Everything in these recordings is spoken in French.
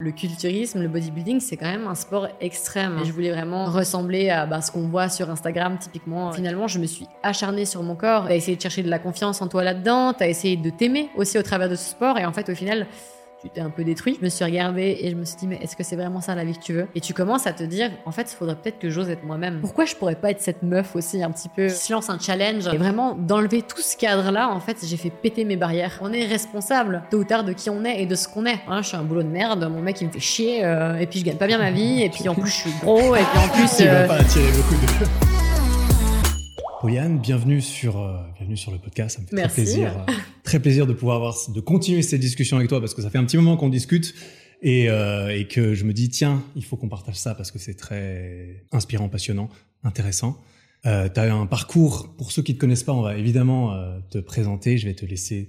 Le culturisme, le bodybuilding, c'est quand même un sport extrême. Et je voulais vraiment ressembler à bah, ce qu'on voit sur Instagram typiquement. Finalement, je me suis acharnée sur mon corps. T'as essayé de chercher de la confiance en toi là-dedans. T'as essayé de t'aimer aussi au travers de ce sport. Et en fait, au final, tu t'es un peu détruit. Je me suis regardée et je me suis dit, mais est-ce que c'est vraiment ça la vie que tu veux? Et tu commences à te dire, en fait, il faudrait peut-être que j'ose être moi-même. Pourquoi je pourrais pas être cette meuf aussi un petit peu? Qui se lance un challenge et vraiment d'enlever tout ce cadre-là En fait, j'ai fait péter mes barrières. On est responsable tôt ou tard de qui on est et de ce qu'on est. Hein, je suis un boulot de merde, mon mec il me fait chier euh, et puis je gagne pas bien ma vie et puis en plus je suis gros et puis en plus. Tu vas euh, pas attirer beaucoup de. Yann, bienvenue sur, euh, bienvenue sur le podcast. Ça me fait très plaisir, euh, très plaisir de pouvoir avoir, de continuer cette discussion avec toi parce que ça fait un petit moment qu'on discute et, euh, et, que je me dis tiens, il faut qu'on partage ça parce que c'est très inspirant, passionnant, intéressant. Euh, tu as un parcours, pour ceux qui te connaissent pas, on va évidemment te présenter. Je vais te laisser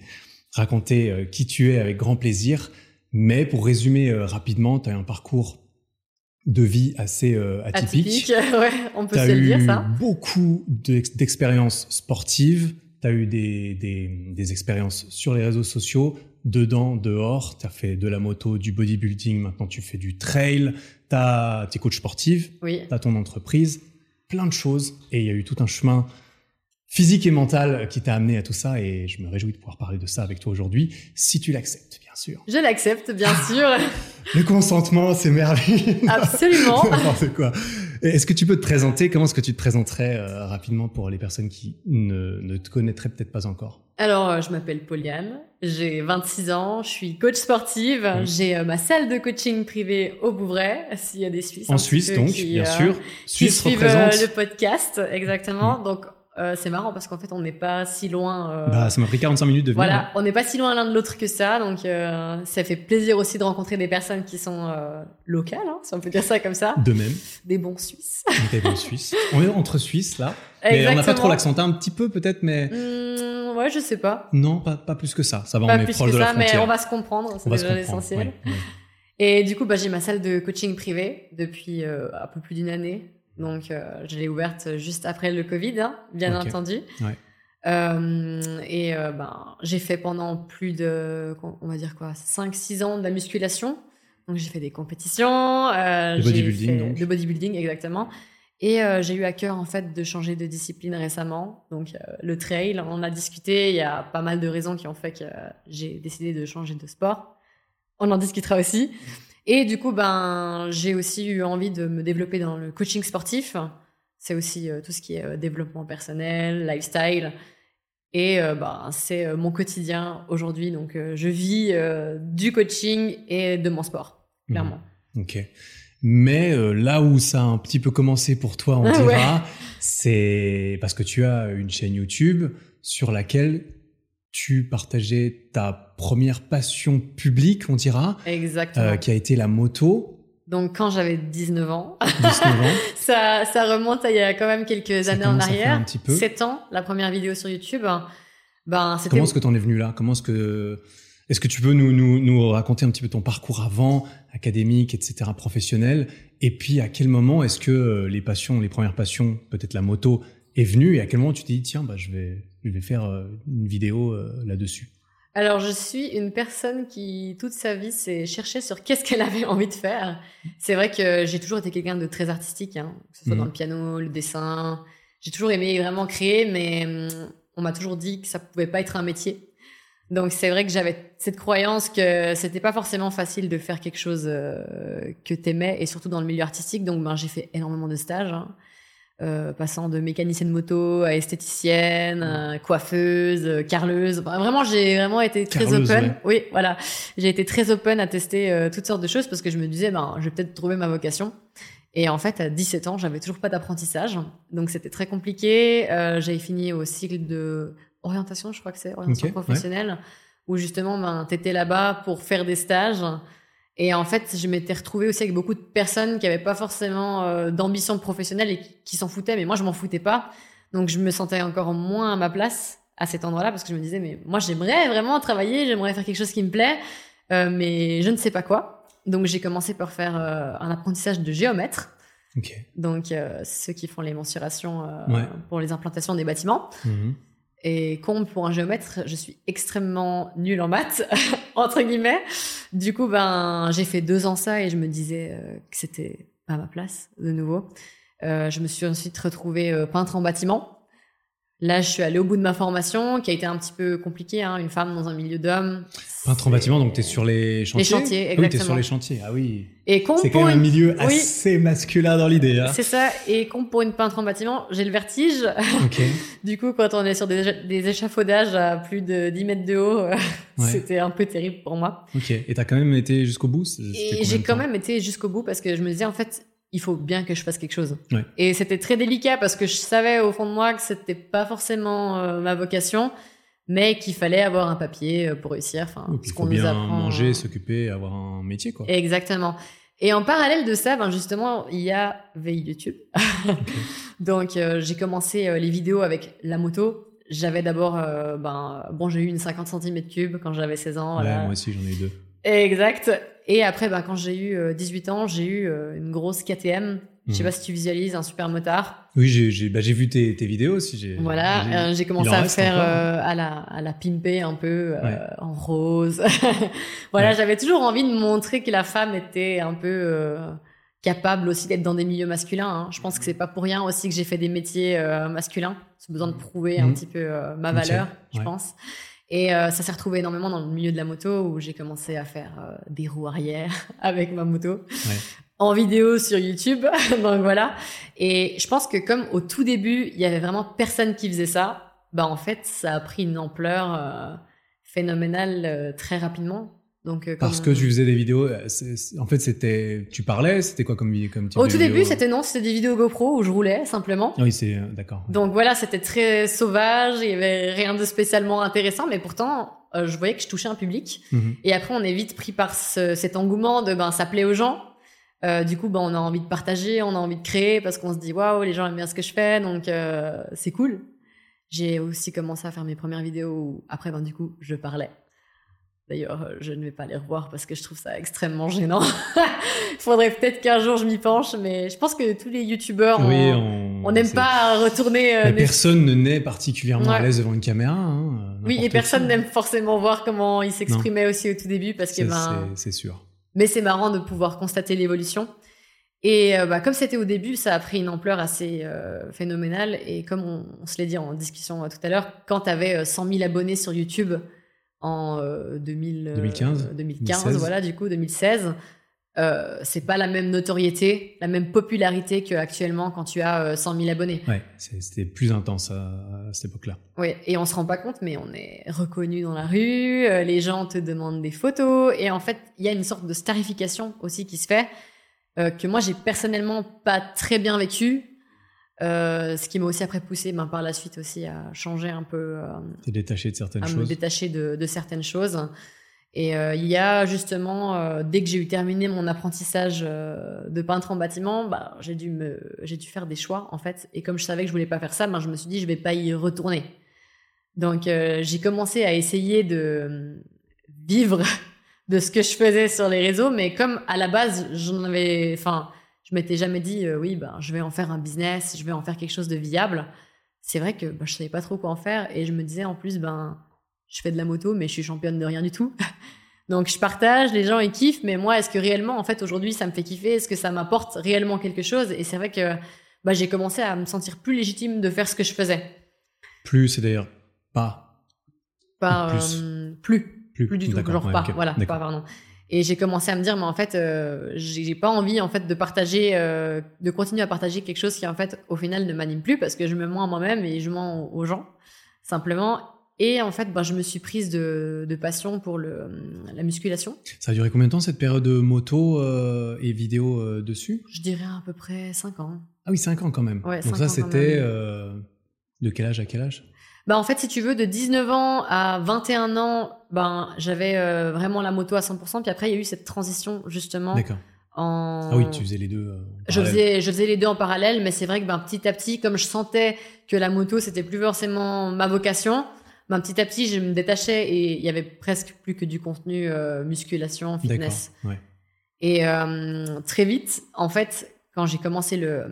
raconter qui tu es avec grand plaisir. Mais pour résumer rapidement, tu as un parcours de vie assez euh, atypique. ouais, on peut se le dire ça. beaucoup d'expériences sportives, tu as eu des, des, des, expériences sur les réseaux sociaux, dedans, dehors, tu as fait de la moto, du bodybuilding, maintenant tu fais du trail, tu es coach sportive, oui. tu as ton entreprise, plein de choses et il y a eu tout un chemin physique et mental qui t'a amené à tout ça et je me réjouis de pouvoir parler de ça avec toi aujourd'hui, si tu l'acceptes, bien sûr. Je l'accepte, bien sûr. Le consentement, c'est merveilleux. Absolument. quoi. Est-ce que tu peux te présenter? Comment est-ce que tu te présenterais euh, rapidement pour les personnes qui ne, ne te connaîtraient peut-être pas encore? Alors, euh, je m'appelle Pauliane, j'ai 26 ans, je suis coach sportive, j'ai euh, ma salle de coaching privée au Bouvray, s'il y a des Suisses. En Suisse, donc, bien sûr. Suisse qui suivent le podcast, exactement. Donc, euh, c'est marrant parce qu'en fait, on n'est pas si loin. Euh... Bah, ça m'a pris 45 minutes de venir. Voilà, on n'est pas si loin l'un de l'autre que ça. Donc, euh, ça fait plaisir aussi de rencontrer des personnes qui sont locales, hein, si on peut dire ça comme ça. De même. Des bons Suisses. Des bons Suisses. On est entre Suisses, là. Mais on n'a pas trop l'accent. Un petit peu, peut-être, mais. Mmh, ouais, je sais pas. Non, pas, pas plus que ça. Ça va, pas on est plus proche que de ça, la frontière. mais on va se comprendre. C'est déjà l'essentiel. Et du coup, bah, j'ai ma salle de coaching privé depuis un peu plus d'une année. Donc, euh, je l'ai ouverte juste après le Covid, hein, bien entendu. Ouais. Euh, et euh, ben, j'ai fait pendant plus de, on va dire quoi, 5-6 ans de la musculation. Donc, j'ai fait des compétitions. Le bodybuilding, fait- donc. Le bodybuilding, exactement. Et j'ai eu à cœur, en fait, de changer de discipline récemment. Donc, le trail, on en a discuté. Il y a pas mal de raisons qui ont fait que j'ai décidé de changer de sport. On en discutera aussi. Et du coup, ben, j'ai aussi eu envie de me développer dans le coaching sportif. C'est aussi euh, tout ce qui est euh, développement personnel, lifestyle. Et euh, ben, c'est mon quotidien aujourd'hui. Donc, je vis du coaching et de mon sport, clairement. Ok. Mais là où ça a un petit peu commencé pour toi, on dira, ouais. c'est parce que tu as une chaîne YouTube sur laquelle tu partageais ta première passion publique, on dira, Exactement. euh, qui a été la moto, Donc, quand j'avais 19 ans, 19 ans. ça, ça remonte à il y a quand même quelques Ça années en arrière. un petit peu. 7 ans, la première vidéo sur YouTube. Ben, c'était Comment est-ce que tu en es venu là? Comment est-ce que est-ce que tu peux nous, nous, nous raconter un petit peu ton parcours avant, académique, etc., professionnel? Et puis, à quel moment est-ce que euh, les passions, les premières passions, peut-être la moto, est venue? Et à quel moment tu t'es dit, tiens, bah, je, vais, je vais faire euh, une vidéo euh, là-dessus Alors, je suis une personne qui, toute sa vie, s'est cherchée sur qu'est-ce qu'elle avait envie de faire. C'est vrai que j'ai toujours été quelqu'un de très artistique, hein, que ce soit Mhm. dans le piano, le dessin. J'ai toujours aimé vraiment créer, mais hum, on m'a toujours dit que ça pouvait pas être un métier. Donc, c'est vrai que j'avais cette croyance que c'était pas forcément facile de faire quelque chose euh, que t'aimais, et surtout dans le milieu artistique. Donc, ben, j'ai fait énormément de stages. hein. Euh, passant de mécanicienne moto à esthéticienne, euh, coiffeuse, euh, carleuse. Enfin, vraiment, j'ai vraiment été très Carleuse, open. ouais. Oui, voilà. J'ai été très open à tester euh, toutes sortes de choses parce que je me disais, ben, je vais peut-être trouver ma vocation. Et en fait, à 17 ans, j'avais toujours pas d'apprentissage. Donc, c'était très compliqué. Euh, j'avais fini au cycle de orientation, je crois que c'est, orientation ouais. professionnelle, où justement, ben, t'étais là-bas pour faire des stages. Et en fait, je m'étais retrouvée aussi avec beaucoup de personnes qui avaient pas forcément euh, d'ambition professionnelle et qui, qui s'en foutaient, mais moi, je m'en foutais pas. Donc, je me sentais encore moins à ma place à cet endroit-là parce que je me disais, mais moi, j'aimerais vraiment travailler, j'aimerais faire quelque chose qui me plaît, euh, mais je ne sais pas quoi. Donc, j'ai commencé par faire euh, un apprentissage de géomètre. Donc, euh, ceux qui font les mensurations Ouais. pour les implantations des bâtiments. Mhm. Et comble pour un géomètre, je suis extrêmement nulle en maths. entre guillemets. Du coup, ben, j'ai fait deux ans ça et je me disais que c'était pas ma place de nouveau. je me suis ensuite retrouvée peintre en bâtiment. Là, je suis allée au bout de ma formation, qui a été un petit peu compliquée, hein, une femme dans un milieu d'hommes. Peintre en bâtiment, donc tu es sur les chantiers Les chantiers, exactement. oui, tu es sur les chantiers, ah oui. Et c'est quand même un milieu assez masculin dans l'idée. Hein. C'est ça, et comme pour une peintre en bâtiment, j'ai le vertige. du coup, quand on est sur des, des, échafaudages à plus de 10 mètres de haut, c'était un peu terrible pour moi. Ok, et tu as quand même été jusqu'au bout? Et j'ai quand même été jusqu'au bout parce que je me disais, en fait, il faut bien que je fasse quelque chose. Et c'était très délicat parce que je savais au fond de moi que c'était pas forcément euh, ma vocation, mais qu'il fallait avoir un papier euh, pour réussir. Enfin, ce qu'on nous apprend. Manger, s'occuper, avoir un métier, quoi. Exactement. Et en parallèle de ça, ben justement, il y a VI YouTube. Donc, euh, j'ai commencé les vidéos avec la moto. J'avais d'abord, ben, bon, j'ai eu une 50 cm3 quand j'avais 16 ans. Ouais, moi aussi, j'en ai eu deux. Exact. Et après, bah, quand j'ai eu 18 euh, ans, j'ai eu euh, une grosse KTM. Je sais mhm. pas si tu visualises un super motard. Oui, j'ai bah, vu tes, tes, vidéos aussi. Voilà, j'ai euh, commencé à faire à la à la pimper un peu en rose. voilà, j'avais toujours envie de montrer que la femme était un peu capable aussi d'être dans des milieux masculins. Hein. Je pense que c'est pas pour rien aussi que j'ai fait des métiers masculins. J'ai besoin de prouver un mhm. petit peu ma valeur, je pense. Et euh, ça s'est retrouvé énormément dans le milieu de la moto où j'ai commencé à faire euh, des roues arrière avec ma moto en vidéo sur YouTube. Donc voilà. Et je pense que comme au tout début, il y avait vraiment personne qui faisait ça, bah en fait, ça a pris une ampleur euh, phénoménale très rapidement. Donc, euh, Parce que tu faisais des vidéos, euh, en fait, c'était, tu parlais, c'était quoi comme, comme Au tout début, c'était non, c'était des vidéos GoPro où je roulais simplement. Oui, c'est euh, d'accord. Donc voilà, c'était très sauvage, il y avait rien de spécialement intéressant, mais pourtant, je voyais que je touchais un public. Mhm. Et après, on est vite pris par cet engouement de ben ça plaît aux gens. du coup, ben on a envie de partager, on a envie de créer parce qu'on se dit waouh, les gens aiment bien ce que je fais, donc c'est cool. J'ai aussi commencé à faire mes premières vidéos où après, ben du coup, je parlais. D'ailleurs, euh, je ne vais pas les revoir parce que je trouve ça extrêmement gênant. Il faudrait peut-être qu'un jour je m'y penche, mais je pense que tous les youtubeurs, on n'aime pas retourner. Euh, personne ne naît particulièrement à l'aise devant une caméra. Hein, euh, oui, et personne n'aime forcément voir comment il s'exprimait aussi au tout début parce que ben. C'est sûr. Mais c'est marrant de pouvoir constater l'évolution. Et bah, comme c'était au début, ça a pris une ampleur assez phénoménale. Et comme on, on se l'est dit en discussion tout à l'heure, quand tu avais 100 000 abonnés sur YouTube, en 2000, 2015, 2015 voilà, du coup, 2016. Euh, c'est pas la même notoriété, la même popularité qu'actuellement quand tu as 100 euh, 000 abonnés. Ouais, c'était plus intense à, cette époque-là. Oui, et on se rend pas compte, mais on est reconnu dans la rue, euh, les gens te demandent des photos, et en fait, il y a une sorte de starification aussi qui se fait, que moi j'ai personnellement pas très bien vécu, euh, ce qui m'a aussi après poussé ben, par la suite aussi à changer un peu. Euh, détaché de certaines à choses. me détacher de, de certaines choses. Et euh, il y a justement, euh, dès que j'ai eu terminé mon apprentissage de peintre en bâtiment, bah, j'ai dû me, j'ai dû faire des choix en fait. Et comme je savais que je voulais pas faire ça, ben, je me suis dit je vais pas y retourner. Donc j'ai commencé à essayer de vivre de ce que je faisais sur les réseaux, mais comme à la base j'en avais, enfin je m'étais jamais dit, euh, oui, ben, je vais en faire un business, je vais en faire quelque chose de viable. C'est vrai que ben, je savais pas trop quoi en faire et je me disais en plus, ben, je fais de la moto, mais je suis championne de rien du tout. Donc je partage, les gens ils kiffent, mais moi, est-ce que réellement, en fait, aujourd'hui, ça me fait kiffer? Est-ce que ça m'apporte réellement quelque chose? Et c'est vrai que ben, j'ai commencé à me sentir plus légitime de faire ce que je faisais. Plus, c'est d'ailleurs pas. Pas plus. Euh, plus. plus. du tout, genre pas. Voilà, pas, pardon. Et j'ai commencé à me dire, mais en fait, euh, j'ai pas envie en fait de partager, euh, de continuer à partager quelque chose qui en fait au final ne m'anime plus parce que je me mens à moi-même et je mens aux gens simplement. Et en fait, ben, je me suis prise de, de passion pour le, la musculation. Ça a duré combien de temps cette période de moto euh, et vidéo euh, dessus? Je dirais à peu près 5 ans. Ah oui, 5 ans quand même. Ouais, Donc ça, c'était de quel âge à quel âge? Bah en fait, si tu veux, de 19 ans à 21 ans, ben j'avais euh, vraiment la moto à 100%. Puis après, il y a eu cette transition justement. D'accord. En... Ah oui, tu faisais les deux. Euh, je faisais, je faisais les deux en parallèle, mais c'est vrai que ben petit à petit, comme je sentais que la moto c'était plus forcément ma vocation, ben petit à petit, je me détachais et il y avait presque plus que du contenu euh, musculation, fitness. Ouais. Et très vite, en fait, quand j'ai commencé le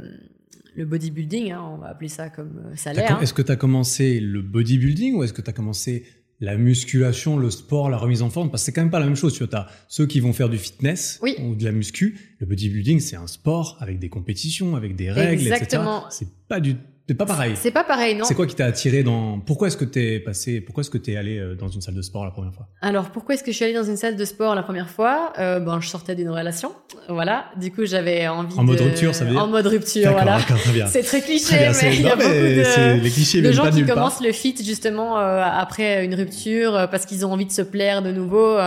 le bodybuilding, hein, on va appeler ça comme euh, ça l'air. Est-ce que tu as commencé le bodybuilding ou est-ce que tu as commencé la musculation, le sport, la remise en forme, parce que c'est quand même pas la même chose. Tu as ceux qui vont faire du fitness ou de la muscu. Le bodybuilding, c'est un sport avec des compétitions, avec des règles, Exactement. etc. C'est pas du c'est pas pareil. C'est pas pareil, non. C'est quoi qui t'a attiré dans Pourquoi est-ce que t'es passé Pourquoi est-ce que t'es allé euh, dans une salle de sport la première fois? Alors pourquoi est-ce que je suis allée dans une salle de sport la première fois? Euh, Ben je sortais d'une relation, voilà. Du coup j'avais envie. En mode rupture, ça veut dire? En mode rupture, voilà. C'est très cliché, mais il y a beaucoup de, les clichés de gens qui commencent le fit justement euh, après une rupture euh, parce qu'ils ont envie de se plaire de nouveau.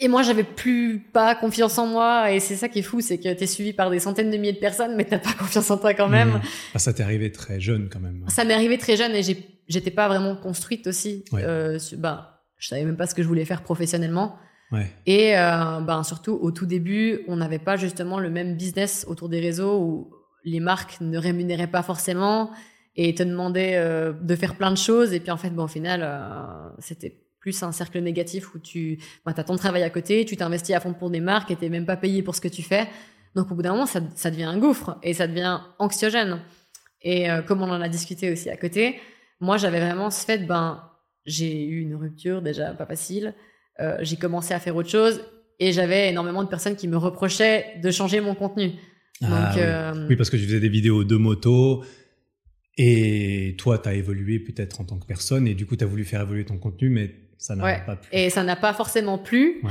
Et moi, j'avais plus pas confiance en moi. Et c'est ça qui est fou, c'est que t'es suivi par des centaines de milliers de personnes, mais t'as pas confiance en toi quand même. Mmh. Ah, ça t'est arrivé très jeune quand même. Ça m'est arrivé très jeune et j'étais pas vraiment construite aussi. Euh, ben, je savais même pas ce que je voulais faire professionnellement. Ouais. Et euh, ben surtout au tout début, on n'avait pas justement le même business autour des réseaux où les marques ne rémunéraient pas forcément et te demandaient euh, de faire plein de choses. Et puis en fait, bon, au final, euh, c'était plus un cercle négatif où tu bah, as ton travail à côté, tu t'investis à fond pour des marques et t'es même pas payé pour ce que tu fais. Donc au bout d'un moment, ça, ça, devient un gouffre et ça devient anxiogène. Et euh, comme on en a discuté aussi à côté, moi j'avais vraiment ce fait, ben j'ai eu une rupture déjà pas facile, euh, j'ai commencé à faire autre chose et j'avais énormément de personnes qui me reprochaient de changer mon contenu. Ah oui. Euh, oui. parce que tu faisais des vidéos de moto, et toi, tu as évolué peut-être en tant que personne et du coup, tu as voulu faire évoluer ton contenu, mais ça n'a pas plu. Et ça n'a pas forcément plu.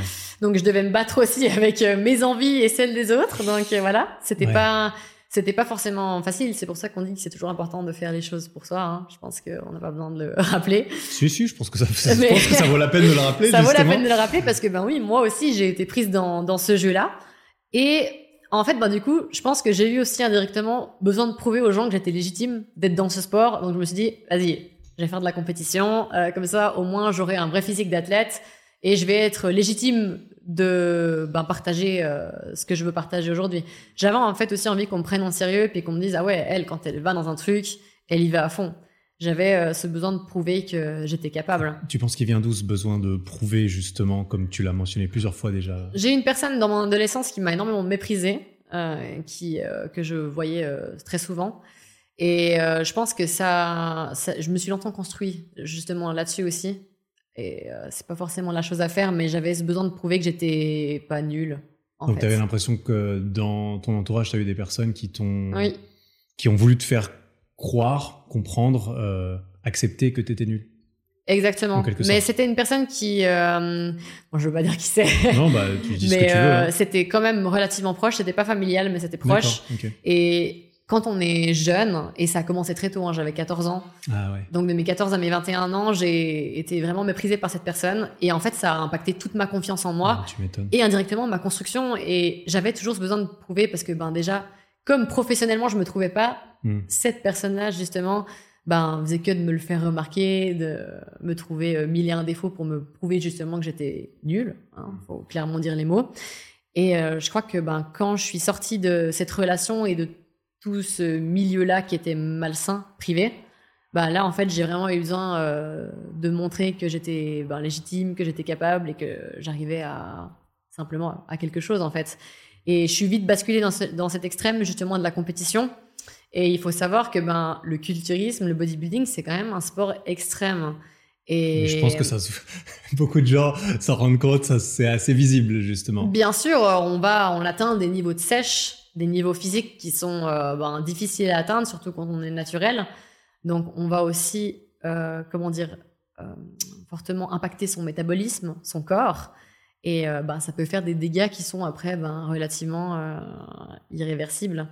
Donc je devais me battre aussi avec euh, mes envies et celles des autres. Donc euh, voilà, c'était pas c'était pas forcément facile. C'est pour ça qu'on dit que c'est toujours important de faire les choses pour soi. Hein. Je pense qu'on n'a pas besoin de le rappeler. Si, si, je pense que ça, je pense que ça vaut la peine de le rappeler. ça vaut la peine de le rappeler parce que, ben oui, moi aussi, j'ai été prise dans, dans ce jeu-là. Et en fait, ben, du coup, je pense que j'ai eu aussi indirectement besoin de prouver aux gens que j'étais légitime d'être dans ce sport. Donc je me suis dit, vas-y, je vais faire de la compétition. Euh, comme ça, au moins, j'aurai un vrai physique d'athlète et je vais être légitime de ben, partager euh, ce que je veux partager aujourd'hui. J'avais en fait aussi envie qu'on me prenne en sérieux puis qu'on me dise ah ouais, elle quand elle va dans un truc, elle y va à fond. J'avais euh, ce besoin de prouver que j'étais capable. Tu penses qu'il vient d'où ce besoin de prouver justement, comme tu l'as mentionné plusieurs fois déjà? J'ai une personne dans mon adolescence qui m'a énormément méprisée, qui que je voyais très souvent et euh, je pense que ça, je me suis longtemps construit justement là-dessus aussi. Et euh, c'est pas forcément la chose à faire, mais j'avais ce besoin de prouver que j'étais pas nulle. Donc tu avais l'impression que dans ton entourage, tu as eu des personnes qui t'ont, qui ont voulu te faire croire, comprendre, euh, accepter que tu étais nulle. Exactement. Mais c'était une personne qui, euh, bon, je veux pas dire qui c'est. Non, bah, tu dis ce que tu veux. Hein. C'était quand même relativement proche. C'était pas familial, mais c'était proche. Et quand on est jeune, et ça a commencé très tôt, hein, j'avais 14 ans. Ah ouais. Donc de mes 14 à mes 21 ans, j'ai été vraiment méprisée par cette personne. Et en fait, ça a impacté toute ma confiance en moi. Ah, tu m'étonnes. Et indirectement ma construction. Et j'avais toujours ce besoin de prouver parce que ben déjà, comme professionnellement, je me trouvais pas, hmm. cette personne-là, justement, ben faisait que de me le faire remarquer, de me trouver euh, mille et un défauts pour me prouver justement que j'étais nulle. Hein, faut clairement dire les mots. Et euh, je crois que ben quand je suis sortie de cette relation et de tout ce milieu-là qui était malsain, privé, bah là en fait j'ai vraiment eu besoin euh, de montrer que j'étais ben, légitime, que j'étais capable et que j'arrivais à simplement à quelque chose en fait. Et je suis vite basculée dans, dans cet extrême justement de la compétition. Et il faut savoir que ben le culturisme, le bodybuilding, c'est quand même un sport extrême. Et je pense que ça, beaucoup de gens s'en rendent compte, ça c'est assez visible justement. Bien sûr, on va, on atteint des niveaux de sèche des niveaux physiques qui sont euh, ben, difficiles à atteindre, surtout quand on est naturel. Donc, on va aussi, euh, comment dire, euh, fortement impacter son métabolisme, son corps. Et ben, ça peut faire des dégâts qui sont après ben, relativement irréversibles,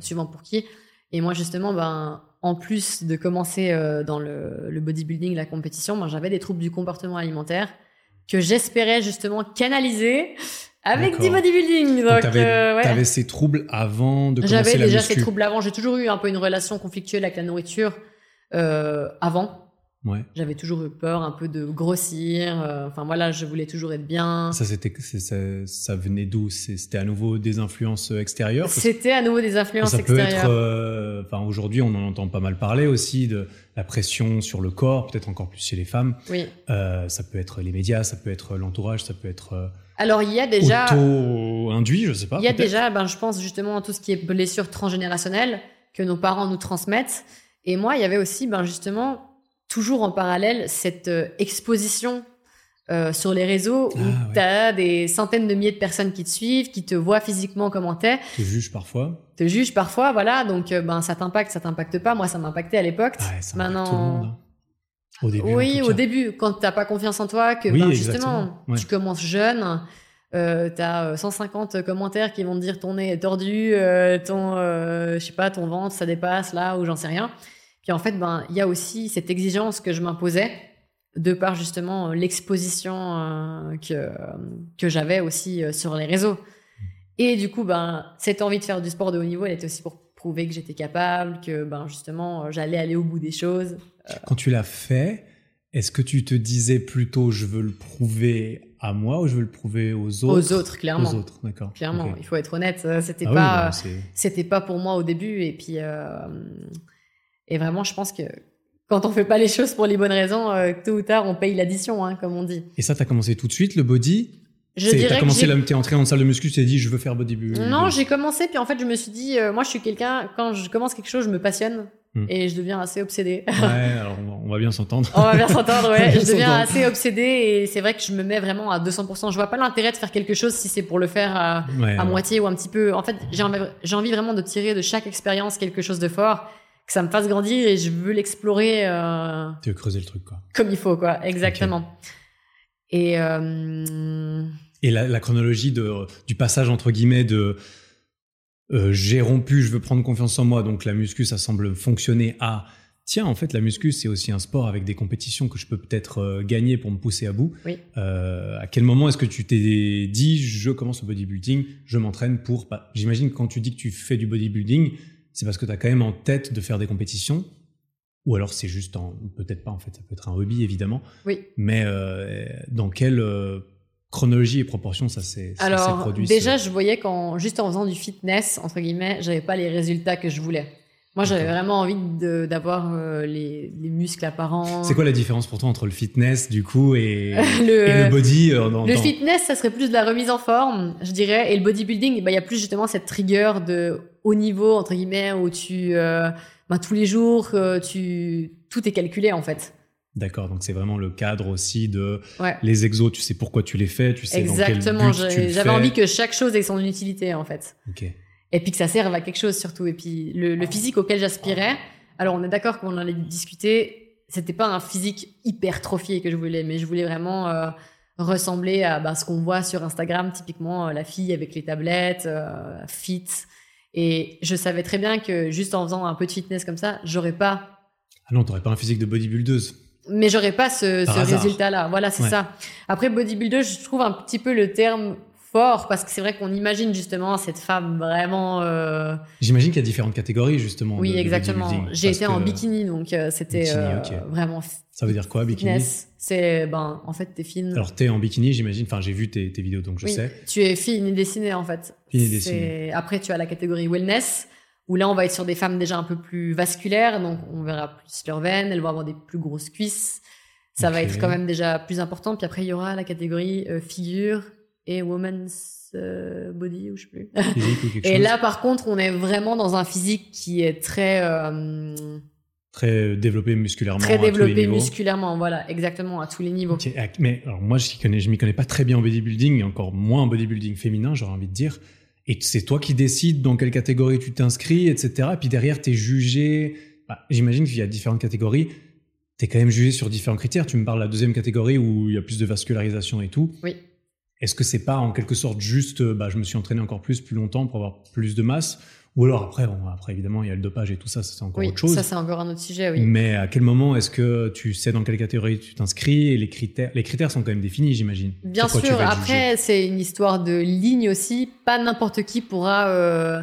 suivant pour qui. Et moi, justement, ben, en plus de commencer dans le, le, bodybuilding, la compétition, ben, j'avais des troubles du comportement alimentaire que j'espérais justement canaliser avec du bodybuilding. Donc, t'avais, euh, ouais. ces troubles avant de commencer J'avais déjà ces troubles avant. J'ai toujours eu un peu une relation conflictuelle avec la nourriture euh, avant. Ouais. J'avais toujours eu peur un peu de grossir. Euh, enfin voilà, je voulais toujours être bien. Ça, c'était, ça, ça venait d'où? C'était à nouveau des influences extérieures? C'était à nouveau des influences extérieures. Ça peut être. Euh, enfin aujourd'hui, on en entend pas mal parler aussi de la pression sur le corps, peut-être encore plus chez les femmes. Oui. Euh, ça peut être les médias, ça peut être l'entourage, ça peut être alors il y a déjà auto-induit, je sais pas. Il y a déjà, ben je pense justement à tout ce qui est blessure transgénérationnelle que nos parents nous transmettent. Et moi, il y avait aussi, ben justement toujours en parallèle cette exposition sur les réseaux où ah, tu as des centaines de milliers de personnes qui te suivent, qui te voient physiquement comment t'es. Te jugent parfois. Te jugent parfois, voilà. Donc, ben, ça t'impacte, ça t'impacte pas. Moi, ça m'impactait à l'époque. Maintenant, Au début, oui, au début, quand t'as pas confiance en toi, que ben, justement, tu commences jeune, euh, t'as 150 euh, commentaires qui vont te dire ton nez est tordu, euh, ton, euh, je sais pas, ton ventre ça dépasse là ou j'en sais rien. Puis en fait, ben il y a aussi cette exigence que je m'imposais de par justement l'exposition que que j'avais aussi sur les réseaux. Et du coup, ben cette envie de faire du sport de haut niveau, elle était aussi pour prouver que j'étais capable, que ben justement j'allais aller au bout des choses. Quand tu l'as fait, est-ce que tu te disais plutôt je veux le prouver à moi ou je veux le prouver aux autres Aux autres, clairement. Aux autres, d'accord. Clairement, il faut être honnête. Euh, c'était ah pas, bah, c'était pas pour moi au début et puis euh, et vraiment, je pense que quand on fait pas les choses pour les bonnes raisons, euh, tôt ou tard, on paye l'addition, hein, comme on dit. Et ça, tu as commencé tout de suite le body? Je dirais as commencé là, t'es entré en salle de muscu, tu t'es dit je veux faire bodybuilding. Non, j'ai commencé puis en fait je me suis dit moi je suis quelqu'un quand je commence quelque chose je me passionne Hmm. Et je deviens assez obsédée. Ouais, alors on va bien s'entendre. on va bien s'entendre, ouais. je deviens assez obsédée et c'est vrai que je me mets vraiment à 200%. Je vois pas l'intérêt de faire quelque chose si c'est pour le faire à, à moitié ou un petit peu. En fait, j'ai envie, j'ai envie vraiment de tirer de chaque expérience quelque chose de fort, que ça me fasse grandir et je veux l'explorer. Euh, tu veux creuser le truc, quoi. Comme il faut, quoi. Exactement. Et, euh... et la, la, chronologie de, du passage, entre guillemets, de euh, j'ai rompu, je veux prendre confiance en moi, donc la muscu, ça semble fonctionner à tiens, en fait, la muscu, c'est aussi un sport avec des compétitions que je peux peut-être euh, gagner pour me pousser à bout. Oui. Euh, à quel moment est-ce que tu t'es dit, je commence au bodybuilding, je m'entraîne pour... Bah, J'imagine que quand tu dis que tu fais du bodybuilding, c'est parce que tu as quand même en tête de faire des compétitions. Ou alors c'est juste en... Peut-être pas, en fait, ça peut être un hobby, évidemment. Oui. Mais dans quel chronologie et proportion, ça s'est produit Déjà, je voyais qu'en juste en faisant du fitness, entre guillemets, j'avais pas les résultats que je voulais. Moi, j'avais vraiment envie d'avoir euh, les, les, muscles apparents. C'est quoi la différence pour toi entre le fitness, du coup, et le, body euh, Le fitness, ça serait plus de la remise en forme, je dirais. Et le bodybuilding, bah, il y a plus justement cette rigueur de haut niveau, entre guillemets, où tu, euh, bah, tous les jours, tu, tout est calculé, en fait. D'accord, donc c'est vraiment le cadre aussi de les exos, tu sais pourquoi tu les fais, tu sais Exactement, dans quel but j'avais envie que chaque chose ait son utilité en fait. Et puis que ça serve à quelque chose surtout. Et puis le, physique auquel j'aspirais, alors on est d'accord qu'on en allait discuter, c'était pas un physique hypertrophié que je voulais, mais je voulais vraiment euh, ressembler à bah, ce qu'on voit sur Instagram, typiquement euh, la fille avec les tablettes, euh, fit. Et je savais très bien que juste en faisant un peu de fitness comme ça, j'aurais pas. Ah non, t'aurais pas un physique de bodybuildeuse mais j'aurais pas ce, ce résultat-là. Voilà, c'est ça. Après, bodybuilder, je trouve un petit peu le terme fort parce que c'est vrai qu'on imagine justement cette femme vraiment. Euh... J'imagine qu'il y a différentes catégories justement. Oui, exactement. J'ai été en bikini, donc euh, c'était euh, vraiment. Ça veut dire quoi, bikini C'est ben en fait t'es fine. Alors t'es en bikini, j'imagine. Enfin, j'ai vu tes, tes, vidéos, donc je sais. Tu es fine et dessinée en fait. Fine et dessinée. Après, tu as la catégorie wellness où là on va être sur des femmes déjà un peu plus vasculaires, donc on verra plus leurs veines, elles vont avoir des plus grosses cuisses. Ça va être quand même déjà plus important. Puis après il y aura la catégorie euh, figure et woman's euh, body ou je sais plus. et là par contre on est vraiment dans un physique qui est très euh, très développé musculairement. Très développé musculairement, voilà, exactement, à tous les niveaux. Mais alors moi, je connais, je m'y connais pas très bien en bodybuilding, et encore moins en bodybuilding féminin, j'aurais envie de dire. Et c'est toi qui décides dans quelle catégorie tu t'inscris, etc. Et puis derrière, tu es jugé. Bah, J'imagine qu'il y a différentes catégories. Tu es quand même jugé sur différents critères. Tu me parles de la deuxième catégorie où il y a plus de vascularisation et tout. Oui. Est-ce que c'est pas en quelque sorte juste, bah, je me suis entraîné encore plus, plus longtemps pour avoir plus de masse? Ou alors après, bon, après évidemment, il y a le dopage et tout ça, c'est encore autre chose. Ça, c'est encore un autre sujet, oui. Mais à quel moment est-ce que tu sais dans quelle catégorie tu t'inscris et les critères, les critères sont quand même définis, j'imagine. Bien sûr. Après, c'est une histoire de ligne aussi. Pas n'importe qui pourra euh,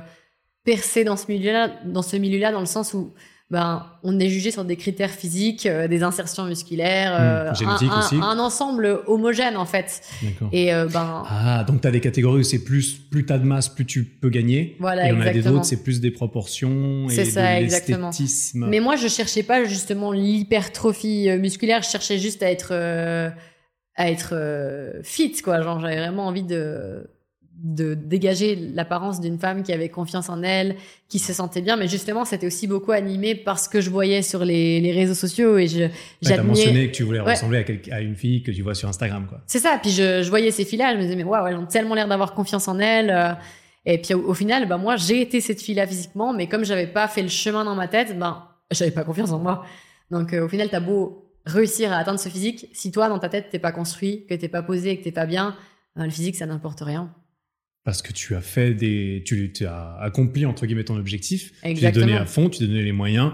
percer dans ce milieu-là, dans ce milieu-là, dans le sens où ben, on est jugé sur des critères physiques, euh, des insertions musculaires, hmm, euh, un, ensemble homogène en fait. Et euh, ben ah donc as des catégories où c'est plus plus t'as de masse plus tu peux gagner. Voilà, et on a des autres c'est plus des proportions et ça, l'esthétisme. Mais moi je cherchais pas justement l'hypertrophie musculaire, je cherchais juste à être à être fit quoi. Genre j'avais vraiment envie de de dégager l'apparence d'une femme qui avait confiance en elle, qui se sentait bien. Mais justement, c'était aussi beaucoup animé par ce que je voyais sur les, les réseaux sociaux et je ouais, as mentionné que tu voulais ressembler à, à, une fille que tu vois sur Instagram, quoi. C'est ça. Puis je, je voyais ces filles-là, je me disais mais waouh, elles ont tellement l'air d'avoir confiance en elles. Euh. Et puis au, final, bah moi j'ai été cette fille-là physiquement, mais comme j'avais pas fait le chemin dans ma tête, ben j'avais pas confiance en moi. Donc euh, au final, t'as beau réussir à atteindre ce physique, si toi dans ta tête t'es pas construit, que t'es pas posé, que t'es pas bien, ben, le physique ça n'importe rien parce que tu as fait des, tu, as accompli entre guillemets ton objectif, Exactement. tu t'es donné à fond, tu t'es donné les moyens,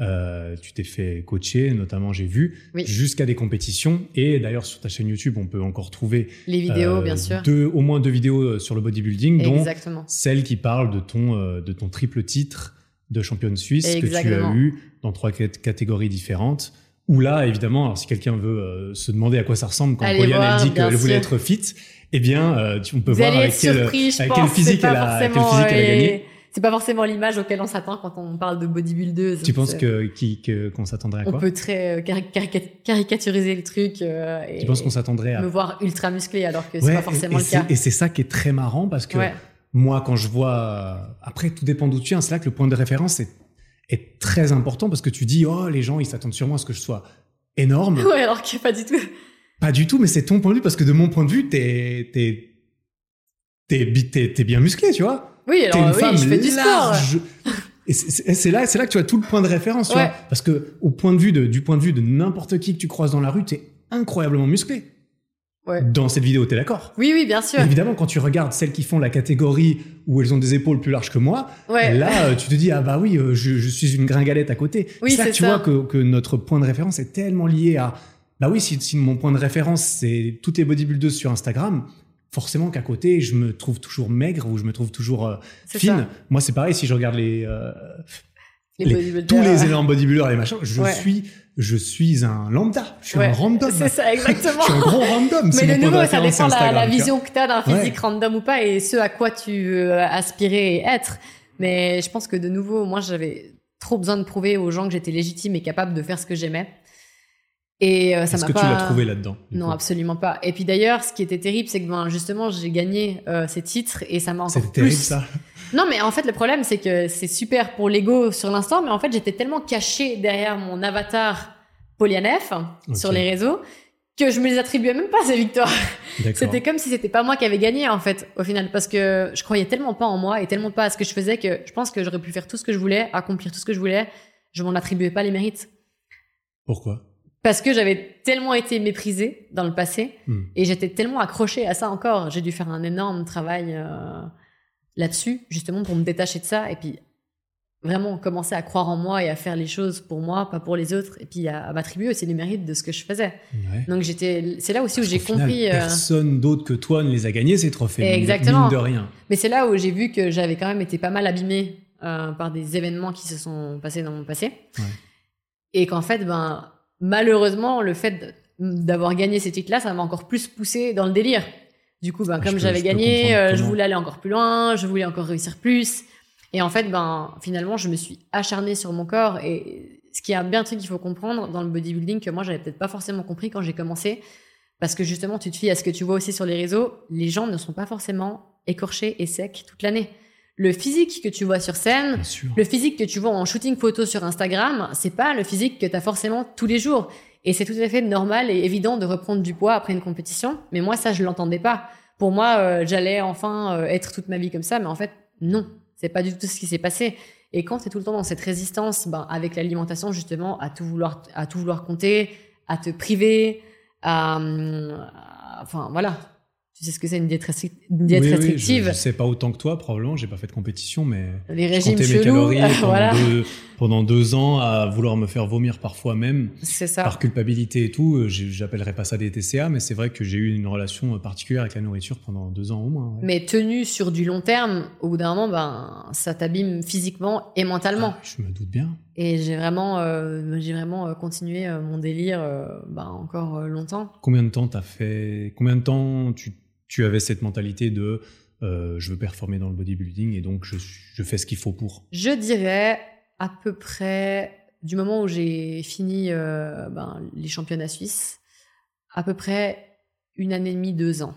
euh, tu t'es fait coacher, notamment j'ai vu, jusqu'à des compétitions. Et d'ailleurs sur ta chaîne YouTube, on peut encore trouver les vidéos, euh, bien sûr, deux, au moins deux vidéos euh, sur le bodybuilding, dont celle qui parle de ton de ton triple titre de championne suisse que tu as eu dans trois catégories différentes. Où là, évidemment, alors si quelqu'un veut se demander à quoi ça ressemble quand Brian elle dit qu'elle voulait être fit, eh bien, euh, on peut voir avec, quel, avec quelle physique, elle a, quelle physique elle a gagné. C'est pas forcément l'image auquel on s'attend quand on parle de bodybuildeuse. Tu penses que qu'on s'attendrait à quoi On peut très euh, caricaturiser le truc. Euh, tu penses qu'on s'attendrait à me voir ultra musclé alors que c'est pas forcément le cas. Et c'est ça qui est très marrant parce que moi, quand je vois, après tout dépend d'où tu viens. C'est là que le point de référence est, est très important parce que tu dis oh les gens ils s'attendent sûrement à ce que je sois énorme. Ouais, alors que pas du tout. Pas du tout, mais c'est ton point de vue parce que de mon point de vue, t'es t'es t'es t'es bien musclé, tu vois. Oui, alors oui, je fais du sport. Et c'est là, c'est là que tu as tout le point de référence, tu vois. Parce que au point de vue de, du point de vue de n'importe qui que tu croises dans la rue, t'es incroyablement musclé. Ouais. Dans cette vidéo, t'es d'accord? Oui, oui, bien sûr. Évidemment, quand tu regardes celles qui font la catégorie où elles ont des épaules plus larges que moi, là, euh, tu te dis ah bah oui, euh, je, je suis une gringalette à côté. Oui, c'est là que tu vois que, que notre point de référence est tellement lié à bah oui, si, si mon point de référence, c'est toutes les bodybuildeuses sur Instagram, forcément qu'à côté, je me trouve toujours maigre ou je me trouve toujours euh, fine. Moi, c'est pareil, si je regarde les, euh, les, tous les énormes bodybuilders et les machins, je suis je suis un lambda, je suis un random. C'est ça, exactement. je suis un gros random. Mais de nouveau, ça dépend la, la vision que tu as d'un physique random ou pas et ce à quoi tu veux aspirer et être. Mais je pense que de nouveau, moi, j'avais trop besoin de prouver aux gens que j'étais légitime et capable de faire ce que j'aimais. Et euh, ça Est-ce que tu l'as trouvé là-dedans Non, absolument pas. Et puis d'ailleurs, ce qui était terrible, c'est que ben, justement, j'ai gagné euh, ces titres et ça m'a encore plus. terrible ça. Non, mais en fait, le problème, c'est que c'est super pour l'ego sur l'instant, mais en fait, j'étais tellement caché derrière mon avatar Polianef sur les réseaux que je me les attribuais même pas ces victoires. C'était comme si c'était pas moi qui avais gagné en fait au final parce que je croyais tellement pas en moi et tellement pas à ce que je faisais que je pense que j'aurais pu faire tout ce que je voulais, accomplir tout ce que je voulais, je m'en attribuais pas les mérites. Pourquoi? Parce que j'avais tellement été méprisée dans le passé hmm. et j'étais tellement accrochée à ça encore. J'ai dû faire un énorme travail euh, là-dessus, justement pour me détacher de ça et puis vraiment commencer à croire en moi et à faire les choses pour moi, pas pour les autres, et puis à, m'attribuer aussi les mérites de ce que je faisais. Donc j'étais, c'est là aussi où j'ai compris. Euh, personne d'autre que toi ne les a gagnés ces trophées. Exactement. Mine de rien. Mais c'est là où j'ai vu que j'avais quand même été pas mal abîmée euh, par des événements qui se sont passés dans mon passé, ouais. et qu'en fait, ben malheureusement, le fait d'avoir gagné ces titres-là, ça m'a encore plus poussé dans le délire. Du coup, ben, comme j'avais gagné, euh, je voulais aller encore plus loin, je voulais encore réussir plus. Et en fait, ben, finalement, je me suis acharnée sur mon corps. Et ce qui est bien un truc qu'il faut comprendre dans le bodybuilding que moi, j'avais peut-être pas forcément compris quand j'ai commencé. Parce que justement, tu te fies à ce que tu vois aussi sur les réseaux. Les gens ne sont pas forcément écorchés et secs toute l'année le physique que tu vois sur scène, le physique que tu vois en shooting photo sur Instagram, c'est pas le physique que tu as forcément tous les jours. Et c'est tout à fait normal et évident de reprendre du poids après une compétition. Mais moi, ça, je l'entendais pas. Pour moi, euh, j'allais enfin euh, être toute ma vie comme ça. Mais en fait, non. C'est pas du tout ce qui s'est passé. Et quand tu es tout le temps dans cette résistance, ben, avec l'alimentation, justement, à tout vouloir, à tout vouloir compter, à te priver, à enfin, voilà tu sais ce que c'est une diète, restrictive. je, ne sais pas autant que toi, probablement. J'ai pas fait de compétition, mais les régimes mes calories pendant, deux, pendant, deux, ans à vouloir me faire vomir parfois même, ça. par culpabilité et tout. Euh, j'appellerais pas ça des TCA, mais c'est vrai que j'ai eu une relation particulière avec la nourriture pendant deux ans au moins. Mais tenu sur du long terme, au bout d'un moment, ben ça t'abîme physiquement et mentalement. Ah, je me doute bien. Et j'ai vraiment, euh, j'ai vraiment euh, continué mon délire ben, encore longtemps. Combien de temps t'as fait Combien de temps tu tu avais cette mentalité de euh, je veux performer dans le bodybuilding et donc je, fais ce qu'il faut pour Je dirais à peu près du moment où j'ai fini euh, ben, les championnats suisses, à peu près une année et demie, deux ans.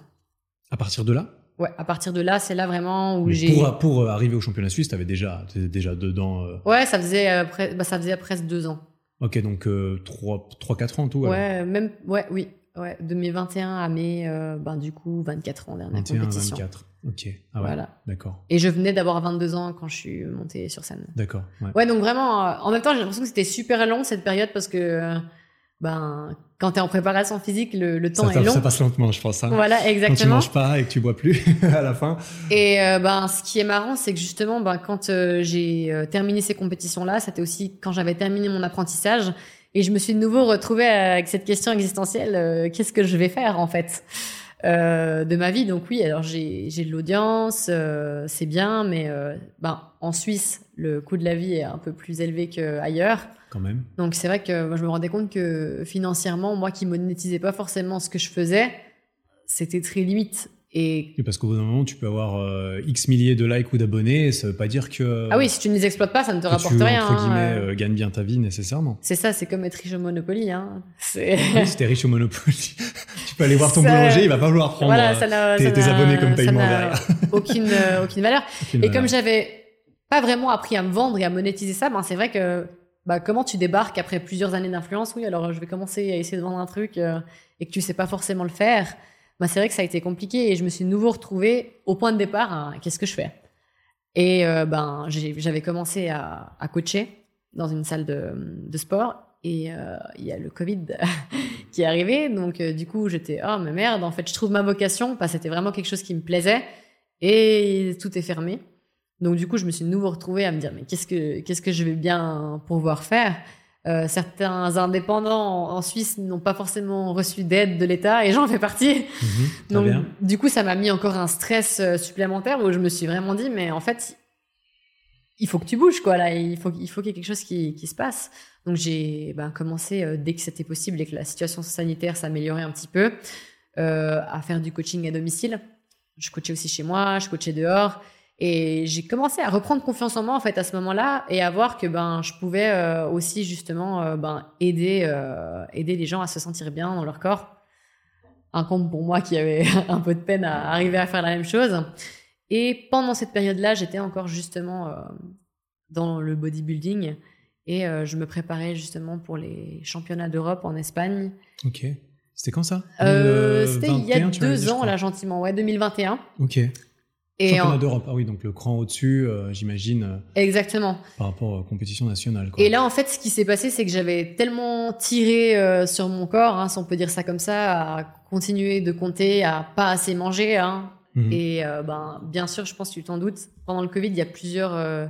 À partir de là? Ouais, à partir de là, c'est là vraiment où j'ai. Pour, pour arriver au championnat suisse, t'avais déjà, étais déjà dedans. Ouais, ça faisait, bah, ça faisait presque deux ans. Ok, donc 3-4 ans tout. Ouais, même, ouais, oui. Ouais, 2021 à mai, ben, du coup, 24 ans dernière 21, compétition. 24. Ok. Ah ouais, voilà. D'accord. Et je venais d'avoir 22 ans quand je suis montée sur scène. D'accord. Ouais. ouais. donc vraiment, euh, en même temps, j'ai l'impression que c'était super long cette période parce que, euh, ben, quand tu es en préparation physique, le, le temps est long. Ça passe lentement, je pense. Hein. Voilà, exactement. Quand tu manges pas et que tu bois plus à la fin. Et euh, ben, ce qui est marrant, c'est que justement, ben, quand j'ai terminé ces compétitions-là, c'était aussi quand j'avais terminé mon apprentissage. Et je me suis de nouveau retrouvée avec cette question existentielle, qu'est-ce que je vais faire en fait? Euh, de ma vie. Donc oui, alors j'ai de l'audience, euh, c'est bien, mais euh, ben, en Suisse, le coût de la vie est un peu plus élevé qu'ailleurs. Quand même. Donc c'est vrai que moi, je me rendais compte que financièrement, moi qui monétisais pas forcément ce que je faisais, c'était très limite. Et... parce qu'au bout d'un moment, tu peux avoir euh, X milliers de likes ou d'abonnés, ça veut pas dire que. Ah oui, si tu ne les exploites pas, ça ne te rapporte tu, rien. Entre guillemets, euh... gagne bien ta vie nécessairement. C'est ça, c'est comme être riche au Monopoly. Hein. Oui, si t'es riche au Monopoly, tu peux aller voir ton boulanger, il va pas vouloir prendre voilà, euh, tes, tes, abonnés comme paiement derrière. aucune, euh, aucune valeur. et comme j'avais pas vraiment appris à me vendre et à monétiser ça, ben c'est vrai que bah, comment tu débarques après plusieurs années d'influence? Oui, alors je vais commencer à essayer de vendre un truc et que tu sais pas forcément le faire. C'est vrai que ça a été compliqué et je me suis nouveau retrouvée au point de départ. Qu'est-ce que je fais? Et euh, ben, j'avais commencé à, coacher dans une salle de, sport et euh, il y a le Covid qui est arrivé. Donc, euh, du coup, j'étais, oh, mais merde, en fait, je trouve ma vocation. Parce que c'était vraiment quelque chose qui me plaisait et tout est fermé. Donc, du coup, je me suis de nouveau retrouvée à me dire, mais qu'est-ce que, qu'est-ce que je vais bien pouvoir faire? Euh, certains indépendants en Suisse n'ont pas forcément reçu d'aide de l'État et j'en fais partie. Mhm, Donc, du coup, ça m'a mis encore un stress euh, supplémentaire où je me suis vraiment dit, mais en fait, il faut que tu bouges, quoi. Là, il faut, il faut qu'il y ait quelque chose qui, qui se passe. Donc, j'ai ben, commencé euh, dès que c'était possible et que la situation sanitaire s'améliorait un petit peu à faire du coaching à domicile. Je coachais aussi chez moi, je coachais dehors. Et j'ai commencé à reprendre confiance en moi en fait à ce moment-là et à voir que ben je pouvais euh, aussi justement euh, ben aider euh, aider les gens à se sentir bien dans leur corps. Un compte pour moi qui avait un peu de peine à arriver à faire la même chose. Et pendant cette période-là, j'étais encore justement dans le bodybuilding et je me préparais justement pour les championnats d'Europe en Espagne. Ok. C'était quand ça? C'était il y a deux ans là gentiment, ouais, 2021. Ok. Et Championnat d'Europe, ah oui, donc le cran au-dessus, euh, j'imagine. Euh, Exactement. Par rapport aux compétitions nationales. Et là, en fait, ce qui s'est passé, c'est que j'avais tellement tiré euh, sur mon corps, hein, si on peut dire ça comme ça, à continuer de compter, à pas assez manger. Hein. Mhm. Et ben, bien sûr, je pense que tu t'en doutes, pendant le Covid, il y a plusieurs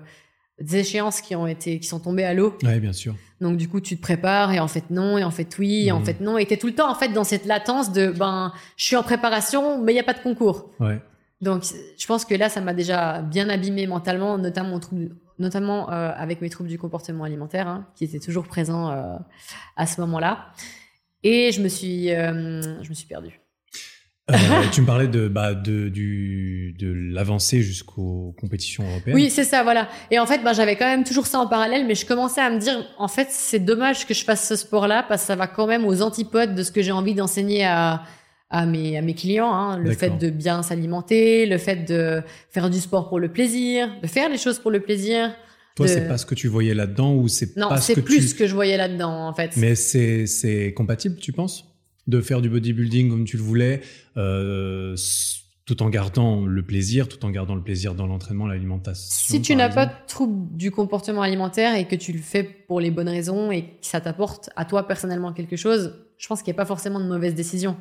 échéances qui ont été, qui sont tombées à l'eau. Oui, bien sûr. Donc du coup, tu te prépares et en fait non, et en fait oui, et en mhm. fait non, et t'es tout le temps en fait dans cette latence de ben, je suis en préparation, mais il y a pas de concours. Ouais. Donc, je pense que là, ça m'a déjà bien abîmé mentalement, notamment, notamment euh, avec mes troubles du comportement alimentaire, hein, qui étaient toujours présents euh, à ce moment-là. Et je me suis, euh, je me suis perdue. tu me parlais de, bah, de, du, de l'avancée jusqu'aux compétitions européennes. Oui, c'est ça, voilà. Et en fait, bah, j'avais quand même toujours ça en parallèle, mais je commençais à me dire, en fait, c'est dommage que je fasse ce sport-là parce que ça va quand même aux antipodes de ce que j'ai envie d'enseigner à, à mes, à mes clients. Hein. Le fait de bien s'alimenter, le fait de faire du sport pour le plaisir, de faire les choses pour le plaisir. Toi, c'est pas ce que tu voyais là-dedans ou c'est non, pas ce que plus ce que je voyais là-dedans en fait. Mais c'est c'est compatible, tu penses, de faire du bodybuilding comme tu le voulais, euh, tout en gardant le plaisir, tout en gardant le plaisir dans l'entraînement, l'alimentation. Si tu n'as pas de trouble du comportement alimentaire et que tu le fais pour les bonnes raisons et que ça t'apporte à toi personnellement quelque chose, je pense qu'il n'y a pas forcément de mauvaise décision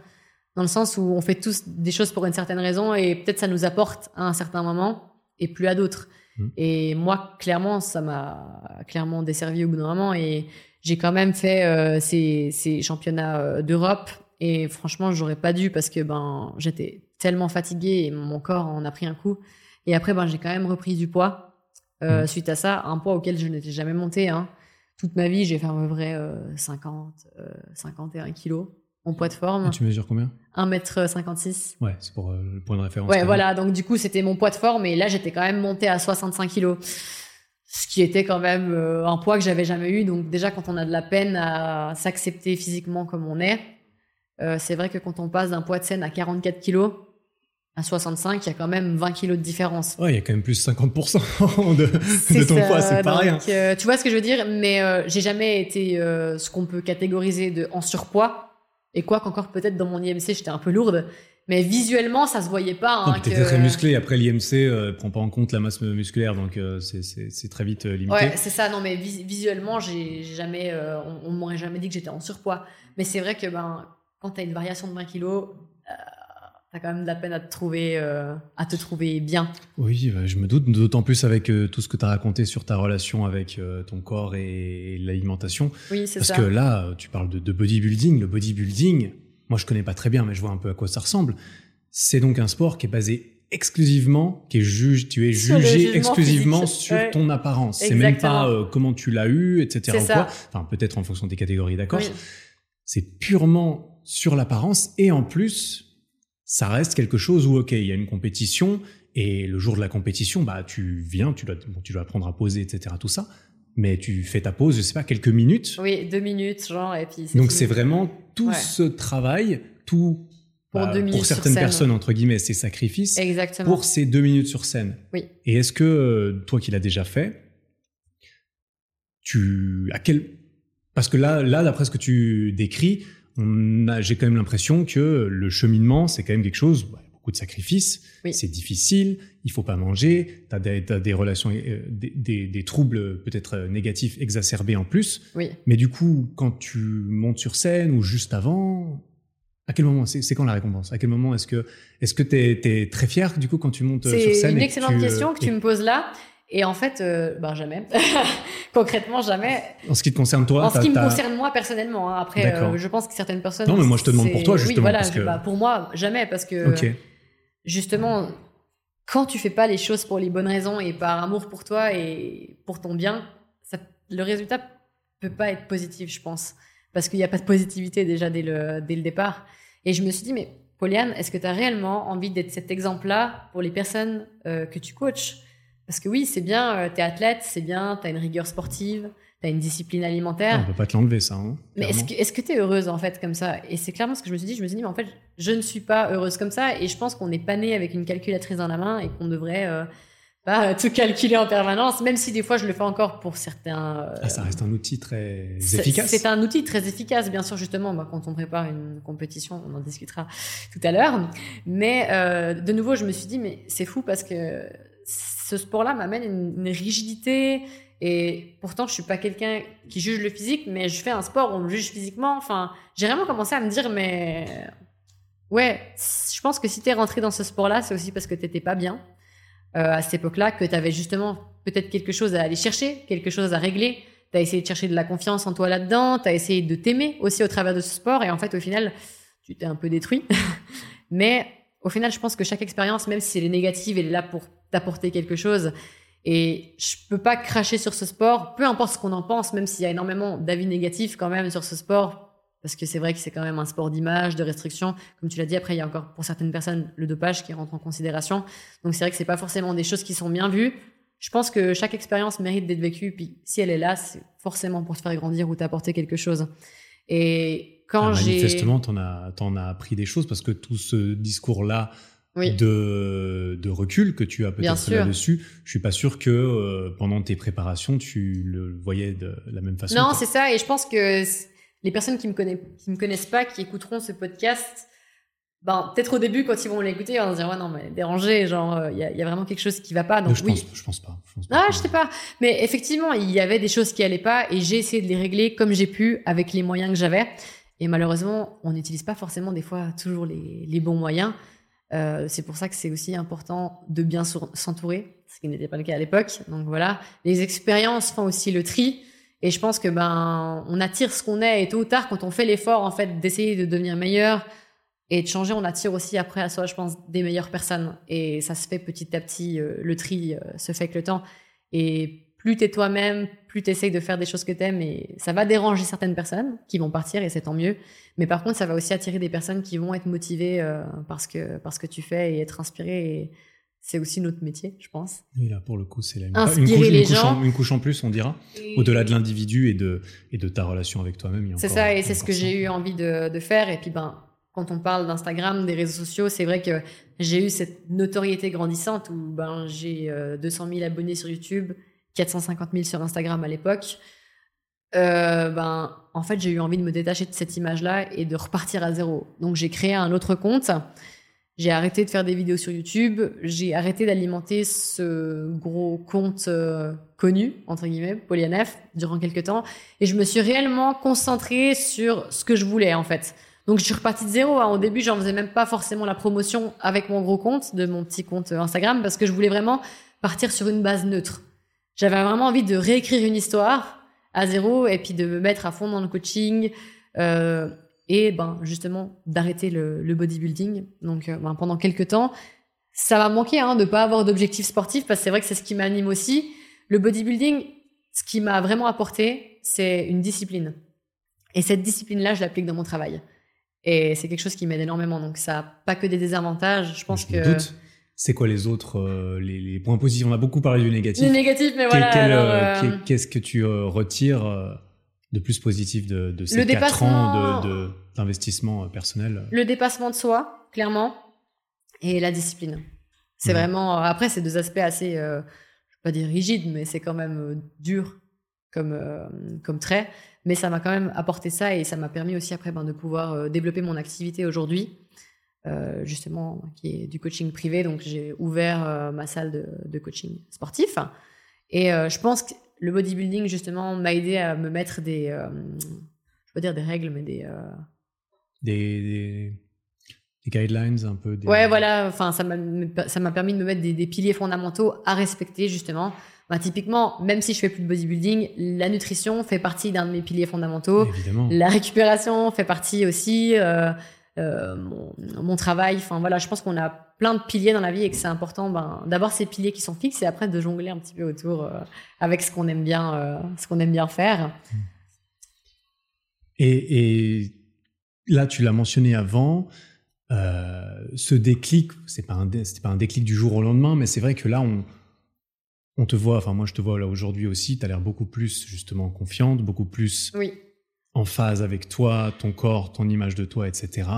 dans le sens où on fait tous des choses pour une certaine raison et peut-être ça nous apporte à un certain moment et plus à d'autres. Mmh. Et moi, clairement, ça m'a clairement desservi au bout d'un moment et j'ai quand même fait euh, ces, ces, championnats euh, d'Europe et franchement, j'aurais pas dû parce que ben j'étais tellement fatiguée et mon corps en a pris un coup. Et après, ben j'ai quand même repris du poids euh, mmh. suite à ça, un poids auquel je n'étais jamais monté. Hein. Toute ma vie, j'ai fait à peu près 50, 51 kilos mon poids de forme. tu mesures combien? 1m56. Ouais, c'est pour euh, le point de référence. Ouais, voilà. Donc, du coup, c'était mon poids de forme. Et là, j'étais quand même monté à 65 kilos. Ce qui était quand même euh, un poids que j'avais jamais eu. Donc, déjà, quand on a de la peine à s'accepter physiquement comme on est, euh, c'est vrai que quand on passe d'un poids de scène à 44 kilos, à 65, il y a quand même 20 kilos de différence. Ouais, il y a quand même plus 50% de, de ton poids, c'est pas rien. Tu vois ce que je veux dire Mais j'ai jamais été ce qu'on peut catégoriser de en surpoids. Et quoi qu'encore peut-être dans mon IMC, j'étais un peu lourde. Mais visuellement, ça se voyait pas. Hein, tu étais très musclé. Après, l'IMC ne prend pas en compte la masse musculaire, donc c'est très vite limité. Ouais, c'est ça. Non, mais visuellement, j'ai jamais, on, on m'aurait jamais dit que j'étais en surpoids. Mais c'est vrai que ben, quand tu as une variation de 20 kilos, T'as quand même de la peine à te trouver, euh, à te trouver bien. Oui, bah, je me doute, d'autant plus avec euh, tout ce que tu as raconté sur ta relation avec euh, ton corps et, l'alimentation. Oui, c'est ça. Parce que là, tu parles de, bodybuilding. Le bodybuilding, moi je connais pas très bien, mais je vois un peu à quoi ça ressemble. C'est donc un sport qui est basé exclusivement, qui est juge, tu es jugé exclusivement sur ton apparence. C'est même pas comment tu l'as eu, etc. Ou quoi. Enfin, peut-être en fonction des catégories, d'accord. C'est purement sur l'apparence et en plus ça reste quelque chose où, ok, il y a une compétition, et le jour de la compétition, bah, tu viens, tu dois, tu dois apprendre à poser, etc., tout ça. Mais tu fais ta pause, je sais pas, quelques minutes. Oui, deux minutes, genre, et puis. Donc c'est vraiment tout ce travail, tout pour, bah, pour certaines personnes, entre guillemets, ces sacrifices. Exactement. Pour ces deux minutes sur scène. Oui. Et est-ce que, euh, toi qui l'as déjà fait, tu, à quel, parce que là, là, d'après ce que tu décris, j'ai quand même l'impression que le cheminement, c'est quand même quelque chose, beaucoup de sacrifices, c'est difficile, il faut pas manger, tu as, des relations, euh, des, troubles peut-être négatifs exacerbés en plus. Mais du coup, quand tu montes sur scène ou juste avant, à quel moment c'est quand la récompense? À quel moment est-ce que est-ce que tu es, très fier du coup quand tu montes sur scène C'est une excellente question que tu me poses là. Et en fait, euh, ben jamais. Concrètement, jamais. En ce qui te concerne toi En ce qui me concerne moi personnellement. Hein. Après, euh, je pense que certaines personnes. Non, mais moi je te demande pour toi justement. Oui, voilà. Bah, pour moi, jamais parce que justement, quand tu fais pas les choses pour les bonnes raisons et par amour pour toi et pour ton bien, ça, le résultat peut pas être positif, je pense, parce qu'il n'y a pas de positivité déjà dès le dès le départ. Et je me suis dit, mais Pauliane, est-ce que tu as réellement envie d'être cet exemple-là pour les personnes euh, que tu coaches? Parce que oui, c'est bien, euh, tu es athlète, c'est bien, tu as une rigueur sportive, tu as une discipline alimentaire. On peut pas te l'enlever, ça. Hein, mais est-ce que tu es heureuse, en fait, comme ça? Et c'est clairement ce que je me suis dit. Je me suis dit, mais en fait, je ne suis pas heureuse comme ça. Et je pense qu'on n'est pas né avec une calculatrice dans la main et qu'on devrait euh, pas tout calculer en permanence, même si des fois je le fais encore pour certains. Euh, ah, ça reste un outil très efficace. C'est un outil très efficace, bien sûr, justement. Bah, quand on prépare une compétition, on en discutera tout à l'heure. Mais de nouveau, je me suis dit, mais c'est fou parce que ce sport-là m'amène une, rigidité. Et pourtant, je suis pas quelqu'un qui juge le physique, mais je fais un sport où on me juge physiquement. Enfin, j'ai vraiment commencé à me dire, mais ouais, je pense que si tu es rentré dans ce sport-là, c'est aussi parce que t'étais pas bien euh, à cette époque-là, que tu avais justement peut-être quelque chose à aller chercher, quelque chose à régler. Tu as essayé de chercher de la confiance en toi là-dedans, tu as essayé de t'aimer aussi au travers de ce sport, et en fait, au final, tu t'es un peu détruit. mais au final, je pense que chaque expérience, même si elle est négative, elle est là pour t'apporter quelque chose. Et je peux pas cracher sur ce sport, peu importe ce qu'on en pense, même s'il y a énormément d'avis négatifs quand même sur ce sport, parce que c'est vrai que c'est quand même un sport d'image, de restriction. Comme tu l'as dit, après, il y a encore pour certaines personnes le dopage qui rentre en considération. Donc c'est vrai que c'est pas forcément des choses qui sont bien vues. Je pense que chaque expérience mérite d'être vécue, puis si elle est là, c'est forcément pour te faire grandir ou t'apporter quelque chose. Et quand ah. Manifestement, t'en as, t'en as appris des choses, parce que tout ce discours-là, de, de, recul que tu as peut-être là-dessus. Je suis pas sûr que euh, pendant tes préparations, tu le voyais de la même façon. Non, c'est ça. Et je pense que les personnes qui me connaissent, qui me connaissent pas, qui écouteront ce podcast, ben, peut-être au début, quand ils vont l'écouter, ils vont se dire, ouais, non, mais dérangé, genre, euh, il y, a, y, a, vraiment quelque chose qui va pas. Donc, je, oui. pense, je pense pas. Je pense pas ah, je sais pas. Mais effectivement, il y avait des choses qui allaient pas et j'ai essayé de les régler comme j'ai pu avec les moyens que j'avais. Et malheureusement, on n'utilise pas forcément des fois toujours les, bons moyens. Euh, c'est pour ça que c'est aussi important de bien s'entourer, ce qui n'était pas le cas à l'époque. Donc voilà, les expériences font aussi le tri. Et je pense que ben on attire ce qu'on est et tôt ou tard quand on fait l'effort en fait d'essayer de devenir meilleur et de changer, on attire aussi après à soi, je pense, des meilleures personnes. Et ça se fait petit à petit. Euh, le tri euh, se fait avec le temps. Et plus t'es toi-même, plus t'essayes de faire des choses que t'aimes et ça va déranger certaines personnes qui vont partir et c'est tant mieux. Mais par contre, ça va aussi attirer des personnes qui vont être motivées euh, parce que parce que tu fais et être inspirées. Et c'est aussi notre métier, je pense. Oui, là pour le coup, c'est une, Inspirer les gens. une couche en plus, on dira, au-delà de l'individu et de et de ta relation avec toi-même. C'est ça et c'est ce que j'ai eu envie de, de faire. Et puis ben quand on parle d'Instagram, des réseaux sociaux, c'est vrai qu'il j'ai eu cette notoriété grandissante où ben, j'ai 200 000 abonnés sur YouTube, 450 000 sur Instagram à l'époque. ben, en fait, j'ai eu envie de me détacher de cette image-là et de repartir à zéro. Donc, j'ai créé un autre compte j'ai arrêté de faire des vidéos sur YouTube, j'ai arrêté d'alimenter ce gros compte euh, connu, entre guillemets, Polyanef, durant quelques temps, et je me suis réellement concentrée sur ce que je voulais, en fait. Donc, je suis repartie de zéro. Hein. Au début, j'en faisais même pas forcément la promotion avec mon gros compte, de mon petit compte Instagram, parce que je voulais vraiment partir sur une base neutre. J'avais vraiment envie de réécrire une histoire à zéro et puis de me mettre à fond dans le coaching, euh, et ben justement d'arrêter le, bodybuilding. Donc euh, ben, pendant quelques temps, ça m'a manqué hein, de pas avoir d'objectif sportif parce que c'est vrai que c'est ce qui m'anime aussi. Le bodybuilding, ce qui m'a vraiment apporté, c'est une discipline. Et cette discipline-là, je l'applique dans mon travail. Et c'est quelque chose qui m'aide énormément. Donc ça n'a pas que des désavantages. Je pense que. C'est quoi les autres euh, les, points positifs? On a beaucoup parlé du négatif. Du négatif, mais voilà. Euh, qu'est-ce que tu retires de plus positif de, de ces quatre ans d'investissement de, personnel? Le dépassement de soi, clairement, et la discipline. C'est vraiment. Après, c'est deux aspects assez, euh, je ne vais pas dire rigides, mais c'est quand même euh, dur comme, euh, comme trait. Mais ça m'a quand même apporté ça et ça m'a permis aussi après ben, de pouvoir développer mon activité aujourd'hui, justement, qui est du coaching privé. Donc, j'ai ouvert ma salle de, de, coaching sportif. Et je pense que le bodybuilding, justement, m'a aidé à me mettre des. Euh, je pas dire des règles, mais des. Euh, des, des, guidelines un peu. Ouais, voilà. Enfin, ça m'a permis de me mettre des, des, piliers fondamentaux à respecter, justement. Bah, typiquement, même si je fais plus de bodybuilding, la nutrition fait partie d'un de mes piliers fondamentaux. Évidemment. La récupération fait partie aussi. Euh, mon, travail. Enfin voilà, je pense qu'on a plein de piliers dans la vie et que c'est important ben, d'avoir ces piliers qui sont fixes et après de jongler un petit peu autour euh, avec ce qu'on aime bien, euh, ce qu'on aime bien faire. Et, là, tu l'as mentionné avant. ce déclic, c'est pas un, pas un déclic du jour au lendemain, mais c'est vrai que là, on, on te voit, enfin moi je te vois là aujourd'hui aussi, tu as l'air beaucoup plus justement confiante, beaucoup plus oui en phase avec toi, ton corps, ton image de toi, etc.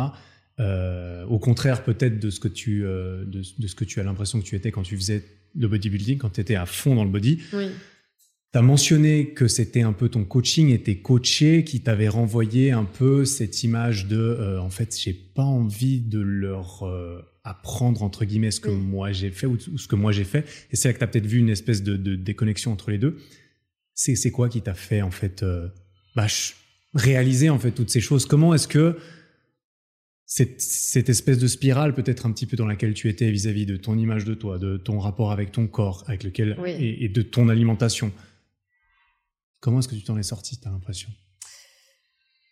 Euh, au contraire peut-être de ce que tu euh, de, ce que tu as l'impression que tu étais quand tu faisais le bodybuilding, quand tu étais à fond dans le body. Oui. Tu as mentionné que c'était un peu ton coaching et tes coachés qui t'avaient renvoyé un peu cette image de euh, en fait, j'ai pas envie de leur apprendre entre guillemets ce que moi j'ai fait ou, ce que moi j'ai fait et c'est là que tu as peut-être vu une espèce de, déconnexion entre les deux. C'est quoi qui t'a fait en fait bah, réaliser en fait toutes ces choses Comment est-ce que cette, cette, espèce de spirale peut-être un petit peu dans laquelle tu étais vis-à-vis de ton image de toi, de ton rapport avec ton corps, avec lequel et, de ton alimentation. Comment est-ce que tu t'en es sorti, as l'impression?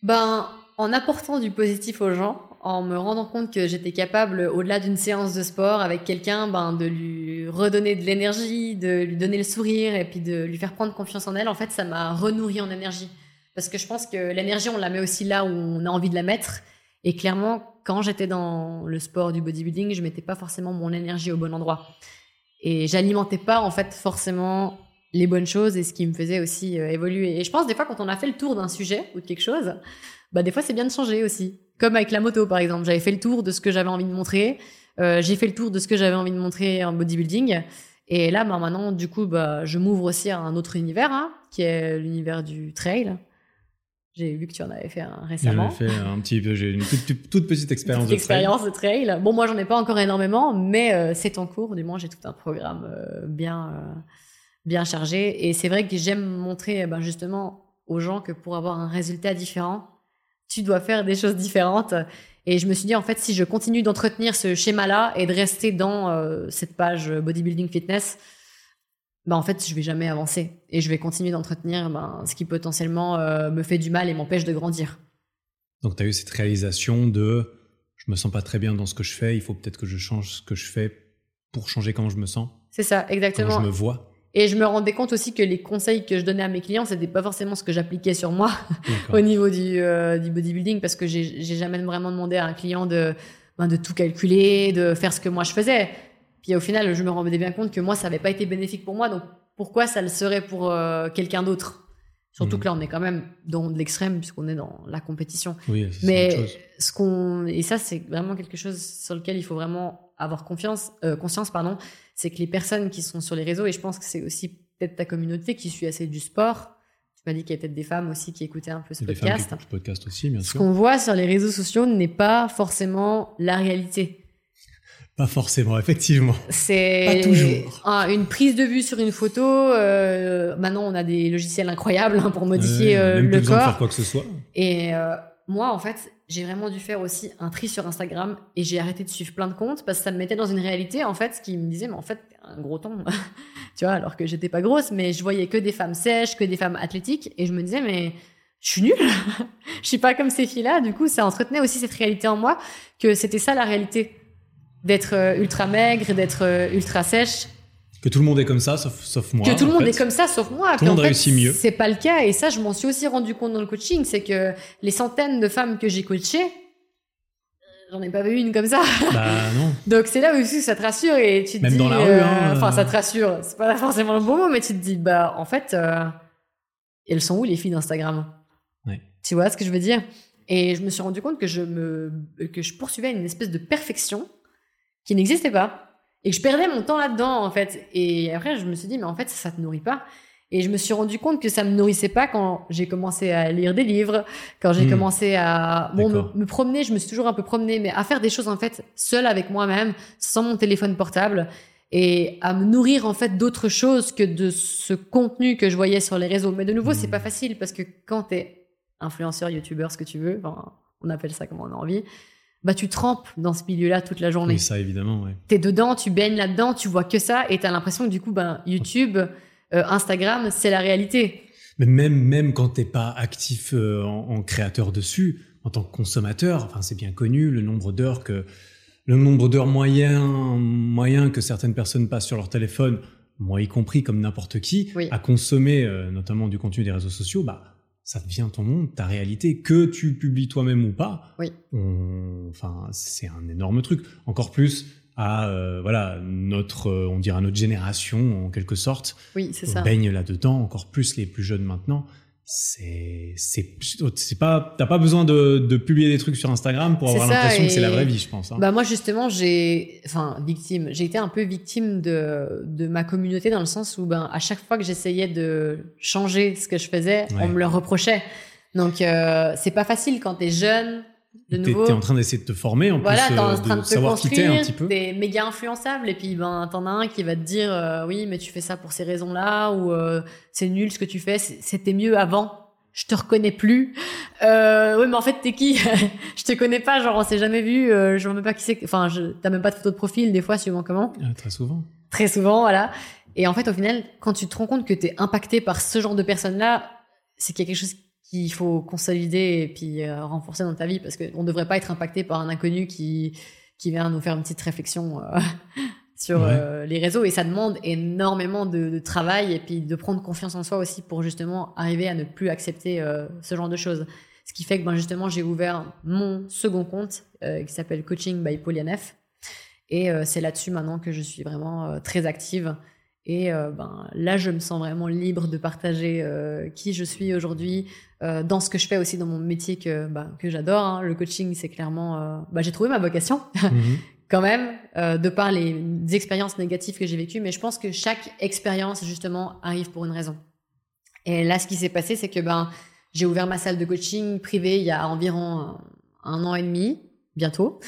Ben, en apportant du positif aux gens, en me rendant compte que j'étais capable, au-delà d'une séance de sport avec quelqu'un, ben, de lui redonner de l'énergie, de lui donner le sourire et puis de lui faire prendre confiance en elle. En fait, ça m'a renourri en énergie. Parce que je pense que l'énergie, on la met aussi là où on a envie de la mettre. Et clairement, quand j'étais dans le sport du bodybuilding, je mettais pas forcément mon énergie au bon endroit. Et j'alimentais pas, en fait, forcément les bonnes choses et ce qui me faisait aussi euh, évoluer. Et je pense, des fois, quand on a fait le tour d'un sujet ou de quelque chose, bah, des fois, c'est bien de changer aussi. Comme avec la moto, par exemple. J'avais fait le tour de ce que j'avais envie de montrer. Euh, j'ai fait le tour de ce que j'avais envie de montrer en bodybuilding. Et là, bah, maintenant, du coup, bah, je m'ouvre aussi à un autre univers, hein, qui est l'univers du trail. J'ai vu que tu en avais fait un récemment. J'en ai fait un petit peu, j'ai une toute, petite expérience de trail. expérience de trail. Bon, moi, j'en ai pas encore énormément, mais euh, c'est en cours. Du moins, j'ai tout un programme euh, bien, euh, bien chargé. Et c'est vrai que j'aime montrer ben, justement aux gens que pour avoir un résultat différent, tu dois faire des choses différentes. Et je me suis dit, en fait, si je continue d'entretenir ce schéma-là et de rester dans cette page bodybuilding fitness, bah en fait je vais jamais avancer et je vais continuer d'entretenir ben, ce qui potentiellement euh, me fait du mal et m'empêche de grandir. Donc tu as eu cette réalisation de je me sens pas très bien dans ce que je fais, il faut peut-être que je change ce que je fais pour changer comment je me sens. C'est ça, exactement. Comment je me vois. Et je me rendais compte aussi que les conseils que je donnais à mes clients, c'était pas forcément ce que j'appliquais sur moi au niveau du, euh, du bodybuilding, parce que j'ai jamais vraiment demandé à un client de, ben, de tout calculer, de faire ce que moi je faisais. Puis au final, je me rendais bien compte que moi, ça n'avait pas été bénéfique pour moi. Donc pourquoi ça le serait pour euh, quelqu'un d'autre? Surtout mhm. que là, on est quand même dans de l'extrême puisqu'on est dans la compétition. Oui, Mais ce qu'on et ça, c'est vraiment quelque chose sur lequel il faut vraiment avoir confiance, euh, conscience, pardon. C'est que les personnes qui sont sur les réseaux et je pense que c'est aussi peut-être ta communauté qui suit assez du sport. Tu m'as dit qu'il y a peut-être des femmes aussi qui écoutaient un peu ce podcast. Femmes qui podcast aussi, bien sûr. Ce qu'on voit sur les réseaux sociaux n'est pas forcément la réalité. Pas forcément, effectivement. C'est pas toujours. une prise de vue sur une photo. Euh, maintenant, on a des logiciels incroyables hein, pour modifier euh, même le plus corps. De faire quoi que ce soit. Et euh, moi, en fait, j'ai vraiment dû faire aussi un tri sur Instagram et j'ai arrêté de suivre plein de comptes parce que ça me mettait dans une réalité en fait, ce qui me disait mais en fait un gros ton, tu vois, alors que j'étais pas grosse, mais je voyais que des femmes sèches, que des femmes athlétiques et je me disais mais je suis nulle, je suis pas comme ces filles-là. Du coup, ça entretenait aussi cette réalité en moi que c'était ça la réalité d'être euh, ultra maigre, d'être euh, ultra sèche. Que tout le monde est comme ça, sauf, sauf moi. Que tout le monde est comme ça, sauf moi. Tout le monde réussit mieux. C'est pas le cas. Et ça, je m'en suis aussi rendu compte dans le coaching. C'est que les centaines de femmes que j'ai coachées, j'en ai pas vu une comme ça. Bah non. Donc c'est là où ça te rassure et tu te Même dis. dans la rue, hein, Enfin, ça te rassure. C'est pas forcément le bon mot, mais tu te dis, bah en fait, elles sont où les filles d'Instagram? Ouais. Tu vois ce que je veux dire? Et je me suis rendu compte que je me que je poursuivais une espèce de perfection qui n'existait pas. Et que je perdais mon temps là-dedans, en fait. Et après, je me suis dit, mais en fait, ça, te nourrit pas. Et je me suis rendu compte que ça me nourrissait pas quand j'ai commencé à lire des livres, quand j'ai hmm. commencé à bon, me, promener, je me suis toujours un peu promenée, mais à faire des choses en fait seule avec moi-même, sans mon téléphone portable, et à me nourrir en fait d'autres choses que de ce contenu que je voyais sur les réseaux. Mais de nouveau, c'est hmm. pas facile parce que quand tu es influenceur, youtubeur, ce que tu veux, on appelle ça comme on a envie, bah tu trempes dans ce milieu-là toute la journée. Oui, ça évidemment, ouais. T'es dedans, tu baignes là-dedans, tu vois que ça, et t'as l'impression que du coup, ben YouTube, euh, Instagram, c'est la réalité. Mais même même quand t'es pas actif euh, en, créateur dessus, en tant que consommateur, enfin c'est bien connu le nombre d'heures que le nombre d'heures moyen moyen que certaines personnes passent sur leur téléphone, moi y compris comme n'importe qui, à consommer euh, notamment du contenu des réseaux sociaux, bah ça devient ton monde, ta réalité, que tu publies toi-même ou pas. Oui. enfin, c'est un énorme truc. Encore plus à euh, voilà notre, euh, on dirait notre génération en quelque sorte. Oui, c'est ça. Baigne là-dedans. Encore plus les plus jeunes maintenant c'est c'est pas t'as pas besoin de, de, publier des trucs sur Instagram pour avoir l'impression que c'est la vraie vie je pense hein. bah moi justement j'ai enfin victime. J'ai été un peu victime de de ma communauté dans le sens où ben à chaque fois que j'essayais de changer ce que je faisais on me le reprochait. Donc euh, c'est pas facile quand t'es jeune de nouveau. T'es en train d'essayer de te former, en voilà, plus, en euh, train de, de, savoir quitter un petit peu. Des méga influençables, et puis ben t'en as un qui va te dire euh, oui, mais tu fais ça pour ces raisons-là, ou euh, c'est nul ce que tu fais, c'était mieux avant. Je te reconnais plus. Euh, oui, mais en fait, t'es qui? Je te connais pas, genre on s'est jamais vu. Euh, je vois même pas qui c'est. Enfin, t'as même pas de photo de profil des fois, suivant comment. Ah, très souvent. Très souvent, voilà. Et en fait, au final, quand tu te rends compte que t'es impacté par ce genre de personnes-là, c'est qu'il y a quelque chose qu'il faut consolider et puis euh, renforcer dans ta vie parce qu'on ne devrait pas être impacté par un inconnu qui, qui vient nous faire une petite réflexion euh, sur euh, les réseaux. Et ça demande énormément de, travail et puis de prendre confiance en soi aussi pour justement arriver à ne plus accepter ce genre de choses. Ce qui fait que ben, justement j'ai ouvert mon second compte qui s'appelle Coaching by Polianef et c'est là-dessus maintenant que je suis vraiment très active et euh, ben, là, je me sens vraiment libre de partager euh, qui je suis aujourd'hui, euh, dans ce que je fais aussi dans mon métier que, bah, que j'adore. Hein. Le coaching, c'est clairement... bah, j'ai trouvé ma vocation, mhm. quand même, de par les, expériences négatives que j'ai vécues. Mais je pense que chaque expérience, justement, arrive pour une raison. Et là, ce qui s'est passé, c'est que ben, j'ai ouvert ma salle de coaching privée il y a environ un, an et demi, bientôt.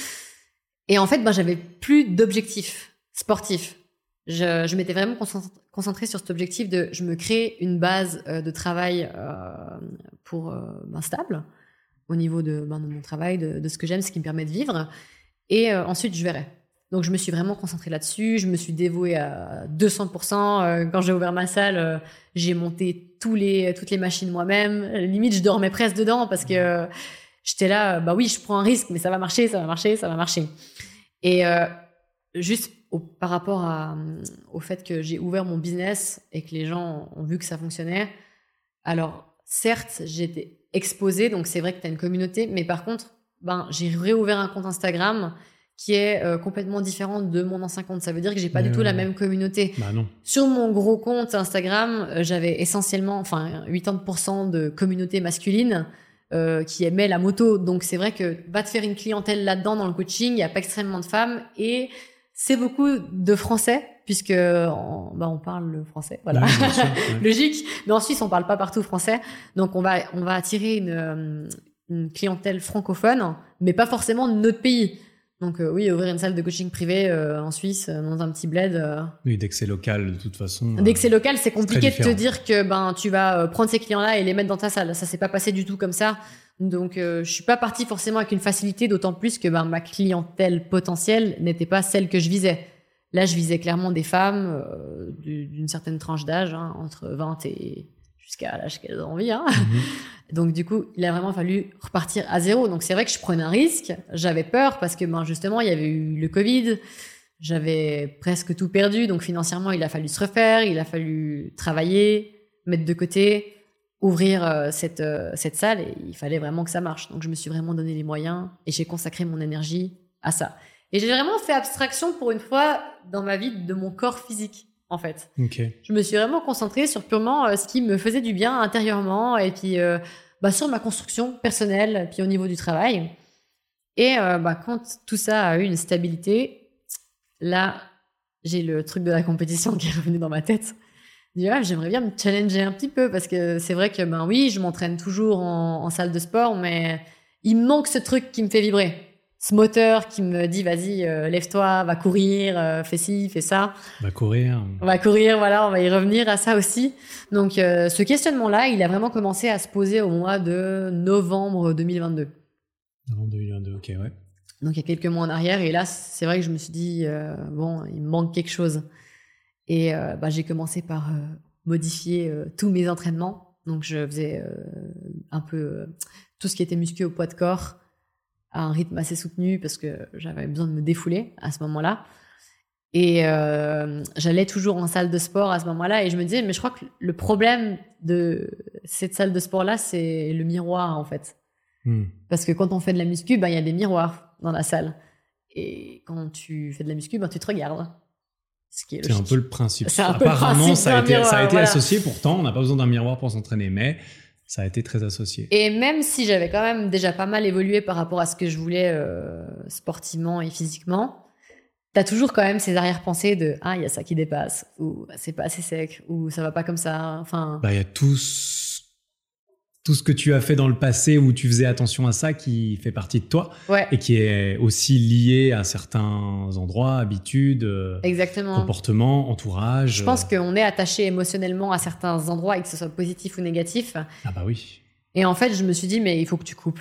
Et en fait, ben, j'avais plus d'objectifs sportifs je, m'étais vraiment concentrée sur cet objectif de je me crée une base euh, de travail euh, pour euh, ben, stable au niveau de, ben, mon travail, de, ce que j'aime, ce qui me permet de vivre. Et ensuite, je verrai. Donc, je me suis vraiment concentrée là-dessus. Je me suis dévouée à 200%. Quand j'ai ouvert ma salle, j'ai monté tous les, toutes les machines moi-même. Limite, je dormais presque dedans parce que j'étais là, bah oui, je prends un risque, mais ça va marcher, ça va marcher, ça va marcher. Et juste par rapport à, au fait que j'ai ouvert mon business et que les gens ont vu que ça fonctionnait. Alors, certes, j'étais exposée, donc c'est vrai que tu as une communauté, mais par contre, ben, j'ai réouvert un compte Instagram qui est euh, complètement différente de mon ancien compte. Ça veut dire que j'ai pas du tout la même communauté. Bah non. Sur mon gros compte Instagram, euh, j'avais essentiellement, enfin, 80% de communauté masculine euh, qui aimait la moto. Donc c'est vrai que va te faire une clientèle là-dedans dans le coaching, il y a pas extrêmement de femmes et c'est beaucoup de Français puisque on, bah, on parle le français, voilà, logique. Mais en Suisse, on parle pas partout français, donc on va on va attirer une, une clientèle francophone, mais pas forcément de notre pays. Donc euh, oui, ouvrir une salle de coaching privé euh, en Suisse, euh, dans un petit bled. Oui, dès que c'est local, de toute façon. Dès que c'est local, c'est compliqué de te dire que ben tu vas prendre ces clients-là et les mettre dans ta salle. Ça s'est pas passé du tout comme ça. Donc je suis pas partie forcément avec une facilité, d'autant plus que ben ma clientèle potentielle n'était pas celle que je visais. Là, je visais clairement des femmes d'une certaine tranche d'âge, hein, entre 20 et jusqu'à l'âge qu'elles ont envie. Hein. Mhm. Donc du coup, il a vraiment fallu repartir à zéro. Donc c'est vrai que je prenais un risque. J'avais peur parce que ben, justement, il y avait eu le Covid. J'avais presque tout perdu. Donc financièrement, il a fallu se refaire. Il a fallu travailler, mettre de côté, ouvrir euh, cette, euh, cette salle. Et il fallait vraiment que ça marche. Donc je me suis vraiment donné les moyens et j'ai consacré mon énergie à ça. Et j'ai vraiment fait abstraction pour une fois dans ma vie de mon corps physique en fait. Je me suis vraiment concentrée sur purement euh, ce qui me faisait du bien intérieurement et puis euh, bah, sur ma construction personnelle, puis au niveau du travail. Et euh, bah, quand tout ça a eu une stabilité, là, j'ai le truc de la compétition qui est revenu dans ma tête. Ah, j'aimerais bien me challenger un petit peu parce que c'est vrai que ben oui, je m'entraîne toujours en, en salle de sport, mais il me manque ce truc qui me fait vibrer. Ce moteur qui me dit vas-y euh, lève-toi va courir euh, fais ci fais ça. Va courir. On va courir voilà on va y revenir à ça aussi. Donc euh, ce questionnement là il a vraiment commencé à se poser au mois de novembre 2022 novembre 2022 ok ouais. Donc il y a quelques mois en arrière et là c'est vrai que je me suis dit bon il me manque quelque chose et bah, j'ai commencé par modifier tous mes entraînements donc je faisais un peu tout ce qui était muscu au poids de corps à un rythme assez soutenu parce que j'avais besoin de me défouler à ce moment-là. Et euh, j'allais toujours en salle de sport à ce moment-là et je me disais, mais je crois que le problème de cette salle de sport-là, c'est le miroir en fait. Hmm. Parce que quand on fait de la muscu, ben, il y a des miroirs dans la salle. Et quand tu fais de la muscu, ben, tu te regardes. C'est un peu le principe. Apparemment, ça, a été, ça a été associé pourtant. On n'a pas besoin d'un miroir pour s'entraîner, mais ça a été très associé. Et même si j'avais quand même déjà pas mal évolué par rapport à ce que je voulais euh, sportivement et physiquement, t'as toujours quand même ces arrière-pensées de ah il y a ça qui dépasse ou c'est pas assez sec ou ça va pas comme ça. Enfin. Bah il y a tous tout ce que tu as fait dans le passé où tu faisais attention à ça qui fait partie de toi et qui est aussi lié à certains endroits, habitudes, euh, Exactement. comportements, entourage. Je pense qu'on est attaché émotionnellement à certains endroits et que ce soit positif ou négatif. Ah bah oui. Et en fait, je me suis dit mais il faut que tu coupes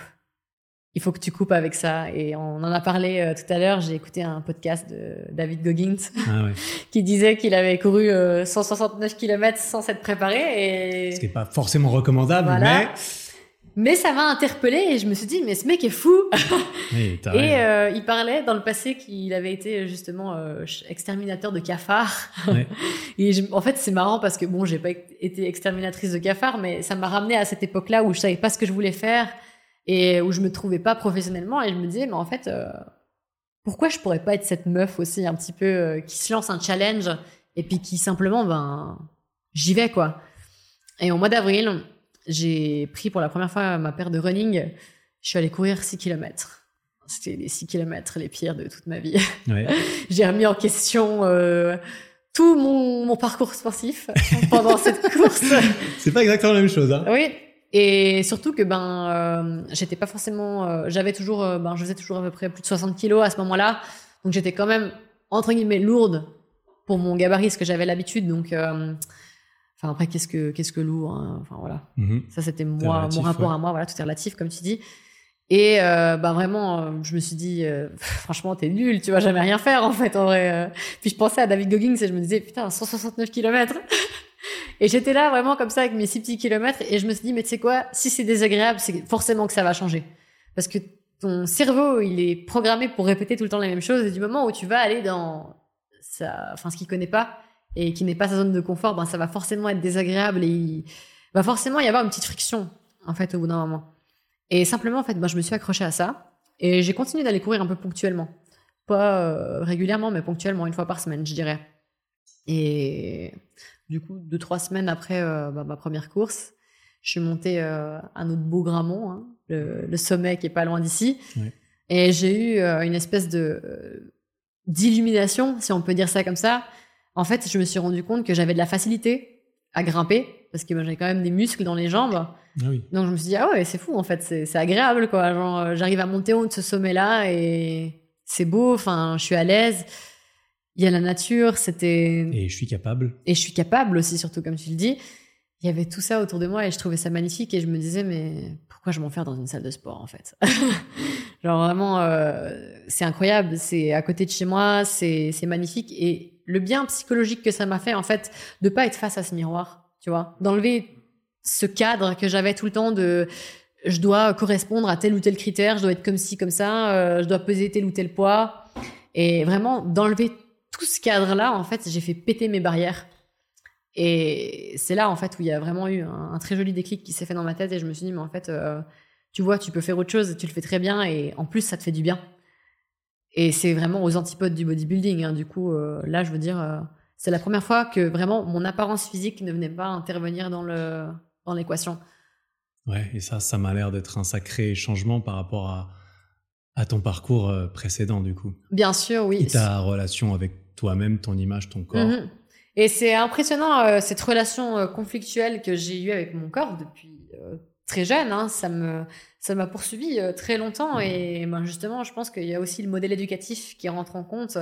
il faut que tu coupes avec ça. Et on en a parlé euh, tout à l'heure. J'ai écouté un podcast de David Goggins ah qui disait qu'il avait couru 169 euh, km sans s'être préparé. Et... Ce qui n'est pas forcément recommandable, mais... Mais ça m'a interpellé et je me suis dit, mais ce mec est fou. et euh, il parlait dans le passé qu'il avait été justement exterminateur de cafards. et en fait, c'est marrant parce que bon, j'ai pas été exterminatrice de cafards, mais ça m'a ramené à cette époque-là où je savais pas ce que je voulais faire et où je me trouvais pas professionnellement et je me disais mais en fait euh, pourquoi je pourrais pas être cette meuf aussi un petit peu euh, qui se lance un challenge et puis qui simplement ben j'y vais quoi. Et au mois d'avril j'ai pris pour la première fois ma paire de running. Je suis allée courir 6 km c'était les 6 km les pires de toute ma vie. Ouais. j'ai remis en question euh, tout mon, mon, parcours sportif pendant cette course. C'est pas exactement la même chose hein. Oui et surtout que ben euh, j'étais pas forcément euh, j'avais toujours euh, ben je faisais toujours à peu près plus de 60 kilos à ce moment-là. Donc j'étais quand même entre guillemets lourde pour mon gabarit ce que j'avais l'habitude. Donc enfin après qu'est-ce que qu'est-ce que lourd hein, enfin voilà. Mm-hmm. ça c'était moi mon rapport à moi voilà tout est relatif comme tu dis. Et ben vraiment je me suis dit franchement t'es nul tu vas jamais rien faire en fait en vrai puis je pensais à David Goggins et je me disais putain 169 kilomètres et j'étais là vraiment comme ça avec mes six petits kilomètres et je me suis dit, mais tu sais quoi, si c'est désagréable, c'est forcément que ça va changer. Parce que ton cerveau, il est programmé pour répéter tout le temps la même chose et du moment où tu vas aller dans ça, enfin, ce qu'il connaît pas et qui n'est pas sa zone de confort, ben, ça va forcément être désagréable et il va forcément y avoir une petite friction, en fait, au bout d'un moment. Et simplement, en fait, ben, je me suis accrochée à ça et j'ai continué d'aller courir un peu ponctuellement. Pas régulièrement, mais ponctuellement, une fois par semaine, je dirais. Et du coup, deux, trois semaines après bah, ma première course, je suis montée à notre beau Gramont, hein, le, sommet qui est pas loin d'ici. Et j'ai eu une espèce de d'illumination, si on peut dire ça comme ça. En fait, je me suis rendu compte que j'avais de la facilité à grimper parce que j'avais quand même des muscles dans les jambes. Ah Donc je me suis dit ah ouais, c'est fou en fait, c'est agréable quoi. Genre euh, j'arrive à monter haut de ce sommet là et c'est beau. Enfin, je suis à l'aise. Il y a la nature, c'était. Et je suis capable. Et je suis capable aussi, surtout comme tu le dis. Il y avait tout ça autour de moi et je trouvais ça magnifique et je me disais mais pourquoi je m'en faire dans une salle de sport en fait? Genre vraiment, euh, c'est incroyable, c'est à côté de chez moi, c'est magnifique et le bien psychologique que ça m'a fait en fait de pas être face à ce miroir, tu vois, d'enlever ce cadre que j'avais tout le temps de je dois correspondre à tel ou tel critère, je dois être comme ci comme ça, euh, je dois peser tel ou tel poids et vraiment d'enlever tout ce cadre là en fait j'ai fait péter mes barrières et c'est là, en fait, où il y a vraiment eu un, très joli déclic qui s'est fait dans ma tête et je me suis dit, mais en fait, euh, tu vois, tu peux faire autre chose, tu le fais très bien et en plus, ça te fait du bien. Et c'est vraiment aux antipodes du bodybuilding. Hein. Du coup, euh, là, je veux dire, euh, c'est la première fois que vraiment mon apparence physique ne venait pas intervenir dans le dans l'équation. Ouais, et ça, ça m'a l'air d'être un sacré changement par rapport à, à ton parcours précédent, du coup. Bien sûr, oui. Et ta relation avec toi-même, ton image, ton corps. Mm-hmm. Et c'est impressionnant euh, cette relation euh, conflictuelle que j'ai eue avec mon corps depuis euh, très jeune. Hein. Ça me ça m'a poursuivi très longtemps et ben, justement, je pense qu'il y a aussi le modèle éducatif qui rentre en compte.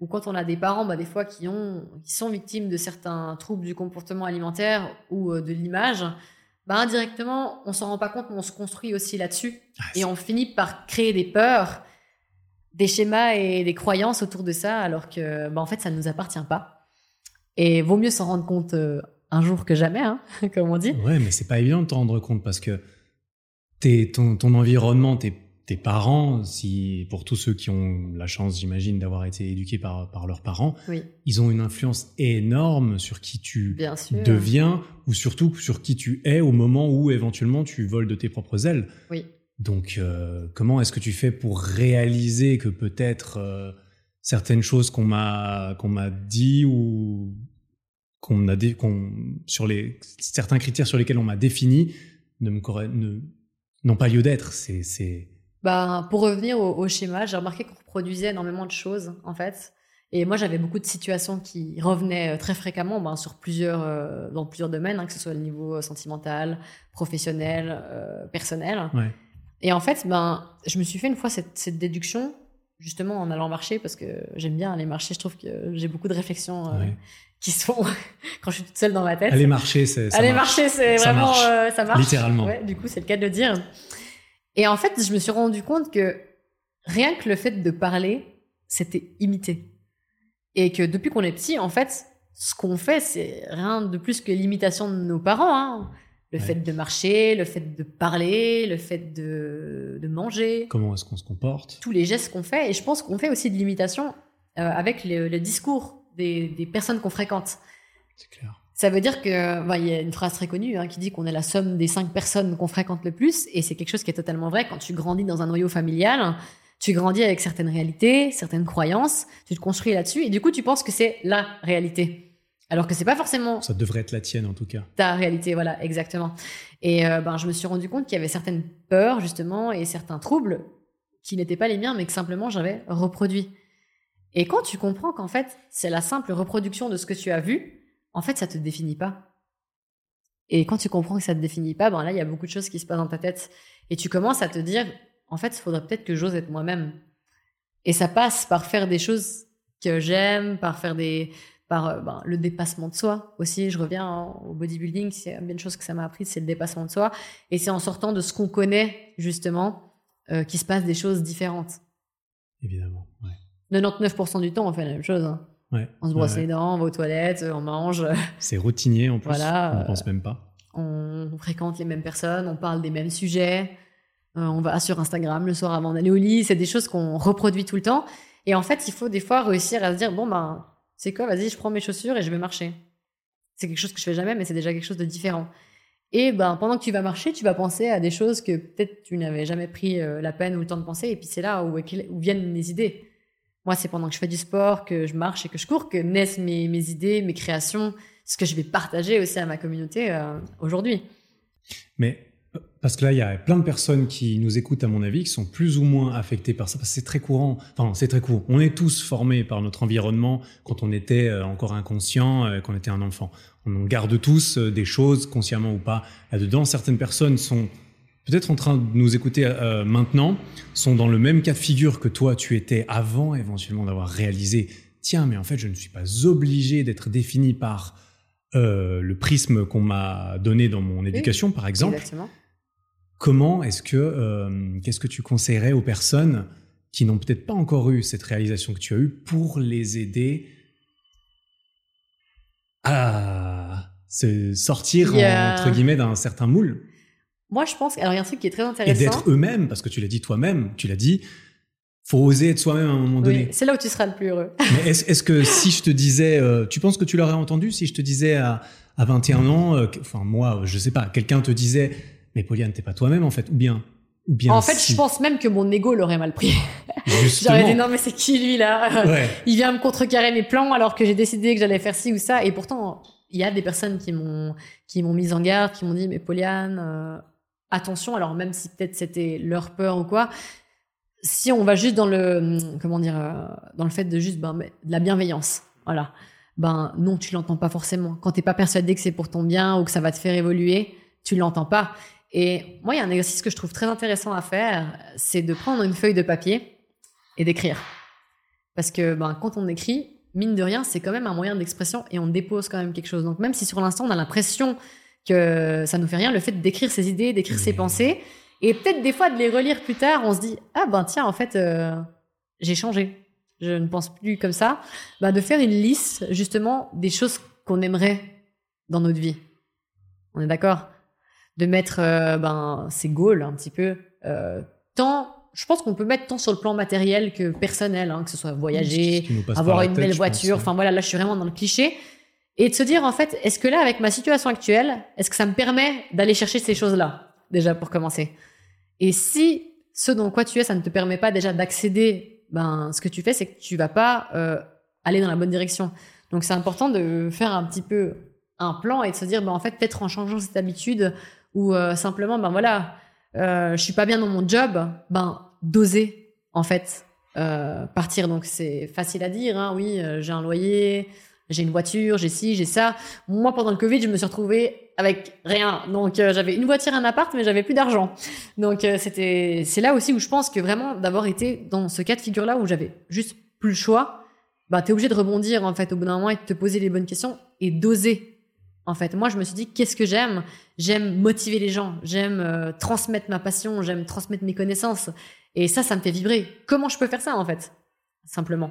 Ou quand on a des parents, bah, des fois qui ont qui sont victimes de certains troubles du comportement alimentaire ou de l'image, bah, indirectement, on s'en rend pas compte, mais on se construit aussi là-dessus ah, et on finit par créer des peurs, des schémas et des croyances autour de ça, alors que bah, en fait, ça ne nous appartient pas. Et vaut mieux s'en rendre compte euh, un jour que jamais, hein, comme on dit. Ouais, mais c'est pas évident de t'en rendre compte parce que ton, ton environnement, tes, tes parents, si pour tous ceux qui ont la chance, j'imagine, d'avoir été éduqués par, par leurs parents, ils ont une influence énorme sur qui tu deviens ou surtout sur qui tu es au moment où éventuellement tu voles de tes propres ailes. Oui. Donc, euh, comment est-ce que tu fais pour réaliser que peut-être euh, certaines choses qu'on m'a qu'on m'a dit ou qu'on a qu'on sur les certains critères sur lesquels on m'a défini ne me n'ont pas lieu d'être. C'est c'est bah pour revenir au, schéma j'ai remarqué qu'on reproduisait énormément de choses en fait. Et moi j'avais beaucoup de situations qui revenaient euh, très fréquemment ben, sur plusieurs euh, dans plusieurs domaines hein, que ce soit le niveau sentimental professionnel personnel. Ouais. Et en fait ben je me suis fait une fois cette, cette déduction justement en allant marcher parce que j'aime bien aller marcher. Je trouve que j'ai beaucoup de réflexions euh, qui sont quand je suis toute seule dans ma tête. Aller marcher, c'est aller marcher, c'est vraiment euh, ça marche. Littéralement. du coup, c'est le cas de le dire. Et en fait, je me suis rendu compte que rien que le fait de parler, c'était imiter. Et que depuis qu'on est petit, en fait, ce qu'on fait, c'est rien de plus que l'imitation de nos parents. Hein. Le fait de marcher, le fait de parler, le fait de, de manger. Comment est-ce qu'on se comporte? Tous les gestes qu'on fait. Et je pense qu'on fait aussi de l'imitation euh, avec le, discours des, des personnes qu'on fréquente. C'est clair. Ça veut dire que, bah, y a une phrase très connue hein, qui dit qu'on est la somme des cinq personnes qu'on fréquente le plus. Et c'est quelque chose qui est totalement vrai. Quand tu grandis dans un noyau familial, tu grandis avec certaines réalités, certaines croyances, tu te construis là-dessus. Et du coup, tu penses que c'est la réalité. Alors que c'est pas forcément. Ça devrait être la tienne en tout cas. Ta réalité, voilà, exactement. Et euh, ben, je me suis rendu compte qu'il y avait certaines peurs justement et certains troubles qui n'étaient pas les miens, mais que simplement j'avais reproduit. Et quand tu comprends qu'en fait c'est la simple reproduction de ce que tu as vu, en fait ça te définit pas. Et quand tu comprends que ça te définit pas, ben là il y a beaucoup de choses qui se passent dans ta tête et tu commences à te dire, en fait, il faudrait peut-être que j'ose être moi-même. Et ça passe par faire des choses que j'aime, par faire des par euh, ben, le dépassement de soi aussi. Je reviens au bodybuilding, c'est une chose que ça m'a appris, c'est le dépassement de soi. Et c'est en sortant de ce qu'on connaît, justement, euh, qu'il se passe des choses différentes. Évidemment, ouais. 99% du temps, on fait la même chose. Hein. Ouais. On se brosse les dents, on va aux toilettes, on mange. C'est routinier en plus, voilà, on ne pense même pas. On fréquente les mêmes personnes, on parle des mêmes sujets, euh, on va sur Instagram le soir avant d'aller au lit, c'est des choses qu'on reproduit tout le temps. Et en fait, il faut des fois réussir à se dire, bon, ben, c'est quoi Vas-y, je prends mes chaussures et je vais marcher. C'est quelque chose que je fais jamais, mais c'est déjà quelque chose de différent. Et ben, pendant que tu vas marcher, tu vas penser à des choses que peut-être tu n'avais jamais pris euh, la peine ou le temps de penser. Et puis c'est là où, viennent les idées. Moi, c'est pendant que je fais du sport, que je marche et que je cours, que naissent mes, mes idées, mes créations, ce que je vais partager aussi à ma communauté euh, aujourd'hui. Mais parce que là, il y a plein de personnes qui nous écoutent, à mon avis, qui sont plus ou moins affectées par ça, parce que c'est très courant. Enfin, c'est très courant. On est tous formés par notre environnement quand on était euh, encore inconscient, euh, quand on était un enfant. On garde tous euh, des choses, consciemment ou pas. Là-dedans, certaines personnes sont peut-être en train de nous écouter maintenant, sont dans le même cas de figure que toi, tu étais avant éventuellement d'avoir réalisé, tiens, mais en fait, je ne suis pas obligé d'être défini par le prisme qu'on m'a donné dans mon éducation, par exemple. Exactement Comment est-ce que, euh, qu'est-ce que tu conseillerais aux personnes qui n'ont peut-être pas encore eu cette réalisation que tu as eue pour les aider à se sortir, entre guillemets, d'un certain moule? Moi, je pense, alors il y a un truc qui est très intéressant. Et d'être eux-mêmes, parce que tu l'as dit toi-même, tu l'as dit, faut oser être soi-même à un moment donné. c'est là où tu seras le plus heureux. Mais est-ce, que si je te disais, euh, tu penses que tu l'aurais entendu si je te disais à, à 21 ans, euh, enfin moi, je sais pas, quelqu'un te disait, mais Poliane, t'es pas toi-même en fait, ou bien, ou bien. En fait, je pense même que mon ego l'aurait mal pris. J'aurais dit non mais c'est qui lui là Il vient me contrecarrer mes plans alors que j'ai décidé que j'allais faire ci ou ça. Et pourtant, il y a des personnes qui m'ont qui m'ont mise en garde, qui m'ont dit mais Poliane, euh, attention. Alors même si peut-être c'était leur peur ou quoi, si on va juste dans le comment dire euh, dans le fait de juste ben, de la bienveillance, voilà. Ben non, tu l'entends pas forcément. Quand t'es pas persuadé que c'est pour ton bien ou que ça va te faire évoluer, tu l'entends pas. Et moi, il y a un exercice que je trouve très intéressant à faire, c'est de prendre une feuille de papier et d'écrire. Parce que ben, quand on écrit, mine de rien, c'est quand même un moyen d'expression et on dépose quand même quelque chose. Donc même si sur l'instant, on a l'impression que ça nous fait rien, le fait d'écrire ses idées, d'écrire ses pensées, et peut-être des fois de les relire plus tard, on se dit, ah ben tiens, en fait, euh, j'ai changé. Je ne pense plus comme ça. Ben, de faire une liste, justement, des choses qu'on aimerait dans notre vie. On est d'accord? De mettre euh, ben, ses goals un petit peu. Euh, tant, je pense qu'on peut mettre tant sur le plan matériel que personnel, hein, que ce soit voyager, avoir une belle voiture. Enfin voilà, là je suis vraiment dans le cliché. Et de se dire en fait, est-ce que là, avec ma situation actuelle, est-ce que ça me permet d'aller chercher ces choses-là déjà pour commencer? Et si ce dont quoi tu es, ça ne te permet pas déjà d'accéder, ben ce que tu fais, c'est que tu vas pas euh, aller dans la bonne direction. Donc c'est important de faire un petit peu un plan et de se dire, ben en fait, peut-être en changeant cette habitude, ou euh, simplement ben voilà euh, je suis pas bien dans mon job ben d'oser en fait euh, partir. Donc c'est facile à dire hein, oui j'ai un loyer j'ai une voiture j'ai ci j'ai ça. Moi pendant le covid je me suis retrouvée avec rien. Donc j'avais une voiture un appart mais j'avais plus d'argent. Donc c'était c'est là aussi où je pense que vraiment d'avoir été dans ce cas de figure là où j'avais juste plus le choix bah t'es obligé de rebondir en fait au bout d'un moment et de te poser les bonnes questions et d'oser en fait. Moi, je me suis dit, qu'est-ce que j'aime? J'aime motiver les gens, j'aime euh, transmettre ma passion, j'aime transmettre mes connaissances. Et ça, ça me fait vibrer. Comment je peux faire ça, en fait? Simplement.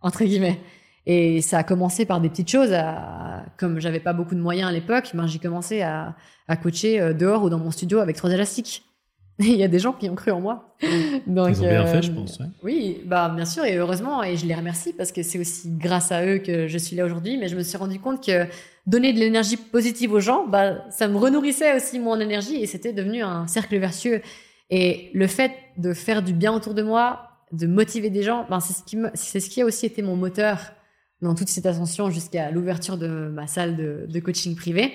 Entre guillemets. Et ça a commencé par des petites choses. À, comme j'avais pas beaucoup de moyens à l'époque, ben, j'ai commencé à, à coacher euh, dehors ou dans mon studio avec trois élastiques. il y a des gens qui ont cru en moi. Donc, Ils ont bien fait, euh, je pense. Oui, bah bien sûr et heureusement et je les remercie parce que c'est aussi grâce à eux que je suis là aujourd'hui. Mais je me suis rendu compte que donner de l'énergie positive aux gens, bah ça me renourrissait aussi mon énergie et c'était devenu un cercle vertueux. Et le fait de faire du bien autour de moi, de motiver des gens, ben c'est ce qui c'est ce qui a aussi été mon moteur dans toute cette ascension jusqu'à l'ouverture de ma salle de, de coaching privé.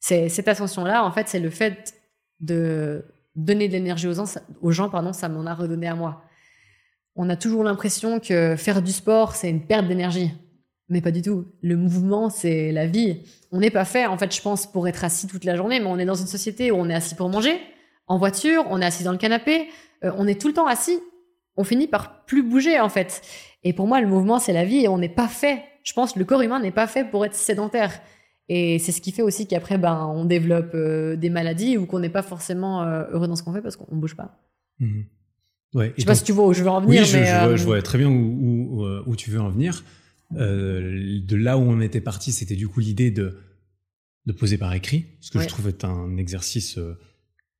C'est cette ascension là, en fait, c'est le fait de donner de l'énergie aux, aux gens, pardon, ça m'en a redonné à moi. On a toujours l'impression que faire du sport, c'est une perte d'énergie. Mais pas du tout. Le mouvement, c'est la vie. On n'est pas fait, en fait, je pense, pour être assis toute la journée, mais on est dans une société où on est assis pour manger, en voiture, on est assis dans le canapé, euh, on est tout le temps assis. On finit par plus bouger, en fait. Et pour moi, le mouvement, c'est la vie et on n'est pas fait. Je pense que le corps humain n'est pas fait pour être sédentaire. Et c'est ce qui fait aussi qu'après, ben, on développe euh, des maladies ou qu'on n'est pas forcément euh, heureux dans ce qu'on fait parce qu'on bouge pas. Mmh. Ouais, je sais pas si tu vois où je veux en venir. Oui, je, vois, je, vois, très bien où, où, où, tu veux en venir. Euh, de là où on était parti, c'était du coup l'idée de, de poser par écrit, ce que je trouve être un exercice euh,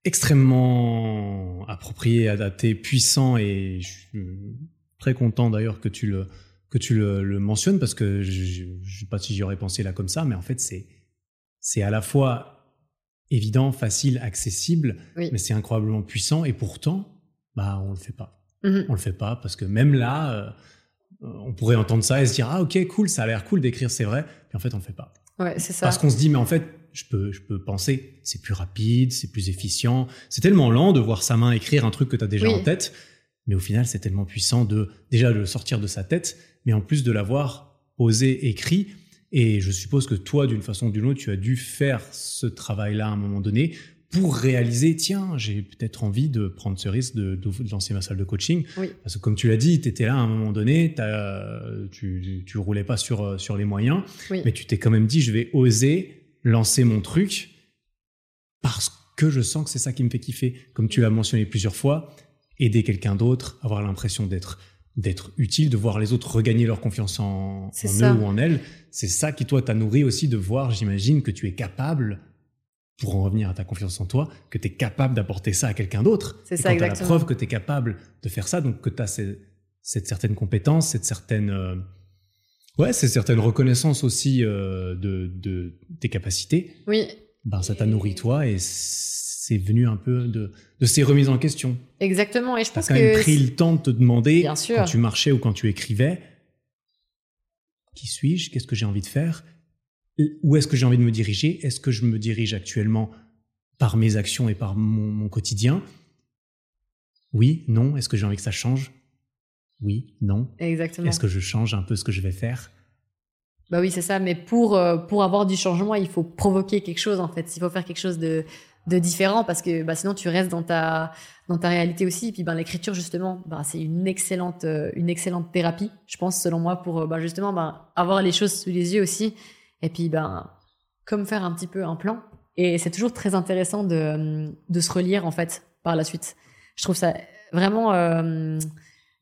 extrêmement approprié, adapté, puissant, et je suis très content d'ailleurs que tu le que tu le, mentionnes parce que je, ne sais pas si j'y aurais pensé là comme ça, mais en fait c'est c'est à la fois évident, facile, accessible, mais c'est incroyablement puissant et pourtant bah on le fait pas. Mhm. On le fait pas parce que même là, euh, on pourrait entendre ça et se dire ah ok cool, ça a l'air cool d'écrire, c'est vrai. Puis en fait, on le fait pas. Ouais, c'est ça. Parce qu'on se dit mais en fait, je peux, je peux penser, c'est plus rapide, c'est plus efficient. C'est tellement lent de voir sa main écrire un truc que tu as déjà en tête, mais au final, c'est tellement puissant de déjà de le sortir de sa tête, mais en plus de l'avoir posé écrit. Et je suppose que toi, d'une façon ou d'une autre, tu as dû faire ce travail-là à un moment donné pour réaliser, tiens, j'ai peut-être envie de prendre ce risque de, de, lancer ma salle de coaching. Parce que comme tu l'as dit, tu étais là à un moment donné, tu, tu roulais pas sur, sur les moyens, mais tu t'es quand même dit, je vais oser lancer mon truc parce que je sens que c'est ça qui me fait kiffer. Comme tu l'as mentionné plusieurs fois, aider quelqu'un d'autre, avoir l'impression d'être d'être utile, de voir les autres regagner leur confiance en, eux ou en elles. C'est ça qui, toi, t'a nourri aussi de voir, j'imagine, que tu es capable pour en revenir à ta confiance en toi, que tu es capable d'apporter ça à quelqu'un d'autre. C'est ça, exactement. la preuve que tu es capable de faire ça, donc que tu as cette, certaine compétence, cette certaine, euh, ouais, cette certaine reconnaissance aussi euh, de, de, tes capacités. Oui. Ben, ça t'a nourri toi et c'est venu un peu de, de ces remises en question. Exactement. Et je pense quand même pris le temps de te demander, quand tu marchais ou quand tu écrivais, qui suis-je Qu'est-ce que j'ai envie de faire où est-ce que j'ai envie de me diriger Est-ce que je me dirige actuellement par mes actions et par mon, quotidien? Oui, non. Est-ce que j'ai envie que ça change? Oui, non. Exactement. Est-ce que je change un peu ce que je vais faire? Bah oui, c'est ça. Mais pour, euh, pour avoir du changement, il faut provoquer quelque chose, en fait. Il faut faire quelque chose de, de différent parce que bah, sinon tu restes dans ta, dans ta réalité aussi. Et puis ben, l'écriture, justement, bah, c'est une excellente, euh, une excellente thérapie, je pense, selon moi, pour bah, justement bah, avoir les choses sous les yeux aussi et puis, ben, comme faire un petit peu un plan. Et c'est toujours très intéressant de, de, se relire, en fait, par la suite. Je trouve ça vraiment euh,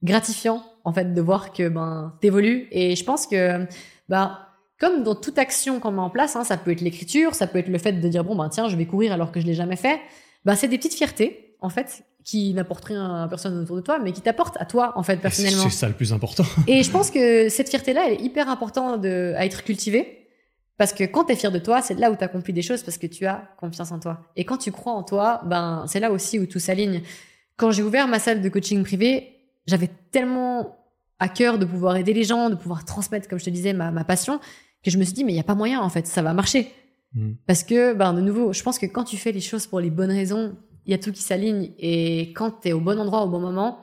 gratifiant, en fait, de voir que ben, t'évolues. Et je pense que, ben, comme dans toute action qu'on met en place, hein, ça peut être l'écriture, ça peut être le fait de dire, bon, ben, tiens, je vais courir alors que je l'ai jamais fait. Ben, c'est des petites fiertés, en fait, qui n'apportent rien à personne autour de toi, mais qui t'apportent à toi, en fait, personnellement. C'est ça le plus important. et je pense que cette fierté-là, elle est hyper importante de, à être cultivée. Parce que quand tu es fier de toi, c'est là où tu accomplis des choses parce que tu as confiance en toi. Et quand tu crois en toi, ben c'est là aussi où tout s'aligne. Quand j'ai ouvert ma salle de coaching privé, j'avais tellement à cœur de pouvoir aider les gens, de pouvoir transmettre, comme je te disais, ma, ma passion, que je me suis dit, mais il n'y a pas moyen, en fait, ça va marcher. Mm. Parce que, ben, de nouveau, je pense que quand tu fais les choses pour les bonnes raisons, il y a tout qui s'aligne. Et quand tu es au bon endroit, au bon moment,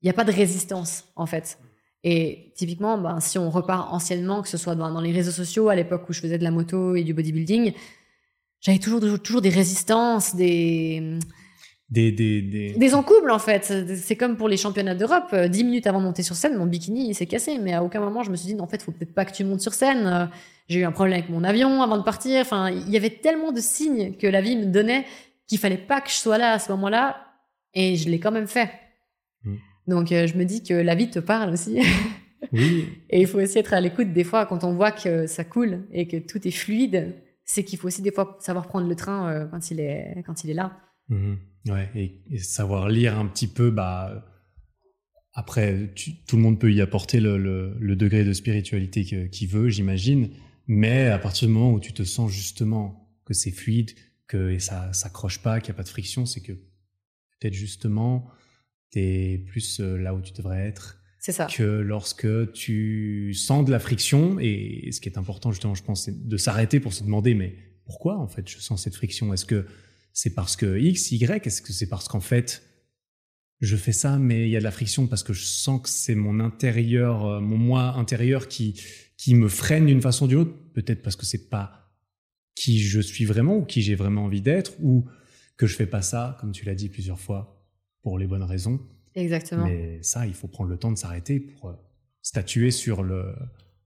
il n'y a pas de résistance, en fait. Et typiquement, ben, si on repart anciennement, que ce soit dans, les réseaux sociaux, à l'époque où je faisais de la moto et du bodybuilding, j'avais toujours, toujours, des résistances, des... Des, des, des... des en fait. C'est comme pour les championnats d'Europe. Dix minutes avant de monter sur scène, mon bikini s'est cassé. Mais à aucun moment, je me suis dit, non, en fait, faut peut-être pas que tu montes sur scène. J'ai eu un problème avec mon avion avant de partir. Enfin, il y avait tellement de signes que la vie me donnait qu'il fallait pas que je sois là à ce moment-là. Et je l'ai quand même fait. Mm. Donc euh, je me dis que la vie te parle aussi. Oui. et il faut aussi être à l'écoute des fois quand on voit que ça coule et que tout est fluide. C'est qu'il faut aussi des fois savoir prendre le train euh, quand il est quand il est là. Mhm. Ouais, et, savoir lire un petit peu. Bah après, tout le monde peut y apporter le, degré de spiritualité qu'il veut, j'imagine. Mais à partir du moment où tu te sens justement que c'est fluide, que ça s'accroche pas, qu'il n'y a pas de friction, c'est que peut-être justement t'es plus euh, là où tu devrais être. C'est ça. Que lorsque tu sens de la friction, et ce qui est important justement, je pense, c'est de s'arrêter pour se demander, mais pourquoi en fait je sens cette friction? Est-ce que c'est parce que X, Y Est-ce que c'est parce qu'en fait je fais ça, mais il y a de la friction parce que je sens que c'est mon intérieur, euh, mon moi intérieur qui qui me freine d'une façon ou d'une autre. Peut-être parce que c'est pas qui je suis vraiment ou qui j'ai vraiment envie d'être, ou que je fais pas ça, comme tu l'as dit plusieurs fois, pour les bonnes raisons. Exactement. Mais ça, il faut prendre le temps de s'arrêter pour euh, statuer sur le.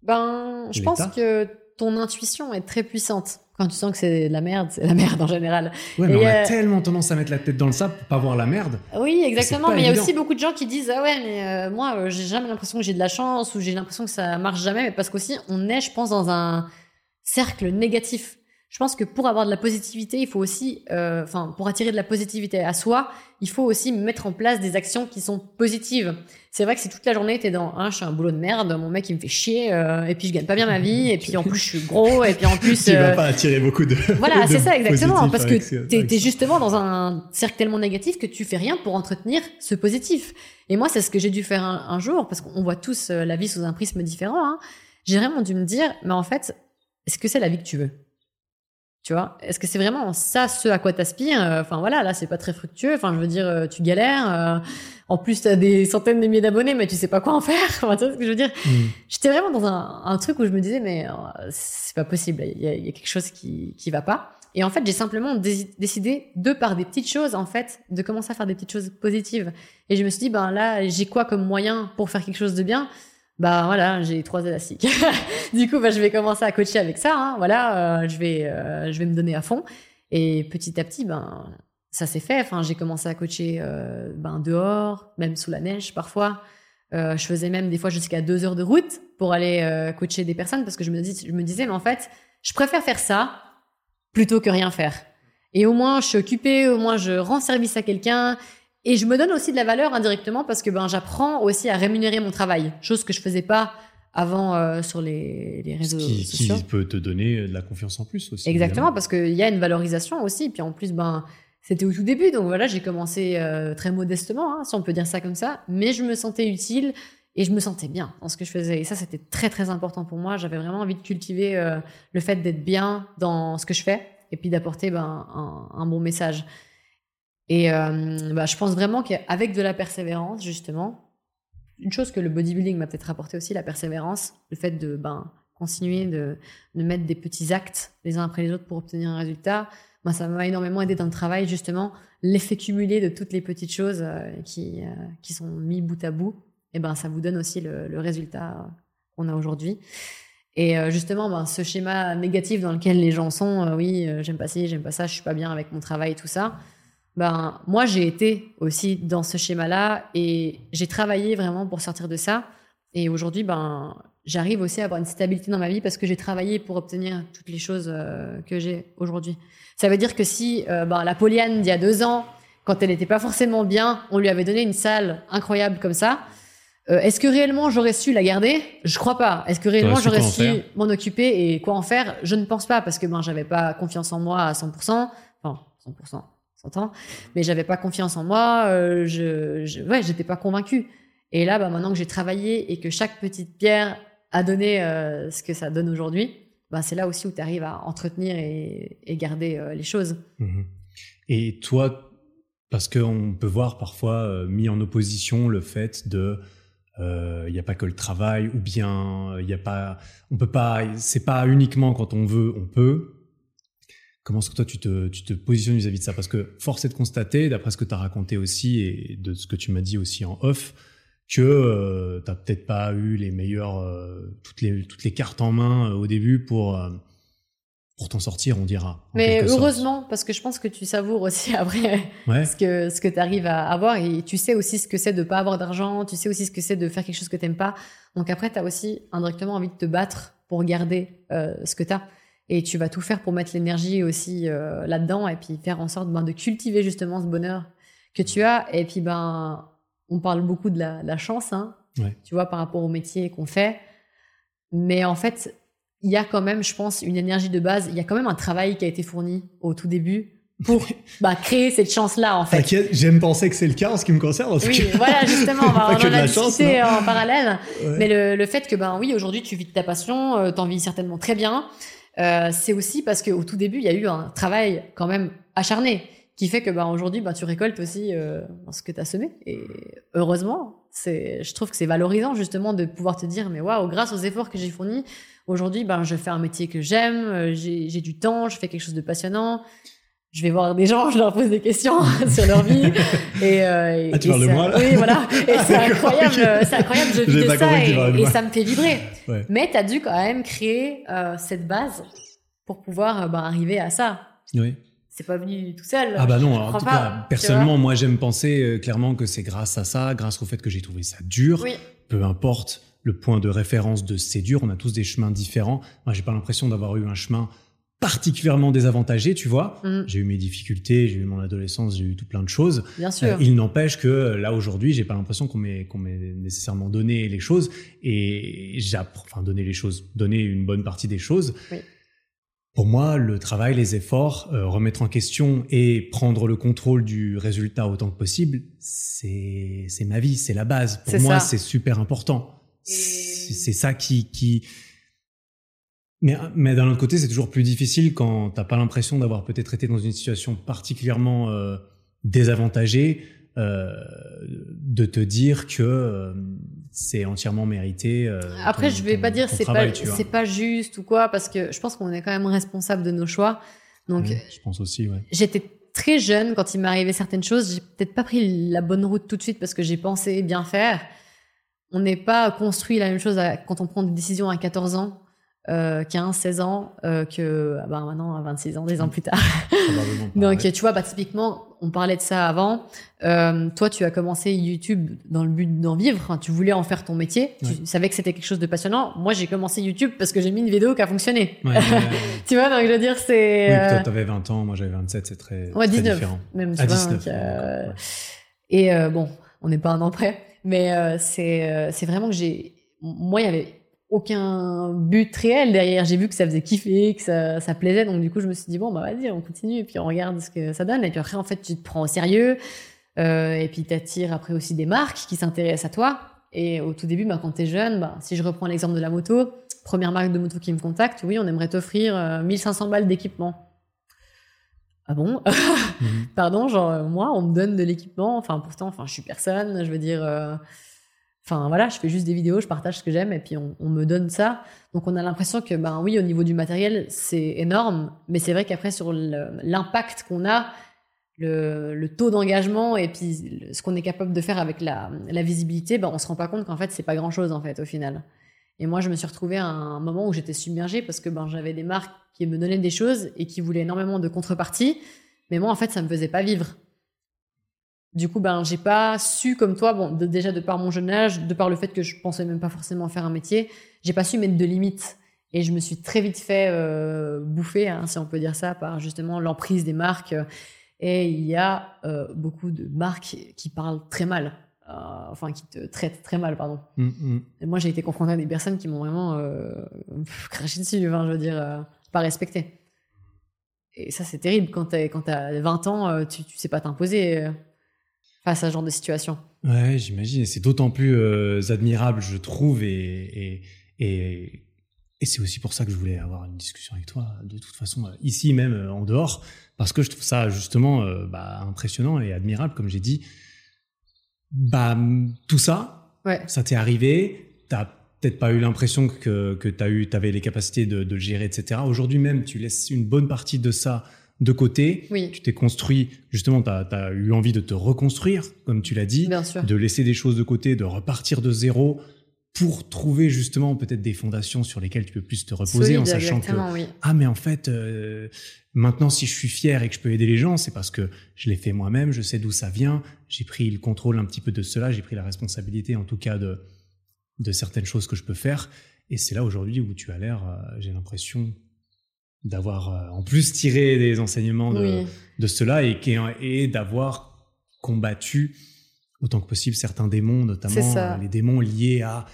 Ben, je pense que ton intuition est très puissante. Quand tu sens que c'est de la merde, c'est la merde en général. Ouais, mais on a tellement tendance à mettre la tête dans le sable pour pas voir la merde. Oui, exactement. Mais il y a aussi beaucoup de gens qui disent ah ouais, mais euh, moi, euh, j'ai jamais l'impression que j'ai de la chance ou j'ai l'impression que ça marche jamais, mais parce qu'aussi on est, je pense, dans un cercle négatif je pense que pour avoir de la positivité, il faut aussi, euh, enfin, pour attirer de la positivité à soi, il faut aussi mettre en place des actions qui sont positives. C'est vrai que si toute la journée t'es dans, hein, je suis un boulot de merde, mon mec il me fait chier, euh, et puis je gagne pas bien ma vie, et puis en plus je suis gros, et puis en plus. tu vas euh, pas attirer beaucoup de. Voilà, c'est ça exactement, parce que t'es es justement dans un cercle tellement négatif que tu fais rien pour entretenir ce positif. Et moi, c'est ce que j'ai dû faire un, jour, parce qu'on voit tous la vie sous un prisme différent. Hein. J'ai vraiment dû me dire, mais en fait, est-ce que c'est la vie que tu veux? Tu vois, est-ce que c'est vraiment ça ce à quoi t'aspires euh, Enfin voilà, là c'est pas très fructueux. Enfin je veux dire, euh, tu galères. Euh, en plus t'as des centaines de milliers d'abonnés, mais tu sais pas quoi en faire. Enfin, tu vois ce que je veux dire? Mm. J'étais vraiment dans un, un, truc où je me disais mais c'est pas possible. Il y, a, il y, a, quelque chose qui qui va pas. Et en fait j'ai simplement décidé de par des petites choses en fait de commencer à faire des petites choses positives. Et je me suis dit ben là j'ai quoi comme moyen pour faire quelque chose de bien? Bah voilà, j'ai trois élastiques. du coup, bah, je vais commencer à coacher avec ça. Hein. Voilà, euh, je vais, euh, je vais me donner à fond. Et petit à petit, ben ça s'est fait. Enfin, j'ai commencé à coacher euh, ben dehors, même sous la neige parfois. je faisais même des fois jusqu'à deux heures de route pour aller coacher des personnes parce que je me, je me disais, mais en fait, je préfère faire ça plutôt que rien faire. Et au moins, je suis occupée, au moins, je rends service à quelqu'un et je me donne aussi de la valeur indirectement parce que ben j'apprends aussi à rémunérer mon travail, chose que je faisais pas avant euh, sur les, les réseaux qui, sociaux. Qui peut te donner de la confiance en plus aussi. Exactement, parce qu'il y a une valorisation aussi. Puis en plus, ben c'était au tout début, donc voilà, j'ai commencé euh, très modestement, hein, si on peut dire ça comme ça, mais je me sentais utile et je me sentais bien dans ce que je faisais. Et ça, c'était très très important pour moi. J'avais vraiment envie de cultiver euh, le fait d'être bien dans ce que je fais et puis d'apporter ben, un, un bon message. Et euh, bah, je pense vraiment qu'avec de la persévérance, justement, une chose que le bodybuilding m'a peut-être apporté aussi, la persévérance, le fait de ben, continuer de, de, mettre des petits actes les uns après les autres pour obtenir un résultat, ben, ça m'a énormément aidé dans le travail, justement, l'effet cumulé de toutes les petites choses euh, qui, euh, qui sont mis bout à bout, et ben ça vous donne aussi le, le résultat qu'on a aujourd'hui. Et justement, ben, ce schéma négatif dans lequel les gens sont, oui, j'aime pas ci, j'aime pas ça, je suis pas bien avec mon travail, tout ça, ben moi j'ai été aussi dans ce schéma-là et j'ai travaillé vraiment pour sortir de ça. Et aujourd'hui, ben j'arrive aussi à avoir une stabilité dans ma vie parce que j'ai travaillé pour obtenir toutes les choses euh, que j'ai aujourd'hui. Ça veut dire que si euh, ben, la Poliane d'il y a deux ans, quand elle n'était pas forcément bien, on lui avait donné une salle incroyable comme ça. Euh, est-ce que réellement j'aurais su la garder? Je crois pas. Est-ce que réellement j'aurais su m'en occuper et quoi en faire? Je ne pense pas parce que ben j'avais pas confiance en moi à 100%. Enfin, 100% mais j'avais pas confiance en moi, euh, je, je, ouais, j'étais pas convaincue. Et là, bah, maintenant que j'ai travaillé et que chaque petite pierre a donné euh, ce que ça donne aujourd'hui, bah, c'est là aussi où tu arrives à entretenir et, garder euh, les choses. Mhm. Et toi, parce qu'on peut voir parfois mis en opposition le fait de il n'y a pas que le travail ou bien il y a pas on peut pas c'est pas uniquement quand on veut on peut Comment est-ce que toi tu te, tu te positionnes vis-à-vis de ça? Parce que force est de constater, d'après ce que tu as raconté aussi et de ce que tu m'as dit aussi en off, que euh, tu n'as peut-être pas eu les meilleures, euh, toutes, les, toutes les cartes en main euh, au début pour, pour t'en sortir, on dira. Mais heureusement, parce que je pense que tu savoures aussi après ce que, ce que tu arrives à avoir et tu sais aussi ce que c'est de pas avoir d'argent, tu sais aussi ce que c'est de faire quelque chose que tu n'aimes pas. Donc après, tu as aussi indirectement envie de te battre pour garder ce que tu as et tu vas tout faire pour mettre l'énergie aussi euh, là-dedans et puis faire en sorte ben, de cultiver justement ce bonheur que tu as. Et puis, ben, on parle beaucoup de la, chance, hein, tu vois, par rapport au métier qu'on fait. Mais en fait, il y a quand même, je pense, une énergie de base. Il y a quand même un travail qui a été fourni au tout début pour bah, créer cette chance-là, en fait. T'inquiète, j'aime penser que c'est le cas en ce qui me concerne. En oui, voilà, justement, on, va, en a discuté en parallèle. Mais le, le, fait que, ben oui, aujourd'hui, tu vis de ta passion, euh, t'en vis certainement très bien. Euh, c'est aussi parce qu'au tout début, il y a eu un travail quand même acharné qui fait que bah, aujourd'hui, bah, tu récoltes aussi euh, ce que tu as semé. Et heureusement, je trouve que c'est valorisant justement de pouvoir te dire, mais waouh, grâce aux efforts que j'ai fournis, aujourd'hui, ben, je fais un métier que j'aime, euh, j'ai du temps, je fais quelque chose de passionnant je vais voir des gens, je leur pose des questions sur leur vie. Et, euh, ah, tu parles de moi là Oui, voilà. Et c'est incroyable, c'est incroyable, je vis de ça et, et, ça me fait vibrer. Mais tu as dû quand même créer euh, cette base pour pouvoir euh, bah, arriver à ça. Oui. C'est pas venu tout seul. Ah bah non, en tout cas, personnellement, moi j'aime penser euh, clairement que c'est grâce à ça, grâce au fait que j'ai trouvé ça dur. Oui. Peu importe le point de référence de c'est dur, on a tous des chemins différents. Moi, j'ai pas l'impression d'avoir eu un chemin particulièrement désavantagé, tu vois. Mm. J'ai eu mes difficultés, j'ai eu mon adolescence, j'ai eu tout plein de choses. Bien sûr. Euh, il n'empêche que là aujourd'hui, j'ai pas l'impression qu'on m'ait qu'on nécessairement donné les choses et j'apprends, enfin donner les choses, donner une bonne partie des choses. Oui. Pour moi, le travail, les efforts, euh, remettre en question et prendre le contrôle du résultat autant que possible, c'est ma vie, c'est la base. Pour moi, c'est super important. C'est ça qui qui mais, mais d'un autre côté, c'est toujours plus difficile quand t'as pas l'impression d'avoir peut-être été dans une situation particulièrement euh, désavantagée, euh, de te dire que euh, c'est entièrement mérité. Après, ton, je vais ton, pas dire c'est pas c'est pas juste ou quoi, parce que je pense qu'on est quand même responsable de nos choix. Donc, je pense aussi, ouais. j'étais très jeune quand il m'arrivait certaines choses. J'ai peut-être pas pris la bonne route tout de suite parce que j'ai pensé bien faire. On n'est pas construit la même chose à- quand on prend des décisions à 14 ans, euh, 15, 16 ans, euh, que ah bah, maintenant à 26 ans, des ans plus tard. Donc, tu vois, bah, typiquement, on parlait de ça avant. Euh, toi, tu as commencé YouTube dans le but d'en vivre. Enfin, tu voulais en faire ton métier. Ouais. Tu savais que c'était quelque chose de passionnant. Moi, j'ai commencé YouTube parce que j'ai mis une vidéo qui a fonctionné. Ouais, ouais. Tu vois, donc je veux dire, c'est. Oui, euh, toi, t'avais 20 ans, moi j'avais 27, c'est très, Ouais, très 19. différent. même, tu À vois, 19. donc, euh. Et euh, bon, on n'est pas un an près. Mais euh, c'est euh, c'est vraiment que j'ai. Moi, il y avait aucun but réel derrière. J'ai vu que ça faisait kiffer, que ça, ça plaisait. Donc, du coup, je me suis dit, bon, bah, vas-y, on continue. Et puis, on regarde ce que ça donne. Et puis après, en fait, tu te prends au sérieux. Euh, et puis, t'attires après aussi des marques qui s'intéressent à toi. Et au tout début, bah, quand t'es jeune, bah, si je reprends l'exemple de la moto, première marque de moto qui me contacte, oui, on aimerait t'offrir euh, 1500 balles d'équipement. Ah bon? Mhm. Pardon, genre euh, moi, on me donne de l'équipement. Enfin, pourtant, enfin, je suis personne. Je veux dire, euh, enfin voilà, je fais juste des vidéos, je partage ce que j'aime et puis on, me donne ça. Donc on a l'impression que ben oui, au niveau du matériel, c'est énorme, mais c'est vrai qu'après sur l'impact qu'on a, le, taux d'engagement et puis ce qu'on est capable de faire avec la, la visibilité, ben on se rend pas compte qu'en fait c'est pas grand chose en fait au final. Et moi, je me suis retrouvée à un moment où j'étais submergée parce que ben j'avais des marques qui me donnaient des choses et qui voulaient énormément de contrepartie. Mais moi, en fait, ça me faisait pas vivre. Du coup, ben, j'ai pas su, comme toi, bon, de- déjà de par mon jeune âge, de par le fait que je pensais même pas forcément faire un métier, j'ai pas su mettre de limites. Et je me suis très vite fait euh, bouffer, hein, si on peut dire ça, par justement l'emprise des marques. Et il y a euh, beaucoup de marques qui parlent très mal, euh, enfin qui te traitent très mal, pardon. Mhm, mhm. Et moi, j'ai été confrontée à des personnes qui m'ont vraiment pff, craché dessus, enfin, je veux dire, pas respecté. Et ça, c'est terrible. Quand tu as 20 ans, tu, tu sais pas t'imposer face à ce genre de situation. Ouais, j'imagine. Et c'est d'autant plus euh, admirable, je trouve. Et, et, et, et c'est aussi pour ça que je voulais avoir une discussion avec toi, de toute façon, euh, ici même, euh, en dehors. Parce que je trouve ça justement euh, bah, impressionnant et admirable, comme j'ai dit. Bah, tout ça, Ouais, ça t'est arrivé. T'as peut-être pas eu l'impression que, que t'as eu, t'avais les capacités de, de le gérer, etc. Aujourd'hui même, tu laisses une bonne partie de ça de côté. oui, Tu t'es construit, justement, tu as, eu envie de te reconstruire, comme tu l'as dit, de laisser des choses de côté, de repartir de zéro pour trouver justement peut-être des fondations sur lesquelles tu peux plus te reposer Solide, en sachant que oui. ah mais en fait euh, maintenant si je suis fier et que je peux aider les gens c'est parce que je l'ai fait moi-même je sais d'où ça vient j'ai pris le contrôle un petit peu de cela j'ai pris la responsabilité en tout cas de de certaines choses que je peux faire et c'est là aujourd'hui où tu as l'air euh, j'ai l'impression d'avoir euh, en plus tiré des enseignements de, Oui, de cela et, qui- et d'avoir combattu autant que possible certains démons, notamment euh, les démons liés à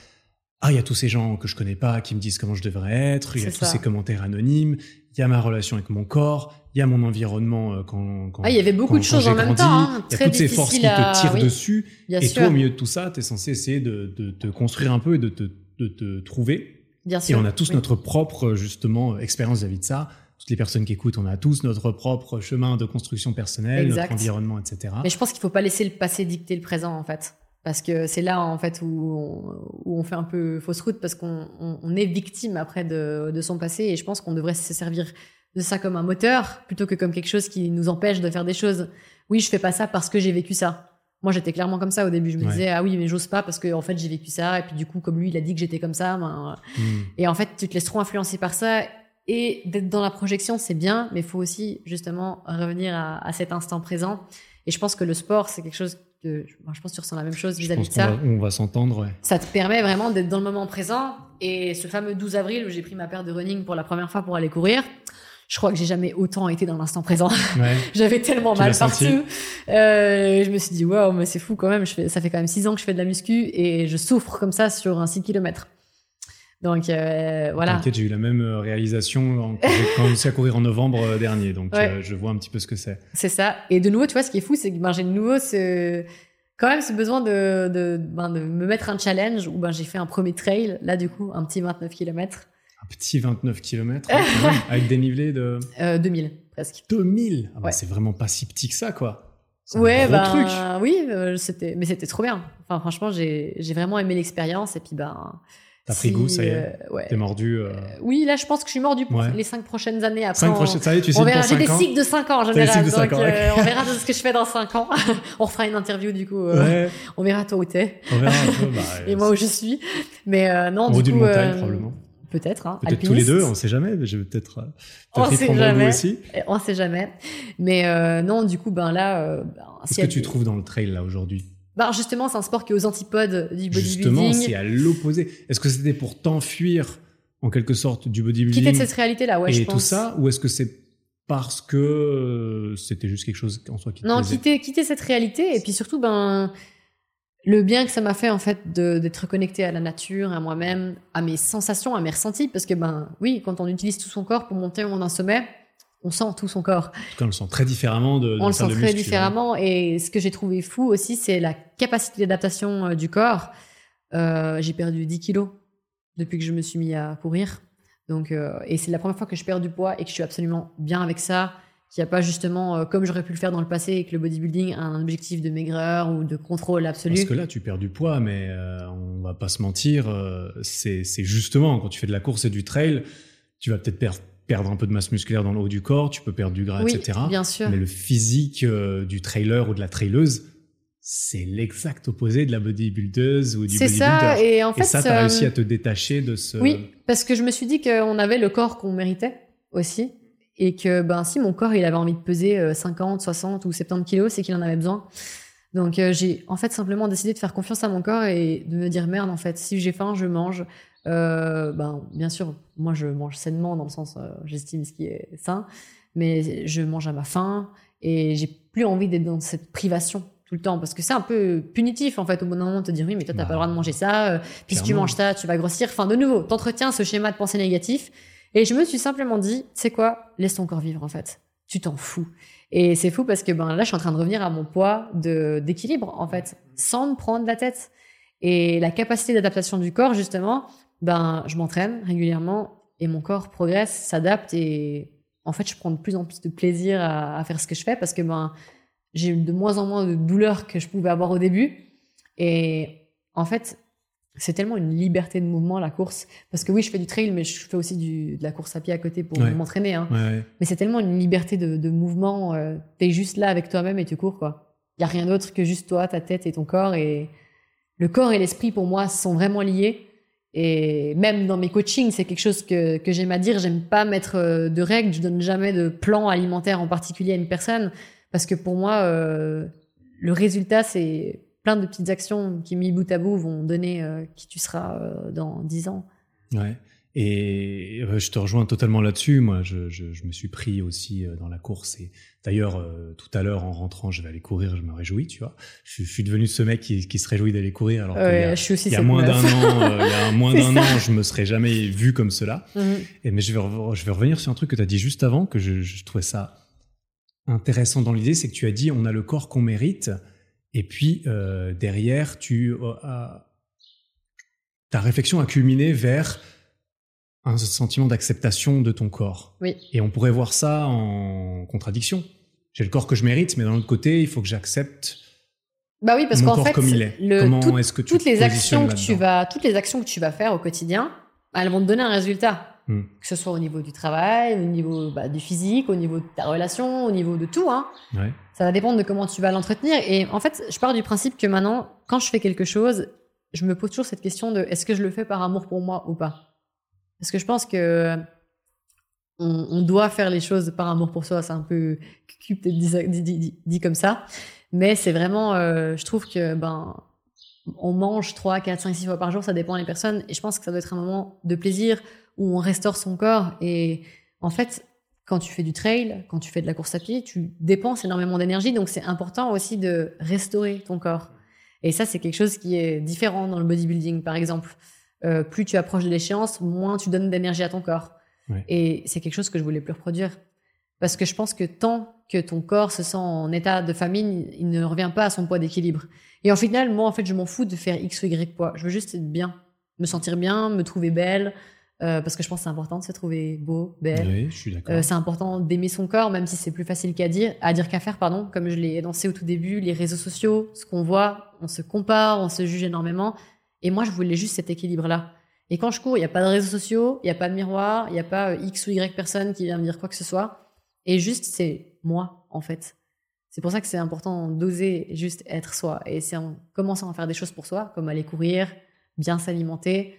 ah il y a tous ces gens que je connais pas qui me disent comment je devrais être, il y a tous ça. ces commentaires anonymes, il y a ma relation avec mon corps, il y a mon environnement euh, quand, quand Ah, il y avait beaucoup quand- de choses en même grandi. temps, hein, il y a toutes ces forces qui à- te tirent oui. dessus et sûr. toi au milieu de tout ça, tu es censé essayer de, de te construire un peu et de te, de te trouver bien et on a tous oui. notre propre justement expérience vis-à-vis de ça. Toutes les personnes qui écoutent, on a tous notre propre chemin de construction personnelle, Exact. notre environnement, etc. Mais je pense qu'il faut pas laisser le passé dicter le présent, en fait. Parce que c'est là, en fait, où on, où on fait un peu fausse route, parce qu'on on- on est victime après de, de son passé. Et je pense qu'on devrait se servir de ça comme un moteur, plutôt que comme quelque chose qui nous empêche de faire des choses. Oui, je fais pas ça parce que j'ai vécu ça. Moi, j'étais clairement comme ça au début. Je me Ouais. disais, ah oui, mais j'ose pas parce que, en fait, j'ai vécu ça. Et puis, du coup, comme lui, il a dit que j'étais comme ça, ben, Hmm. et en fait, tu te laisses trop influencer par ça. Et d'être dans la projection, c'est bien, mais il faut aussi justement revenir à, à cet instant présent. Et je pense que le sport, c'est quelque chose que je pense que tu ressens la même chose vis-à-vis de ça. va, on va s'entendre. Ouais. Ça te permet vraiment d'être dans le moment présent. Et ce fameux 12 avril où j'ai pris ma paire de running pour la première fois pour aller courir, je crois que j'ai jamais autant été dans l'instant présent. J'avais tellement mal partout. Euh, je me suis dit, waouh, mais c'est fou quand même. Je fais, ça fait quand même six ans que je fais de la muscu et je souffre comme ça sur un 6 km. Donc euh, voilà. T'inquiète, j'ai eu la même euh, réalisation quand j'ai commencé à courir en novembre euh, dernier. Donc euh, je vois un petit peu ce que c'est. C'est ça. Et de nouveau, tu vois, ce qui est fou, c'est que ben, j'ai de nouveau ce quand même ce besoin de, de, ben, de me mettre un challenge où ben, j'ai fait un premier trail, là du coup, un petit 29 km un petit 29 km avec dénivelé de euh, 2000 presque. 2000 ah bah, C'est vraiment pas si petit que ça, quoi. Ouais, bah truc. oui, euh, c'était, mais c'était trop bien. Enfin, franchement, j'ai, j'ai vraiment aimé l'expérience et puis ben. T'as pris goût, ça y est. Euh, ouais. T'es mordu. Euh. oui, là, je pense que je suis mordu pour les cinq prochaines années. Après, cinq prochaines, ça y est, tu sais on verra. J'ai des cycles de 5 ans en général. Donc, on verra ce que je fais dans 5 ans. on refera une interview du coup. on verra toi où t'es. On verra un peu. Bah, et moi où je suis. Mais non, du coup. d'une montagne probablement. Peut-être. Hein, peut-être tous les deux, on sait jamais. Je vais peut-être. Euh, on sait jamais. Aussi. On sait jamais. Mais euh, non, du coup, ben là. Euh, ben, Qu'est-ce que tu trouves dans le trail là aujourd'hui? Ben justement, c'est un sport qui est aux antipodes du bodybuilding. Justement, c'est à l'opposé. Est-ce que c'était pour t'enfuir en quelque sorte du bodybuilding Quitter cette réalité-là, ouais. Et je tout ça, ou est-ce que c'est parce que c'était juste quelque chose en soi qui te Non, quitter, quitter cette réalité et puis surtout, ben le bien que ça m'a fait en fait d'être connecté à la nature, à moi-même, à mes sensations, à mes ressentis, parce que ben oui, quand on utilise tout son corps pour monter en un sommet, on sent tout son corps. On le sent très différemment de. On le sent très différemment, et ce que j'ai trouvé fou aussi, c'est la capacité d'adaptation euh, du corps. Euh, j'ai perdu 10 kilos depuis que je me suis mis à courir, donc euh, et c'est la première fois que je perds du poids et que je suis absolument bien avec ça qu'il n'y a pas justement, euh, comme j'aurais pu le faire dans le passé, et que le bodybuilding a un objectif de maigreur ou de contrôle absolu. Parce que là, tu perds du poids, mais euh, on va pas se mentir, euh, c'est justement quand tu fais de la course et du trail, tu vas peut-être perdre perdre un peu de masse musculaire dans le haut du corps, tu peux perdre du gras, oui, etc. Bien sûr. Mais le physique du trailer ou de la traileuse, c'est l'exact opposé de la bodybuildeuse ou du bodybuilder. C'est ça, et en fait, et ça, t'as réussi à te détacher de ce. Oui, parce que je me suis dit qu'on avait le corps qu'on méritait aussi et que ben si mon corps il avait envie de peser 50, euh, 60 ou 70 kilos, c'est qu'il en avait besoin. Donc euh, j'ai en fait simplement décidé de faire confiance à mon corps et de me dire merde en fait si j'ai faim je mange. Euh, ben bien sûr moi je mange sainement dans le sens j'estime ce qui est sain, mais je mange à ma faim et j'ai plus envie d'être dans cette privation tout le temps parce que c'est un peu punitif en fait au bout d'un moment de te dire oui mais toi t'as pas le droit de manger ça puis si tu manges ça tu vas grossir enfin de nouveau t'entretiens ce schéma de pensée négatif et je me suis simplement dit, c'est quoi Laisse ton corps vivre en fait. Tu t'en fous. Et c'est fou parce que ben là, je suis en train de revenir à mon poids de d'équilibre en fait, sans me prendre la tête. Et la capacité d'adaptation du corps justement, ben je m'entraîne régulièrement et mon corps progresse, s'adapte et en fait, je prends de plus en plus de plaisir à, à faire ce que je fais parce que ben j'ai de moins en moins de douleurs que je pouvais avoir au début. Et en fait, c'est tellement une liberté de mouvement la course. Parce que oui je fais du trail mais je fais aussi du, de la course à pied à côté pour m'entraîner hein. mais c'est tellement une liberté de, de mouvement euh, t'es juste là avec toi-même et tu cours quoi. Il y a rien d'autre que juste toi ta tête et ton corps et le corps et l'esprit pour moi sont vraiment liés. Et même dans mes coachings c'est quelque chose que, que j'aime à dire. J'aime pas mettre euh, de règles. Je donne jamais de plan alimentaire en particulier à une personne. Parce que pour moi euh, le résultat c'est plein de petites actions qui, mis bout à bout, vont donner euh, qui tu seras euh, dans 10 ans. Ouais. Et euh, je te rejoins totalement là-dessus. Moi, je, je, je, me suis pris aussi dans la course. Et d'ailleurs, tout à l'heure, en rentrant, je vais aller courir. Je me réjouis, tu vois. Je, je suis devenu ce mec qui, qui se réjouit d'aller courir. Alors ouais, y a, je suis aussi il y a moins d'un an, il y a moins d'un an, je me serais jamais vu comme cela. Mhm. Et mais je vais, je vais revenir sur un truc que tu as dit juste avant, que je, je trouvais ça intéressant dans l'idée, c'est que tu as dit on a le corps qu'on mérite. Et puis euh, derrière, tu euh, ta réflexion a culminé vers un sentiment d'acceptation de ton corps. Oui. Et on pourrait voir ça en contradiction. J'ai le corps que je mérite, mais d'un autre côté, il faut que j'accepte. Bah oui, parce qu'en fait, comme il est. Le, que toutes les actions que tu vas, toutes les actions que tu vas faire au quotidien, elles vont te donner un résultat. Hmm. Que ce soit au niveau du travail, au niveau bah, du physique, au niveau de ta relation, au niveau de tout. Hein. Ça va dépendre de comment tu vas l'entretenir. Et en fait, je pars du principe que maintenant, quand je fais quelque chose, je me pose toujours cette question de est-ce que je le fais par amour pour moi ou pas? Parce que je pense que on, doit faire les choses par amour pour soi. C'est un peu peut-être dit, comme ça. Mais c'est vraiment, euh, je trouve que ben on mange 3, 4, 5, 6 fois par jour, ça dépend des personnes. Et je pense que ça doit être un moment de plaisir où on restaure son corps. Et en fait, quand tu fais du trail, quand tu fais de la course à pied, tu dépenses énormément d'énergie. Donc, c'est important aussi de restaurer ton corps. Et ça, c'est quelque chose qui est différent dans le bodybuilding, par exemple. Euh, plus tu approches de l'échéance, moins tu donnes d'énergie à ton corps. Et c'est quelque chose que je voulais plus reproduire. Parce que je pense que tant que ton corps se sent en état de famine, il ne revient pas à son poids d'équilibre. Et en final, moi, en fait, je m'en fous de faire X ou Y poids. Je veux juste être bien, me sentir bien, me trouver belle, euh, parce que je pense que c'est important de se trouver beau, belle. Oui, je suis d'accord. Euh, c'est important d'aimer son corps, même si c'est plus facile qu'à dire, à dire qu'à faire, pardon. Comme je l'ai énoncé au tout début, les réseaux sociaux, ce qu'on voit, on se compare, on se juge énormément. Et moi, je voulais juste cet équilibre-là. Et quand je cours, il n'y a pas de réseaux sociaux, il n'y a pas de miroir, il n'y a pas euh, X ou Y personne qui vient me dire quoi que ce soit. Et juste, c'est moi, en fait. C'est pour ça que c'est important d'oser juste être soi. Et c'est en commençant à faire des choses pour soi, comme aller courir, bien s'alimenter,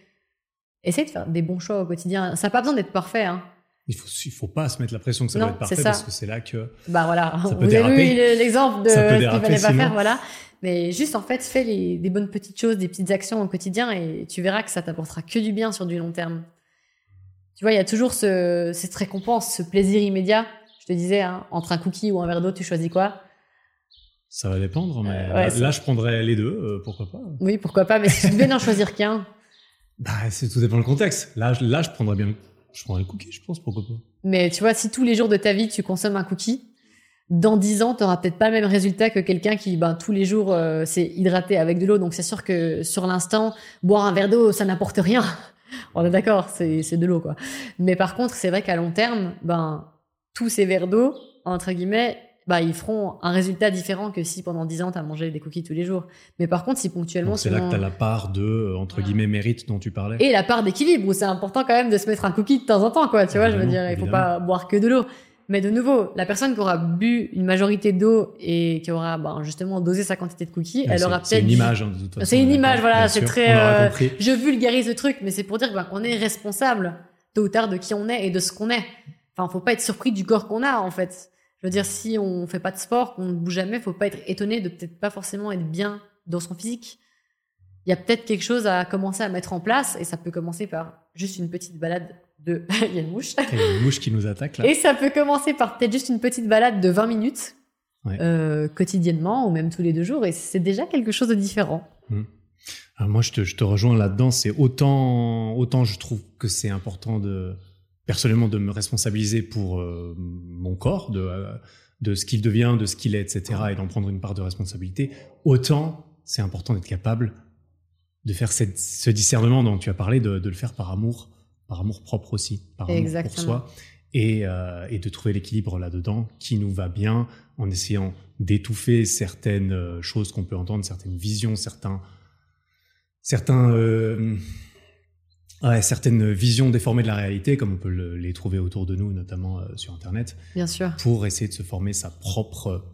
essaye de faire des bons choix au quotidien. Ça n'a pas besoin d'être parfait. Hein. Il faut, il faut pas se mettre la pression que ça doit être parfait parce que c'est là que. Bah voilà, ça peut vous avez lu l'exemple de ce qu'il fallait pas faire, voilà. Mais juste en fait, fais les, des bonnes petites choses, des petites actions au quotidien et tu verras que ça t'apportera que du bien sur du long terme. Tu vois, il y a toujours ce, cette récompense, ce plaisir immédiat. Je te disais, hein, entre un cookie ou un verre d'eau, tu choisis quoi? Ça va dépendre, mais euh, là, je prendrais les deux, euh, pourquoi pas. Oui, pourquoi pas, mais si tu devais n'en choisir qu'un, bah, c'est tout dépend le contexte. Là, là, je prendrais bien, je prendrais le cookie, je pense, pourquoi pas. Mais tu vois, si tous les jours de ta vie tu consommes un cookie, dans 10 ans, tu n'auras peut-être pas le même résultat que quelqu'un qui, ben, tous les jours, euh, s'est hydraté avec de l'eau. Donc, c'est sûr que sur l'instant, boire un verre d'eau, ça n'apporte rien. On est d'accord, c'est, c'est de l'eau, quoi. Mais par contre, c'est vrai qu'à long terme, ben, tous ces verres d'eau, entre guillemets, bah, ils feront un résultat différent que si pendant 10 ans, tu as mangé des cookies tous les jours. Mais par contre, si ponctuellement... C'est là que tu as la part de, euh, entre guillemets, mérite dont tu parlais. Et la part d'équilibre, où c'est important quand même de se mettre un cookie de temps en temps, quoi. Tu vois, je veux dire, il faut pas boire que de l'eau. Mais de nouveau, la personne qui aura bu une majorité d'eau et qui aura ben, justement dosé sa quantité de cookies, elle aura peut-être. C'est une image, hein, de toute façon. C'est une image, voilà. C'est très. Euh, je vulgarise le truc, mais c'est pour dire ben, qu'on est responsable tôt ou tard de qui on est et de ce qu'on est. Enfin, faut pas être surpris du corps qu'on a, en fait. Je veux dire, si on fait pas de sport, qu'on ne bouge jamais, faut pas être étonné de peut-être pas forcément être bien dans son physique. Il y a peut-être quelque chose à commencer à mettre en place et ça peut commencer par juste une petite balade de. Il y a une mouche. Il y a une mouche qui nous attaque là. Et ça peut commencer par peut-être juste une petite balade de 20 minutes euh, quotidiennement ou même tous les deux jours et c'est déjà quelque chose de différent. Mmh. moi, je te, je te rejoins là-dedans. C'est autant, autant je trouve que c'est important de personnellement de me responsabiliser pour euh, mon corps, de, euh, de ce qu'il devient, de ce qu'il est, etc., et d'en prendre une part de responsabilité, autant c'est important d'être capable de faire cette, ce discernement dont tu as parlé, de, de, le faire par amour, par amour propre aussi, par amour pour soi, et, euh, et de trouver l'équilibre là-dedans qui nous va bien en essayant d'étouffer certaines choses qu'on peut entendre, certaines visions, certains, certains Ouais, certaines visions déformées de la réalité, comme on peut les trouver autour de nous, notamment euh, sur Internet. Bien sûr. Pour essayer de se former sa propre,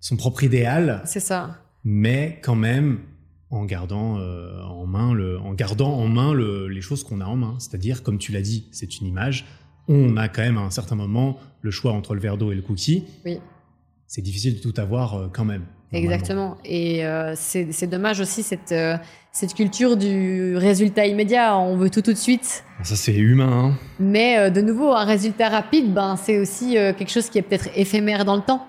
son propre idéal. C'est ça. Mais quand même en gardant euh, en main le, en gardant en main le, les choses qu'on a en main. C'est-à-dire, comme tu l'as dit, c'est une image. On a quand même à un certain moment le choix entre le verre d'eau et le cookie. Oui. C'est difficile de tout avoir euh, quand même. Exactement. Et euh, c'est dommage aussi cette, euh, cette culture du résultat immédiat. On veut tout tout de suite. Ça, c'est humain. Hein. Mais euh, de nouveau, un résultat rapide, ben, c'est aussi quelque chose qui est peut-être éphémère dans le temps.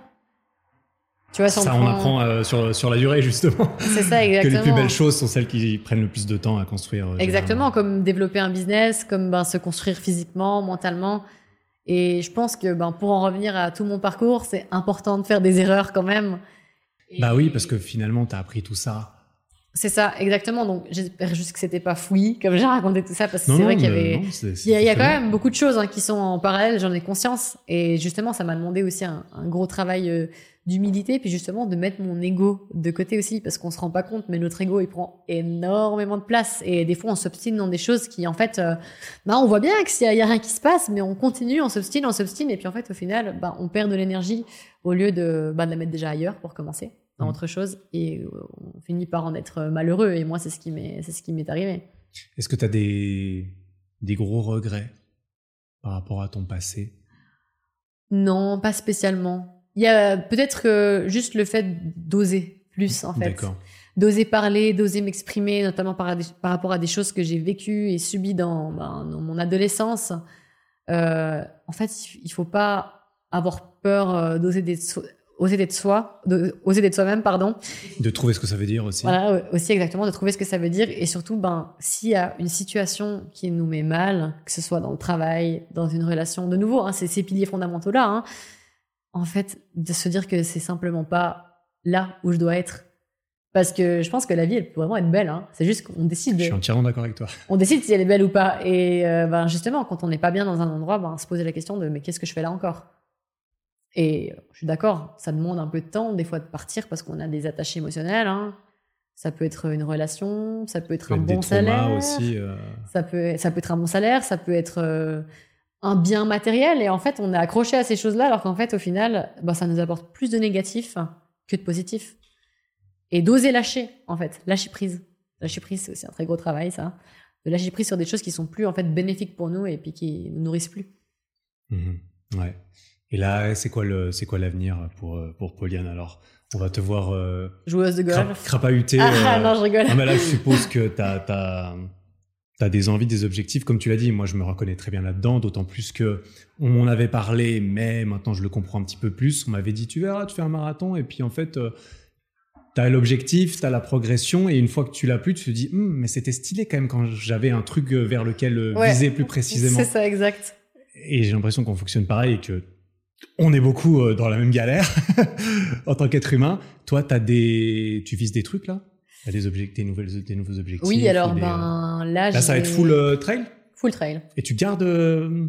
Tu vois, ça, on, apprend sur, sur la durée, justement. C'est ça, exactement. que les plus belles choses sont celles qui prennent le plus de temps à construire. Exactement, comme développer un business, comme ben, se construire physiquement, mentalement. Et je pense que ben, pour en revenir à tout mon parcours, c'est important de faire des erreurs quand même bah oui, parce que finalement, tu as appris tout ça. C'est ça, exactement. Donc, j'espère juste que c'était pas fouillis, comme j'ai raconté tout ça, parce que c'est vrai qu'il y avait. il y a, quand même beaucoup de choses hein, qui sont en parallèle, j'en ai conscience. Et justement, ça m'a demandé aussi un, gros travail euh, d'humilité, puis justement de mettre mon ego de côté aussi, parce qu'on se rend pas compte, mais notre ego, il prend énormément de place. Et des fois, on s'obstine dans des choses qui, en fait, euh, bah, on voit bien qu'il y, a rien qui se passe, mais on continue, on s'obstine, on s'obstine, et puis en fait, au final, bah, on perd de l'énergie au lieu de, bah, de la mettre déjà ailleurs pour commencer dans mmh. autre chose et on finit par en être malheureux et moi c'est ce qui m'est c'est ce qui m'est arrivé. Est-ce que tu as des des gros regrets par rapport à ton passé? Non, pas spécialement. Il y a peut-être que juste le fait d'oser plus en fait. D'oser parler, d'oser m'exprimer, notamment par, par, rapport à des choses que j'ai vécues et subies dans, ben, dans mon adolescence. en fait, il faut pas avoir peur d'oser des oser d'être soi, de, oser d'être soi-même, pardon. De trouver ce que ça veut dire aussi. Voilà, aussi exactement, de trouver ce que ça veut dire. Et surtout, ben, s'il y a une situation qui nous met mal, que ce soit dans le travail, dans une relation, de nouveau, hein, c'est ces piliers fondamentaux-là, hein, en fait, de se dire que c'est simplement pas là où je dois être. Parce que je pense que la vie, elle peut vraiment être belle. Hein. C'est juste qu'on décide. Je suis entièrement d'accord avec toi. On décide si elle est belle ou pas. Et euh, ben, justement, quand on n'est pas bien dans un endroit, ben, se poser la question de mais qu'est-ce que je fais là encore? Et je suis d'accord, ça demande un peu de temps, des fois, de partir parce qu'on a des attaches émotionnelles. Hein. Ça peut être une relation, ça peut être un bon salaire. Aussi, euh. ça, peut, ça peut être un bon salaire, ça peut être euh, un bien matériel. Et en fait, on est accroché à ces choses-là, alors qu'en fait, au final, bah, ça nous apporte plus de négatifs que de positifs. Et d'oser lâcher, en fait, lâcher prise. Lâcher prise, c'est aussi un très gros travail, ça. De lâcher prise sur des choses qui sont plus, en fait, bénéfiques pour nous et puis qui nous nourrissent plus. Mmh ouais. Et là, c'est quoi le, c'est quoi l'avenir pour euh, pour Pauliane alors? On va te voir euh, joueuse de golf, crapahuter. Ah, euh, non, je rigole. Non, mais là, je suppose que t'as t'as t'as des envies, des objectifs, comme tu l'as dit. Moi, je me reconnais très bien là-dedans, d'autant plus que on m'en avait parlé, mais maintenant je le comprends un petit peu plus. On m'avait dit, tu verras, tu fais un marathon, et puis en fait. Euh, T'as l'objectif, t'as la progression, et une fois que tu l'as plus, tu te dis, hum, mais c'était stylé quand même quand j'avais un truc vers lequel viser plus précisément. C'est ça, exact. Et j'ai l'impression qu'on fonctionne pareil et que on est beaucoup euh, dans la même galère en tant qu'être humain. Toi, as des, tu vises des trucs là? T'as des, objectifs, des, nouvelles, des nouveaux objectifs Oui, alors ben là, là ça va être full euh, trail? Full trail. Et tu gardes euh,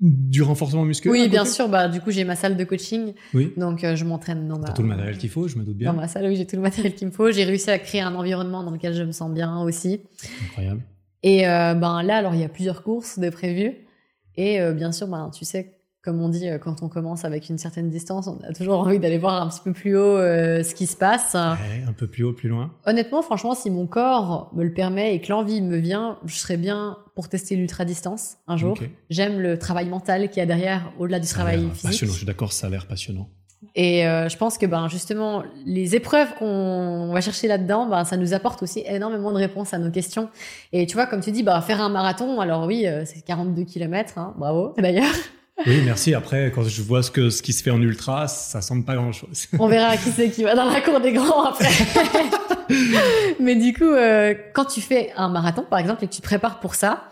du renforcement musculaire Oui, bien sûr. Bah du coup, j'ai ma salle de coaching. Oui. Donc je m'entraîne dans ma. tout le matériel qu'il faut, je me doute bien. Dans ma salle, oui, j'ai tout le matériel qu'il me faut. J'ai réussi à créer un environnement dans lequel je me sens bien aussi. Incroyable. Et ben là, alors il y a plusieurs courses de prévues. Et bien sûr, ben tu sais comme on dit, euh, quand on commence avec une certaine distance, on a toujours envie d'aller voir un petit peu plus haut euh, ce qui se passe. un peu plus haut, plus loin. Honnêtement, franchement, si mon corps me le permet et que l'envie me vient, je serais bien pour tester l'ultra distance un jour. J'aime le travail mental qu'il y a derrière, au-delà du travail physique. Passionnant, je suis d'accord, ça a l'air passionnant. Et euh, je pense que ben justement les épreuves qu'on va chercher là-dedans, ben ça nous apporte aussi énormément de réponses à nos questions. Et tu vois, comme tu dis, bah faire un marathon, alors oui, c'est 42 km, hein, bravo d'ailleurs. Oui, merci. Après, quand je vois ce, que, ce qui se fait en ultra, ça semble pas grand-chose. On verra qui c'est qui va dans la cour des grands après. Mais du coup, euh, quand tu fais un marathon, par exemple, et que tu te prépares pour ça,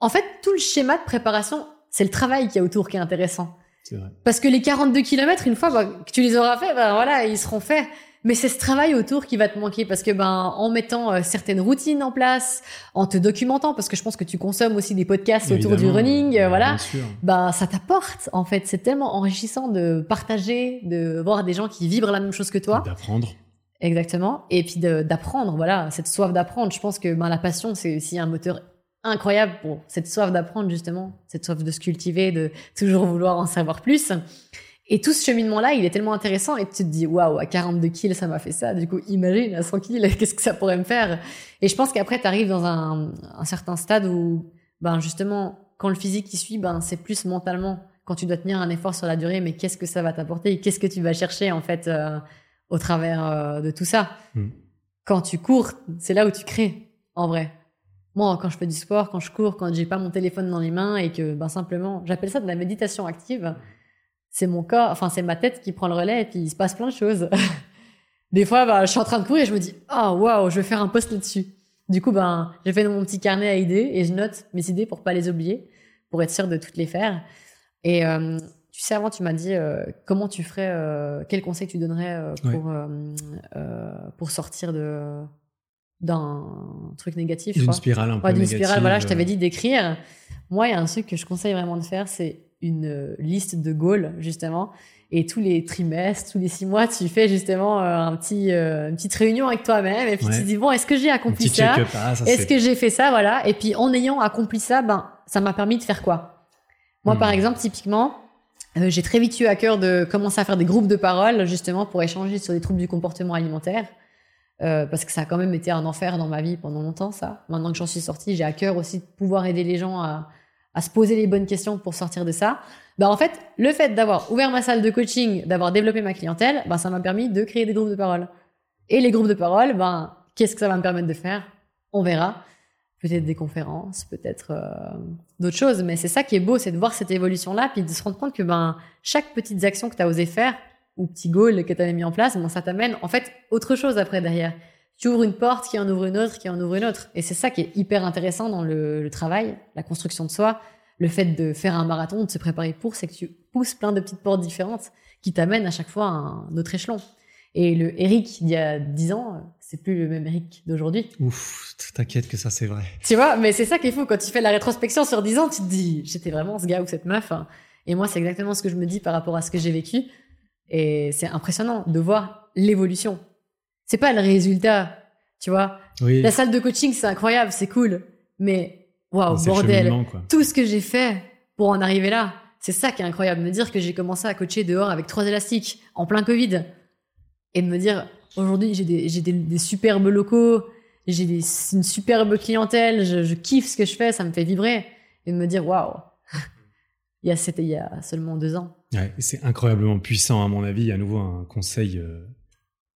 en fait, tout le schéma de préparation, c'est le travail qui y a autour qui est intéressant. C'est vrai. Parce que les 42 km, une fois bah, que tu les auras fait, ben voilà, ils seront faits. Mais c'est ce travail autour qui va te manquer parce que ben en mettant euh, certaines routines en place, en te documentant parce que je pense que tu consommes aussi des podcasts autour du running, euh, voilà. Ben ça t'apporte en fait, c'est tellement enrichissant de partager, de voir des gens qui vibrent la même chose que toi. D'apprendre. Exactement. Et puis d'apprendre, voilà, cette soif d'apprendre. Je pense que ben la passion c'est aussi un moteur incroyable pour cette soif d'apprendre justement, cette soif de se cultiver, de toujours vouloir en savoir plus. Et tout ce cheminement-là, il est tellement intéressant et tu te dis, waouh, à 42 kills, ça m'a fait ça. Du coup, imagine, à 100 kills, qu'est-ce que ça pourrait me faire? Et je pense qu'après, tu arrives dans un, un, certain stade où, ben, justement, quand le physique qui suit, ben, c'est plus mentalement. Quand tu dois tenir un effort sur la durée, mais qu'est-ce que ça va t'apporter? Et qu'est-ce que tu vas chercher, en fait, euh, au travers euh, de tout ça? Hmm. Quand tu cours, c'est là où tu crées, en vrai. Moi, quand je fais du sport, quand je cours, quand j'ai pas mon téléphone dans les mains et que, ben, simplement, j'appelle ça de la méditation active c'est mon corps, enfin c'est ma tête qui prend le relais et puis il se passe plein de choses. Des fois, bah, je suis en train de courir et je me dis, oh waouh, je vais faire un post là-dessus. Du coup, ben, j'ai fait mon petit carnet à idées et je note mes idées pour pas les oublier, pour être sûr de toutes les faire. Et euh, tu sais, avant, tu m'as dit euh, comment tu ferais, euh, quel conseil tu donnerais pour, pour sortir de d'un truc négatif. D'une spirale un peu D'une spirale, voilà, je t'avais dit d'écrire. Moi, il y a un truc que je conseille vraiment de faire, c'est une euh, liste de goals justement et tous les trimestres, tous les six mois, tu fais justement euh, un petit, euh, une petite réunion avec toi-même et puis tu te dis bon, est-ce que j'ai accompli ça, ah, Est-ce que j'ai fait ça Voilà. Et puis en ayant accompli ça, ben ça m'a permis de faire quoi Moi, par hmm. exemple, typiquement, j'ai très vite eu à cœur de commencer à faire des groupes de parole justement pour échanger sur les troubles du comportement alimentaire. parce que ça a quand même été un enfer dans ma vie pendant longtemps, ça. Maintenant que j'en suis sortie, j'ai à cœur aussi de pouvoir aider les gens à, à se poser les bonnes questions pour sortir de ça. Bah en fait, le fait d'avoir ouvert ma salle de coaching, d'avoir développé ma clientèle, bah ça m'a permis de créer des groupes de parole. Et les groupes de parole, ben qu'est-ce que ça va me permettre de faire? On verra. peut-être des conférences, peut-être euh, d'autres choses. Mais c'est ça qui est beau, c'est de voir cette évolution-là, puis de se rendre compte que ben, chaque petite action que tu as osé faire, ou petit goal que tu avais mis en place, ben, ça t'amène en fait autre chose après derrière. Tu ouvres une porte qui en ouvre une autre, qui en ouvre une autre. Et c'est ça qui est hyper intéressant dans le, le, travail, la construction de soi, le fait de faire un marathon, de se préparer pour, c'est que tu pousses plein de petites portes différentes qui t'amènent à chaque fois à un autre échelon. Et le Eric d'il y a 10 ans, c'est plus le même Eric d'aujourd'hui. Ouf, t'inquiète que ça c'est vrai. Tu vois, mais c'est ça qu'il faut quand tu fais la rétrospection sur 10 ans, tu te dis, j'étais vraiment ce gars ou cette meuf. Hein. Et moi, c'est exactement ce que je me dis par rapport à ce que j'ai vécu. Et c'est impressionnant de voir l'évolution. C'est pas le résultat, tu vois. Oui. La salle de coaching, c'est incroyable, c'est cool. Mais, waouh, bordel. Tout ce que j'ai fait pour en arriver là, c'est ça qui est incroyable. Me dire que j'ai commencé à coacher dehors avec trois élastiques en plein Covid et de me dire aujourd'hui j'ai des, superbes locaux, j'ai une superbe clientèle, je, kiffe ce que je fais, ça me fait vibrer et de me dire waouh, il y a c'était il y a seulement deux ans. Ouais, c'est incroyablement puissant à mon avis. À nouveau un conseil euh,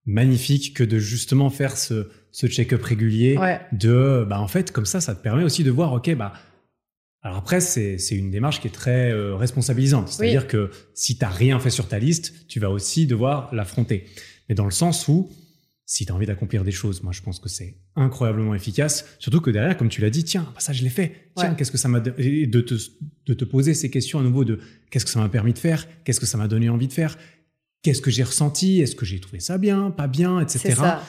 magnifique que de justement faire ce, ce check-up régulier de bah en fait comme ça ça te permet aussi de voir ok bah alors après, c'est une démarche qui est très euh, responsabilisante. C'est-à-dire que si tu n'as rien fait sur ta liste, tu vas aussi devoir l'affronter mais dans le sens où si tu as envie d'accomplir des choses, moi je pense que c'est incroyablement efficace. Surtout que derrière, comme tu l'as dit, tiens, bah, ça je l'ai fait. Tiens, qu'est-ce que ça m'a de te, de te poser ces questions à nouveau de qu'est-ce que ça m'a permis de faire, qu'est-ce que ça m'a donné envie de faire, qu'est-ce que j'ai ressenti, est-ce que j'ai trouvé ça bien, pas bien, etc. Ça.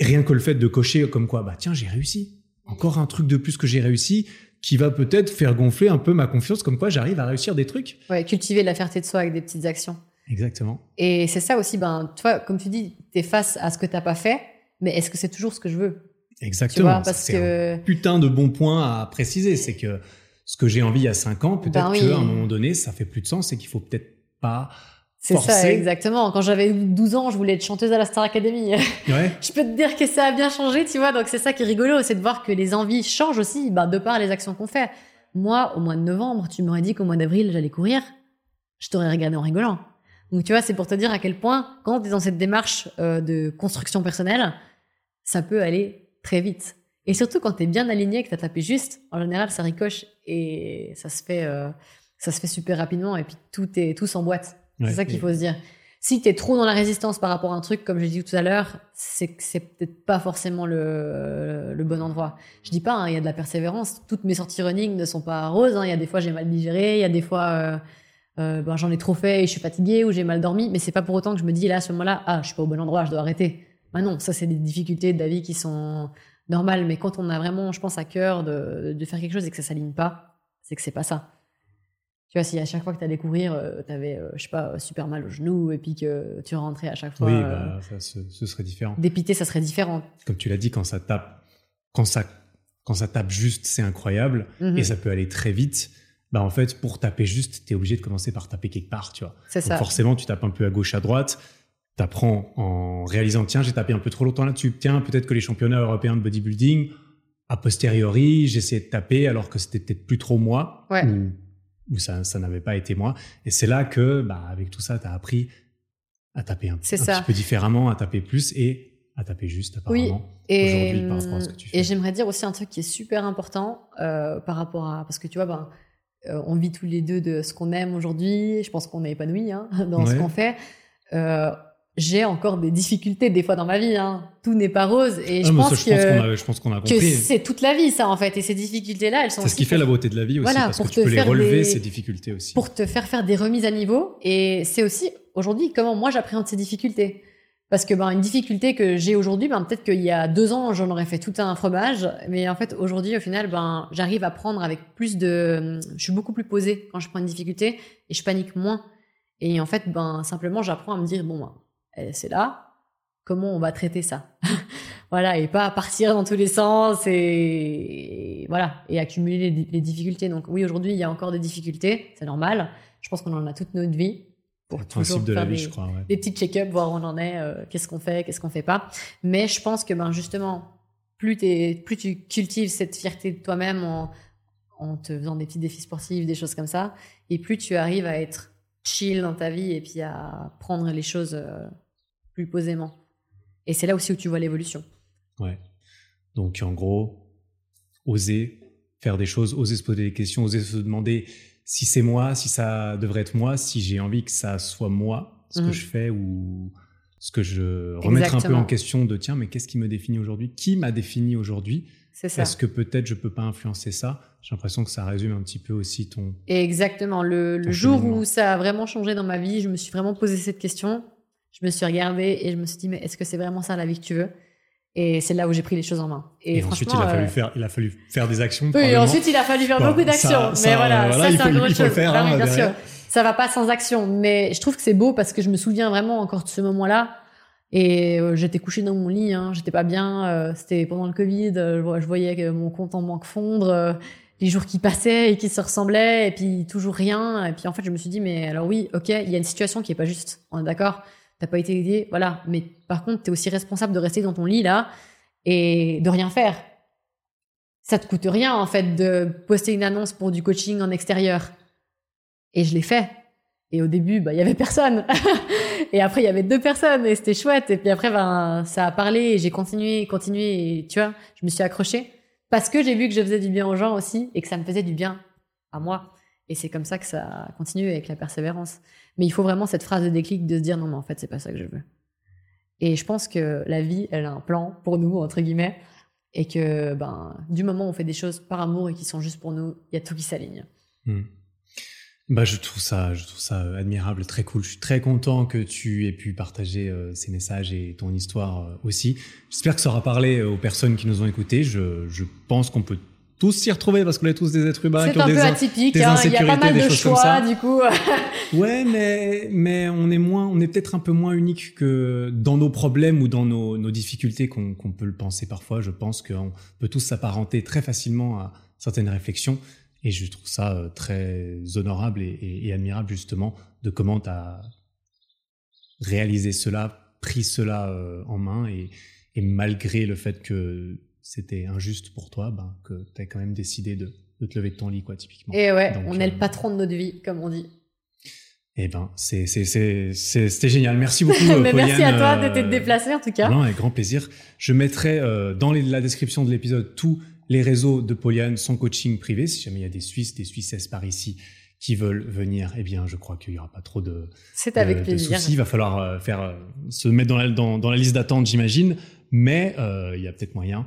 rien que le fait de cocher comme quoi, bah tiens, j'ai réussi. Encore un truc de plus que j'ai réussi qui va peut-être faire gonfler un peu ma confiance, comme quoi j'arrive à réussir des trucs. Ouais, cultiver la fierté de soi avec des petites actions. Exactement. Et c'est ça aussi, ben, toi, comme tu dis, tu es face à ce que tu n'as pas fait, mais est-ce que c'est toujours ce que je veux? Exactement. parce que... un putain de bon point à préciser, c'est que ce que j'ai envie il y a 5 ans, peut-être ben qu'à un moment donné, ça fait plus de sens et qu'il faut peut-être pas c'est ça, exactement. Quand j'avais 12 ans, je voulais être chanteuse à la Star Academy. Ouais. je peux te dire que ça a bien changé, tu vois. Donc c'est ça qui est rigolo, c'est de voir que les envies changent aussi, ben, de par les actions qu'on fait. Moi, au mois de novembre, tu m'aurais dit qu'au mois d'avril, j'allais courir. Je t'aurais regardé en rigolant. Donc tu vois, c'est pour te dire à quel point, quand tu es dans cette démarche euh, de construction personnelle, ça peut aller très vite. Et surtout quand tu es bien aligné, que tu as tapé juste, en général, ça ricoche et ça se fait, euh, ça se fait super rapidement et puis tout, est, tout s'emboîte. C'est ça qu'il faut se dire. Si tu es trop dans la résistance par rapport à un truc, comme j'ai dit tout à l'heure, c'est que c'est peut-être pas forcément le, le, bon endroit. Je dis pas, hein, il y a de la persévérance. Toutes mes sorties running ne sont pas roses. Hein. Il y a des fois j'ai mal digéré, il y a des fois euh, euh, ben, j'en ai trop fait et je suis fatiguée ou j'ai mal dormi, mais c'est pas pour autant que je me dis là à ce moment-là, ah, je suis pas au bon endroit, je dois arrêter. Ben non, ça c'est des difficultés de la vie qui sont normales, mais quand on a vraiment, je pense, à cœur de, de faire quelque chose et que ça s'aligne pas, c'est que c'est pas ça. Tu vois, si à chaque fois que tu as découvrir, euh, tu avais, euh, je sais pas, super mal au genou et puis que tu rentrais à chaque fois. Oui, bah, ça, ce, serait différent. Dépité, ça serait différent. Comme tu l'as dit, quand ça tape, quand ça, quand ça tape juste, c'est incroyable et mhm. ça peut aller très vite bah en fait, pour taper juste, tu es obligé de commencer par taper quelque part, tu vois. C'est ça. Forcément, tu tapes un peu à gauche, à droite. Tu apprends en réalisant, tiens, j'ai tapé un peu trop longtemps là-dessus. Tiens, peut-être que les championnats européens de bodybuilding, a posteriori, j'essayais de taper alors que c'était peut-être plus trop moi, ou, ça, ça n'avait pas été moi. Et c'est là que, bah, avec tout ça, tu as appris à taper un, petit peu différemment, à taper plus et à taper juste, apparemment. Oui. Et, et j'aimerais dire aussi un truc qui est super important euh, par rapport à. Parce que tu vois, ben euh, on vit tous les deux de ce qu'on aime aujourd'hui. Je pense qu'on est épanoui hein, dans ce qu'on fait. Euh, j'ai encore des difficultés des fois dans ma vie. Hein. Tout n'est pas rose et je, pense qu'on a, que c'est toute la vie ça en fait. Et ces difficultés-là, elles sont. C'est ce qui fait la beauté de la vie aussi parce que tu peux les relever ces difficultés aussi. Pour te faire faire des remises à niveau et c'est aussi aujourd'hui comment moi j'appréhende ces difficultés. Parce que ben, une difficulté que j'ai aujourd'hui, ben, peut-être qu'il y a deux ans, j'en aurais fait tout un fromage. Mais en fait, aujourd'hui, au final, ben, j'arrive à prendre avec plus de... Je suis beaucoup plus posée quand je prends une difficulté et je panique moins. Et en fait, ben, simplement, j'apprends à me dire, bon, ben, c'est là, comment on va traiter ça? Voilà, et pas partir dans tous les sens et, voilà, et accumuler les, les difficultés. Donc oui, aujourd'hui, il y a encore des difficultés, c'est normal. Je pense qu'on en a toute notre vie pour toujours de faire des, je crois, des petits check-up, voir où on en est, euh, qu'est-ce qu'on fait, qu'est-ce qu'on fait pas. Mais je pense que ben justement, plus, es, plus tu cultives cette fierté de toi-même en, en te faisant des petits défis sportifs, des choses comme ça, et plus tu arrives à être chill dans ta vie et puis à prendre les choses euh, plus posément. Et c'est là aussi où tu vois l'évolution. Ouais. Donc en gros, oser faire des choses, oser se poser des questions, oser se demander si c'est moi, si ça devrait être moi, si j'ai envie que ça soit moi, ce que mhm. je fais ou ce que je remettre un peu en question de tiens, mais qu'est-ce qui me définit aujourd'hui? Qui m'a défini aujourd'hui? C'est ça. Est-ce que peut-être je peux pas influencer ça? J'ai l'impression que ça résume un petit peu aussi ton. Exactement. Le, le jour où ça a vraiment changé dans ma vie, je me suis vraiment posé cette question. Je me suis regardée et je me suis dit mais est-ce que c'est vraiment ça la vie que tu veux? Et c'est là où j'ai pris les choses en main. Et, ensuite, il a, fallu euh, faire, il a fallu faire des actions. Oui, ensuite, il a fallu faire beaucoup d'actions. Mais voilà, ça, c'est un autre chose. Faire, hein, bien sûr. Ça va pas sans action. Mais je trouve que c'est beau parce que je me souviens vraiment encore de ce moment-là. Et euh, j'étais couchée dans mon lit, hein, j'étais pas bien. Euh, c'était pendant le Covid. je voyais mon compte en banque fondre. les jours qui passaient et qui se ressemblaient. Et puis toujours rien. Et puis en fait, je me suis dit, mais alors oui, ok, il y a une situation qui est pas juste. On est d'accord? T'as pas été aidé, voilà. Mais par contre, tu es aussi responsable de rester dans ton lit là et de rien faire. Ça te coûte rien en fait de poster une annonce pour du coaching en extérieur. Et je l'ai fait. Et au début, bah il y avait personne. et après, il y avait deux personnes et c'était chouette. Et puis après, ben ça a parlé et j'ai continué, continué. Et tu vois, je me suis accrochée parce que j'ai vu que je faisais du bien aux gens aussi et que ça me faisait du bien à moi. Et c'est comme ça que ça a continué avec la persévérance. Mais il faut vraiment cette phrase de déclic de se dire non, mais en fait, c'est pas ça que je veux. Et je pense que la vie, elle a un plan pour nous, entre guillemets, et que ben, du moment où on fait des choses par amour et qui sont juste pour nous, il y a tout qui s'aligne. Hmm. Bah, je trouve ça, je trouve ça admirable, très cool. Je suis très content que tu aies pu partager euh, ces messages et ton histoire euh, aussi. J'espère que ça aura parlé aux personnes qui nous ont écoutés. Je, je pense qu'on peut tous s'y retrouver parce qu'on est tous des êtres humains qui ont des, peu atypique, hein. il y a pas mal de choix du coup. ouais, mais mais on est moins, on est peut-être un peu moins unique que dans nos problèmes ou dans nos, nos difficultés qu'on peut le penser parfois. Je pense qu'on peut tous s'apparenter très facilement à certaines réflexions et je trouve ça euh, très honorable et, et, admirable justement de comment tu as réalisé cela, pris cela euh, en main et, et malgré le fait que c'était injuste pour toi, ben, que tu as quand même décidé de, de, te lever de ton lit, quoi, typiquement. Et ouais, on est le euh, patron de notre vie, comme on dit. Eh ben, c'était génial. Merci beaucoup, Mais Merci à toi de t'être déplacé, en tout cas. Non, avec grand plaisir. Je mettrai euh, dans la description de l'épisode tous les réseaux de Poliane, son coaching privé. Si jamais il y a des Suisses, des Suissesses par ici qui veulent venir, eh bien, je crois qu'il y aura pas trop de, C'est avec plaisir. soucis. Il va falloir euh, faire, se mettre dans la, dans, dans la liste d'attente, j'imagine. Mais il y a peut-être moyen.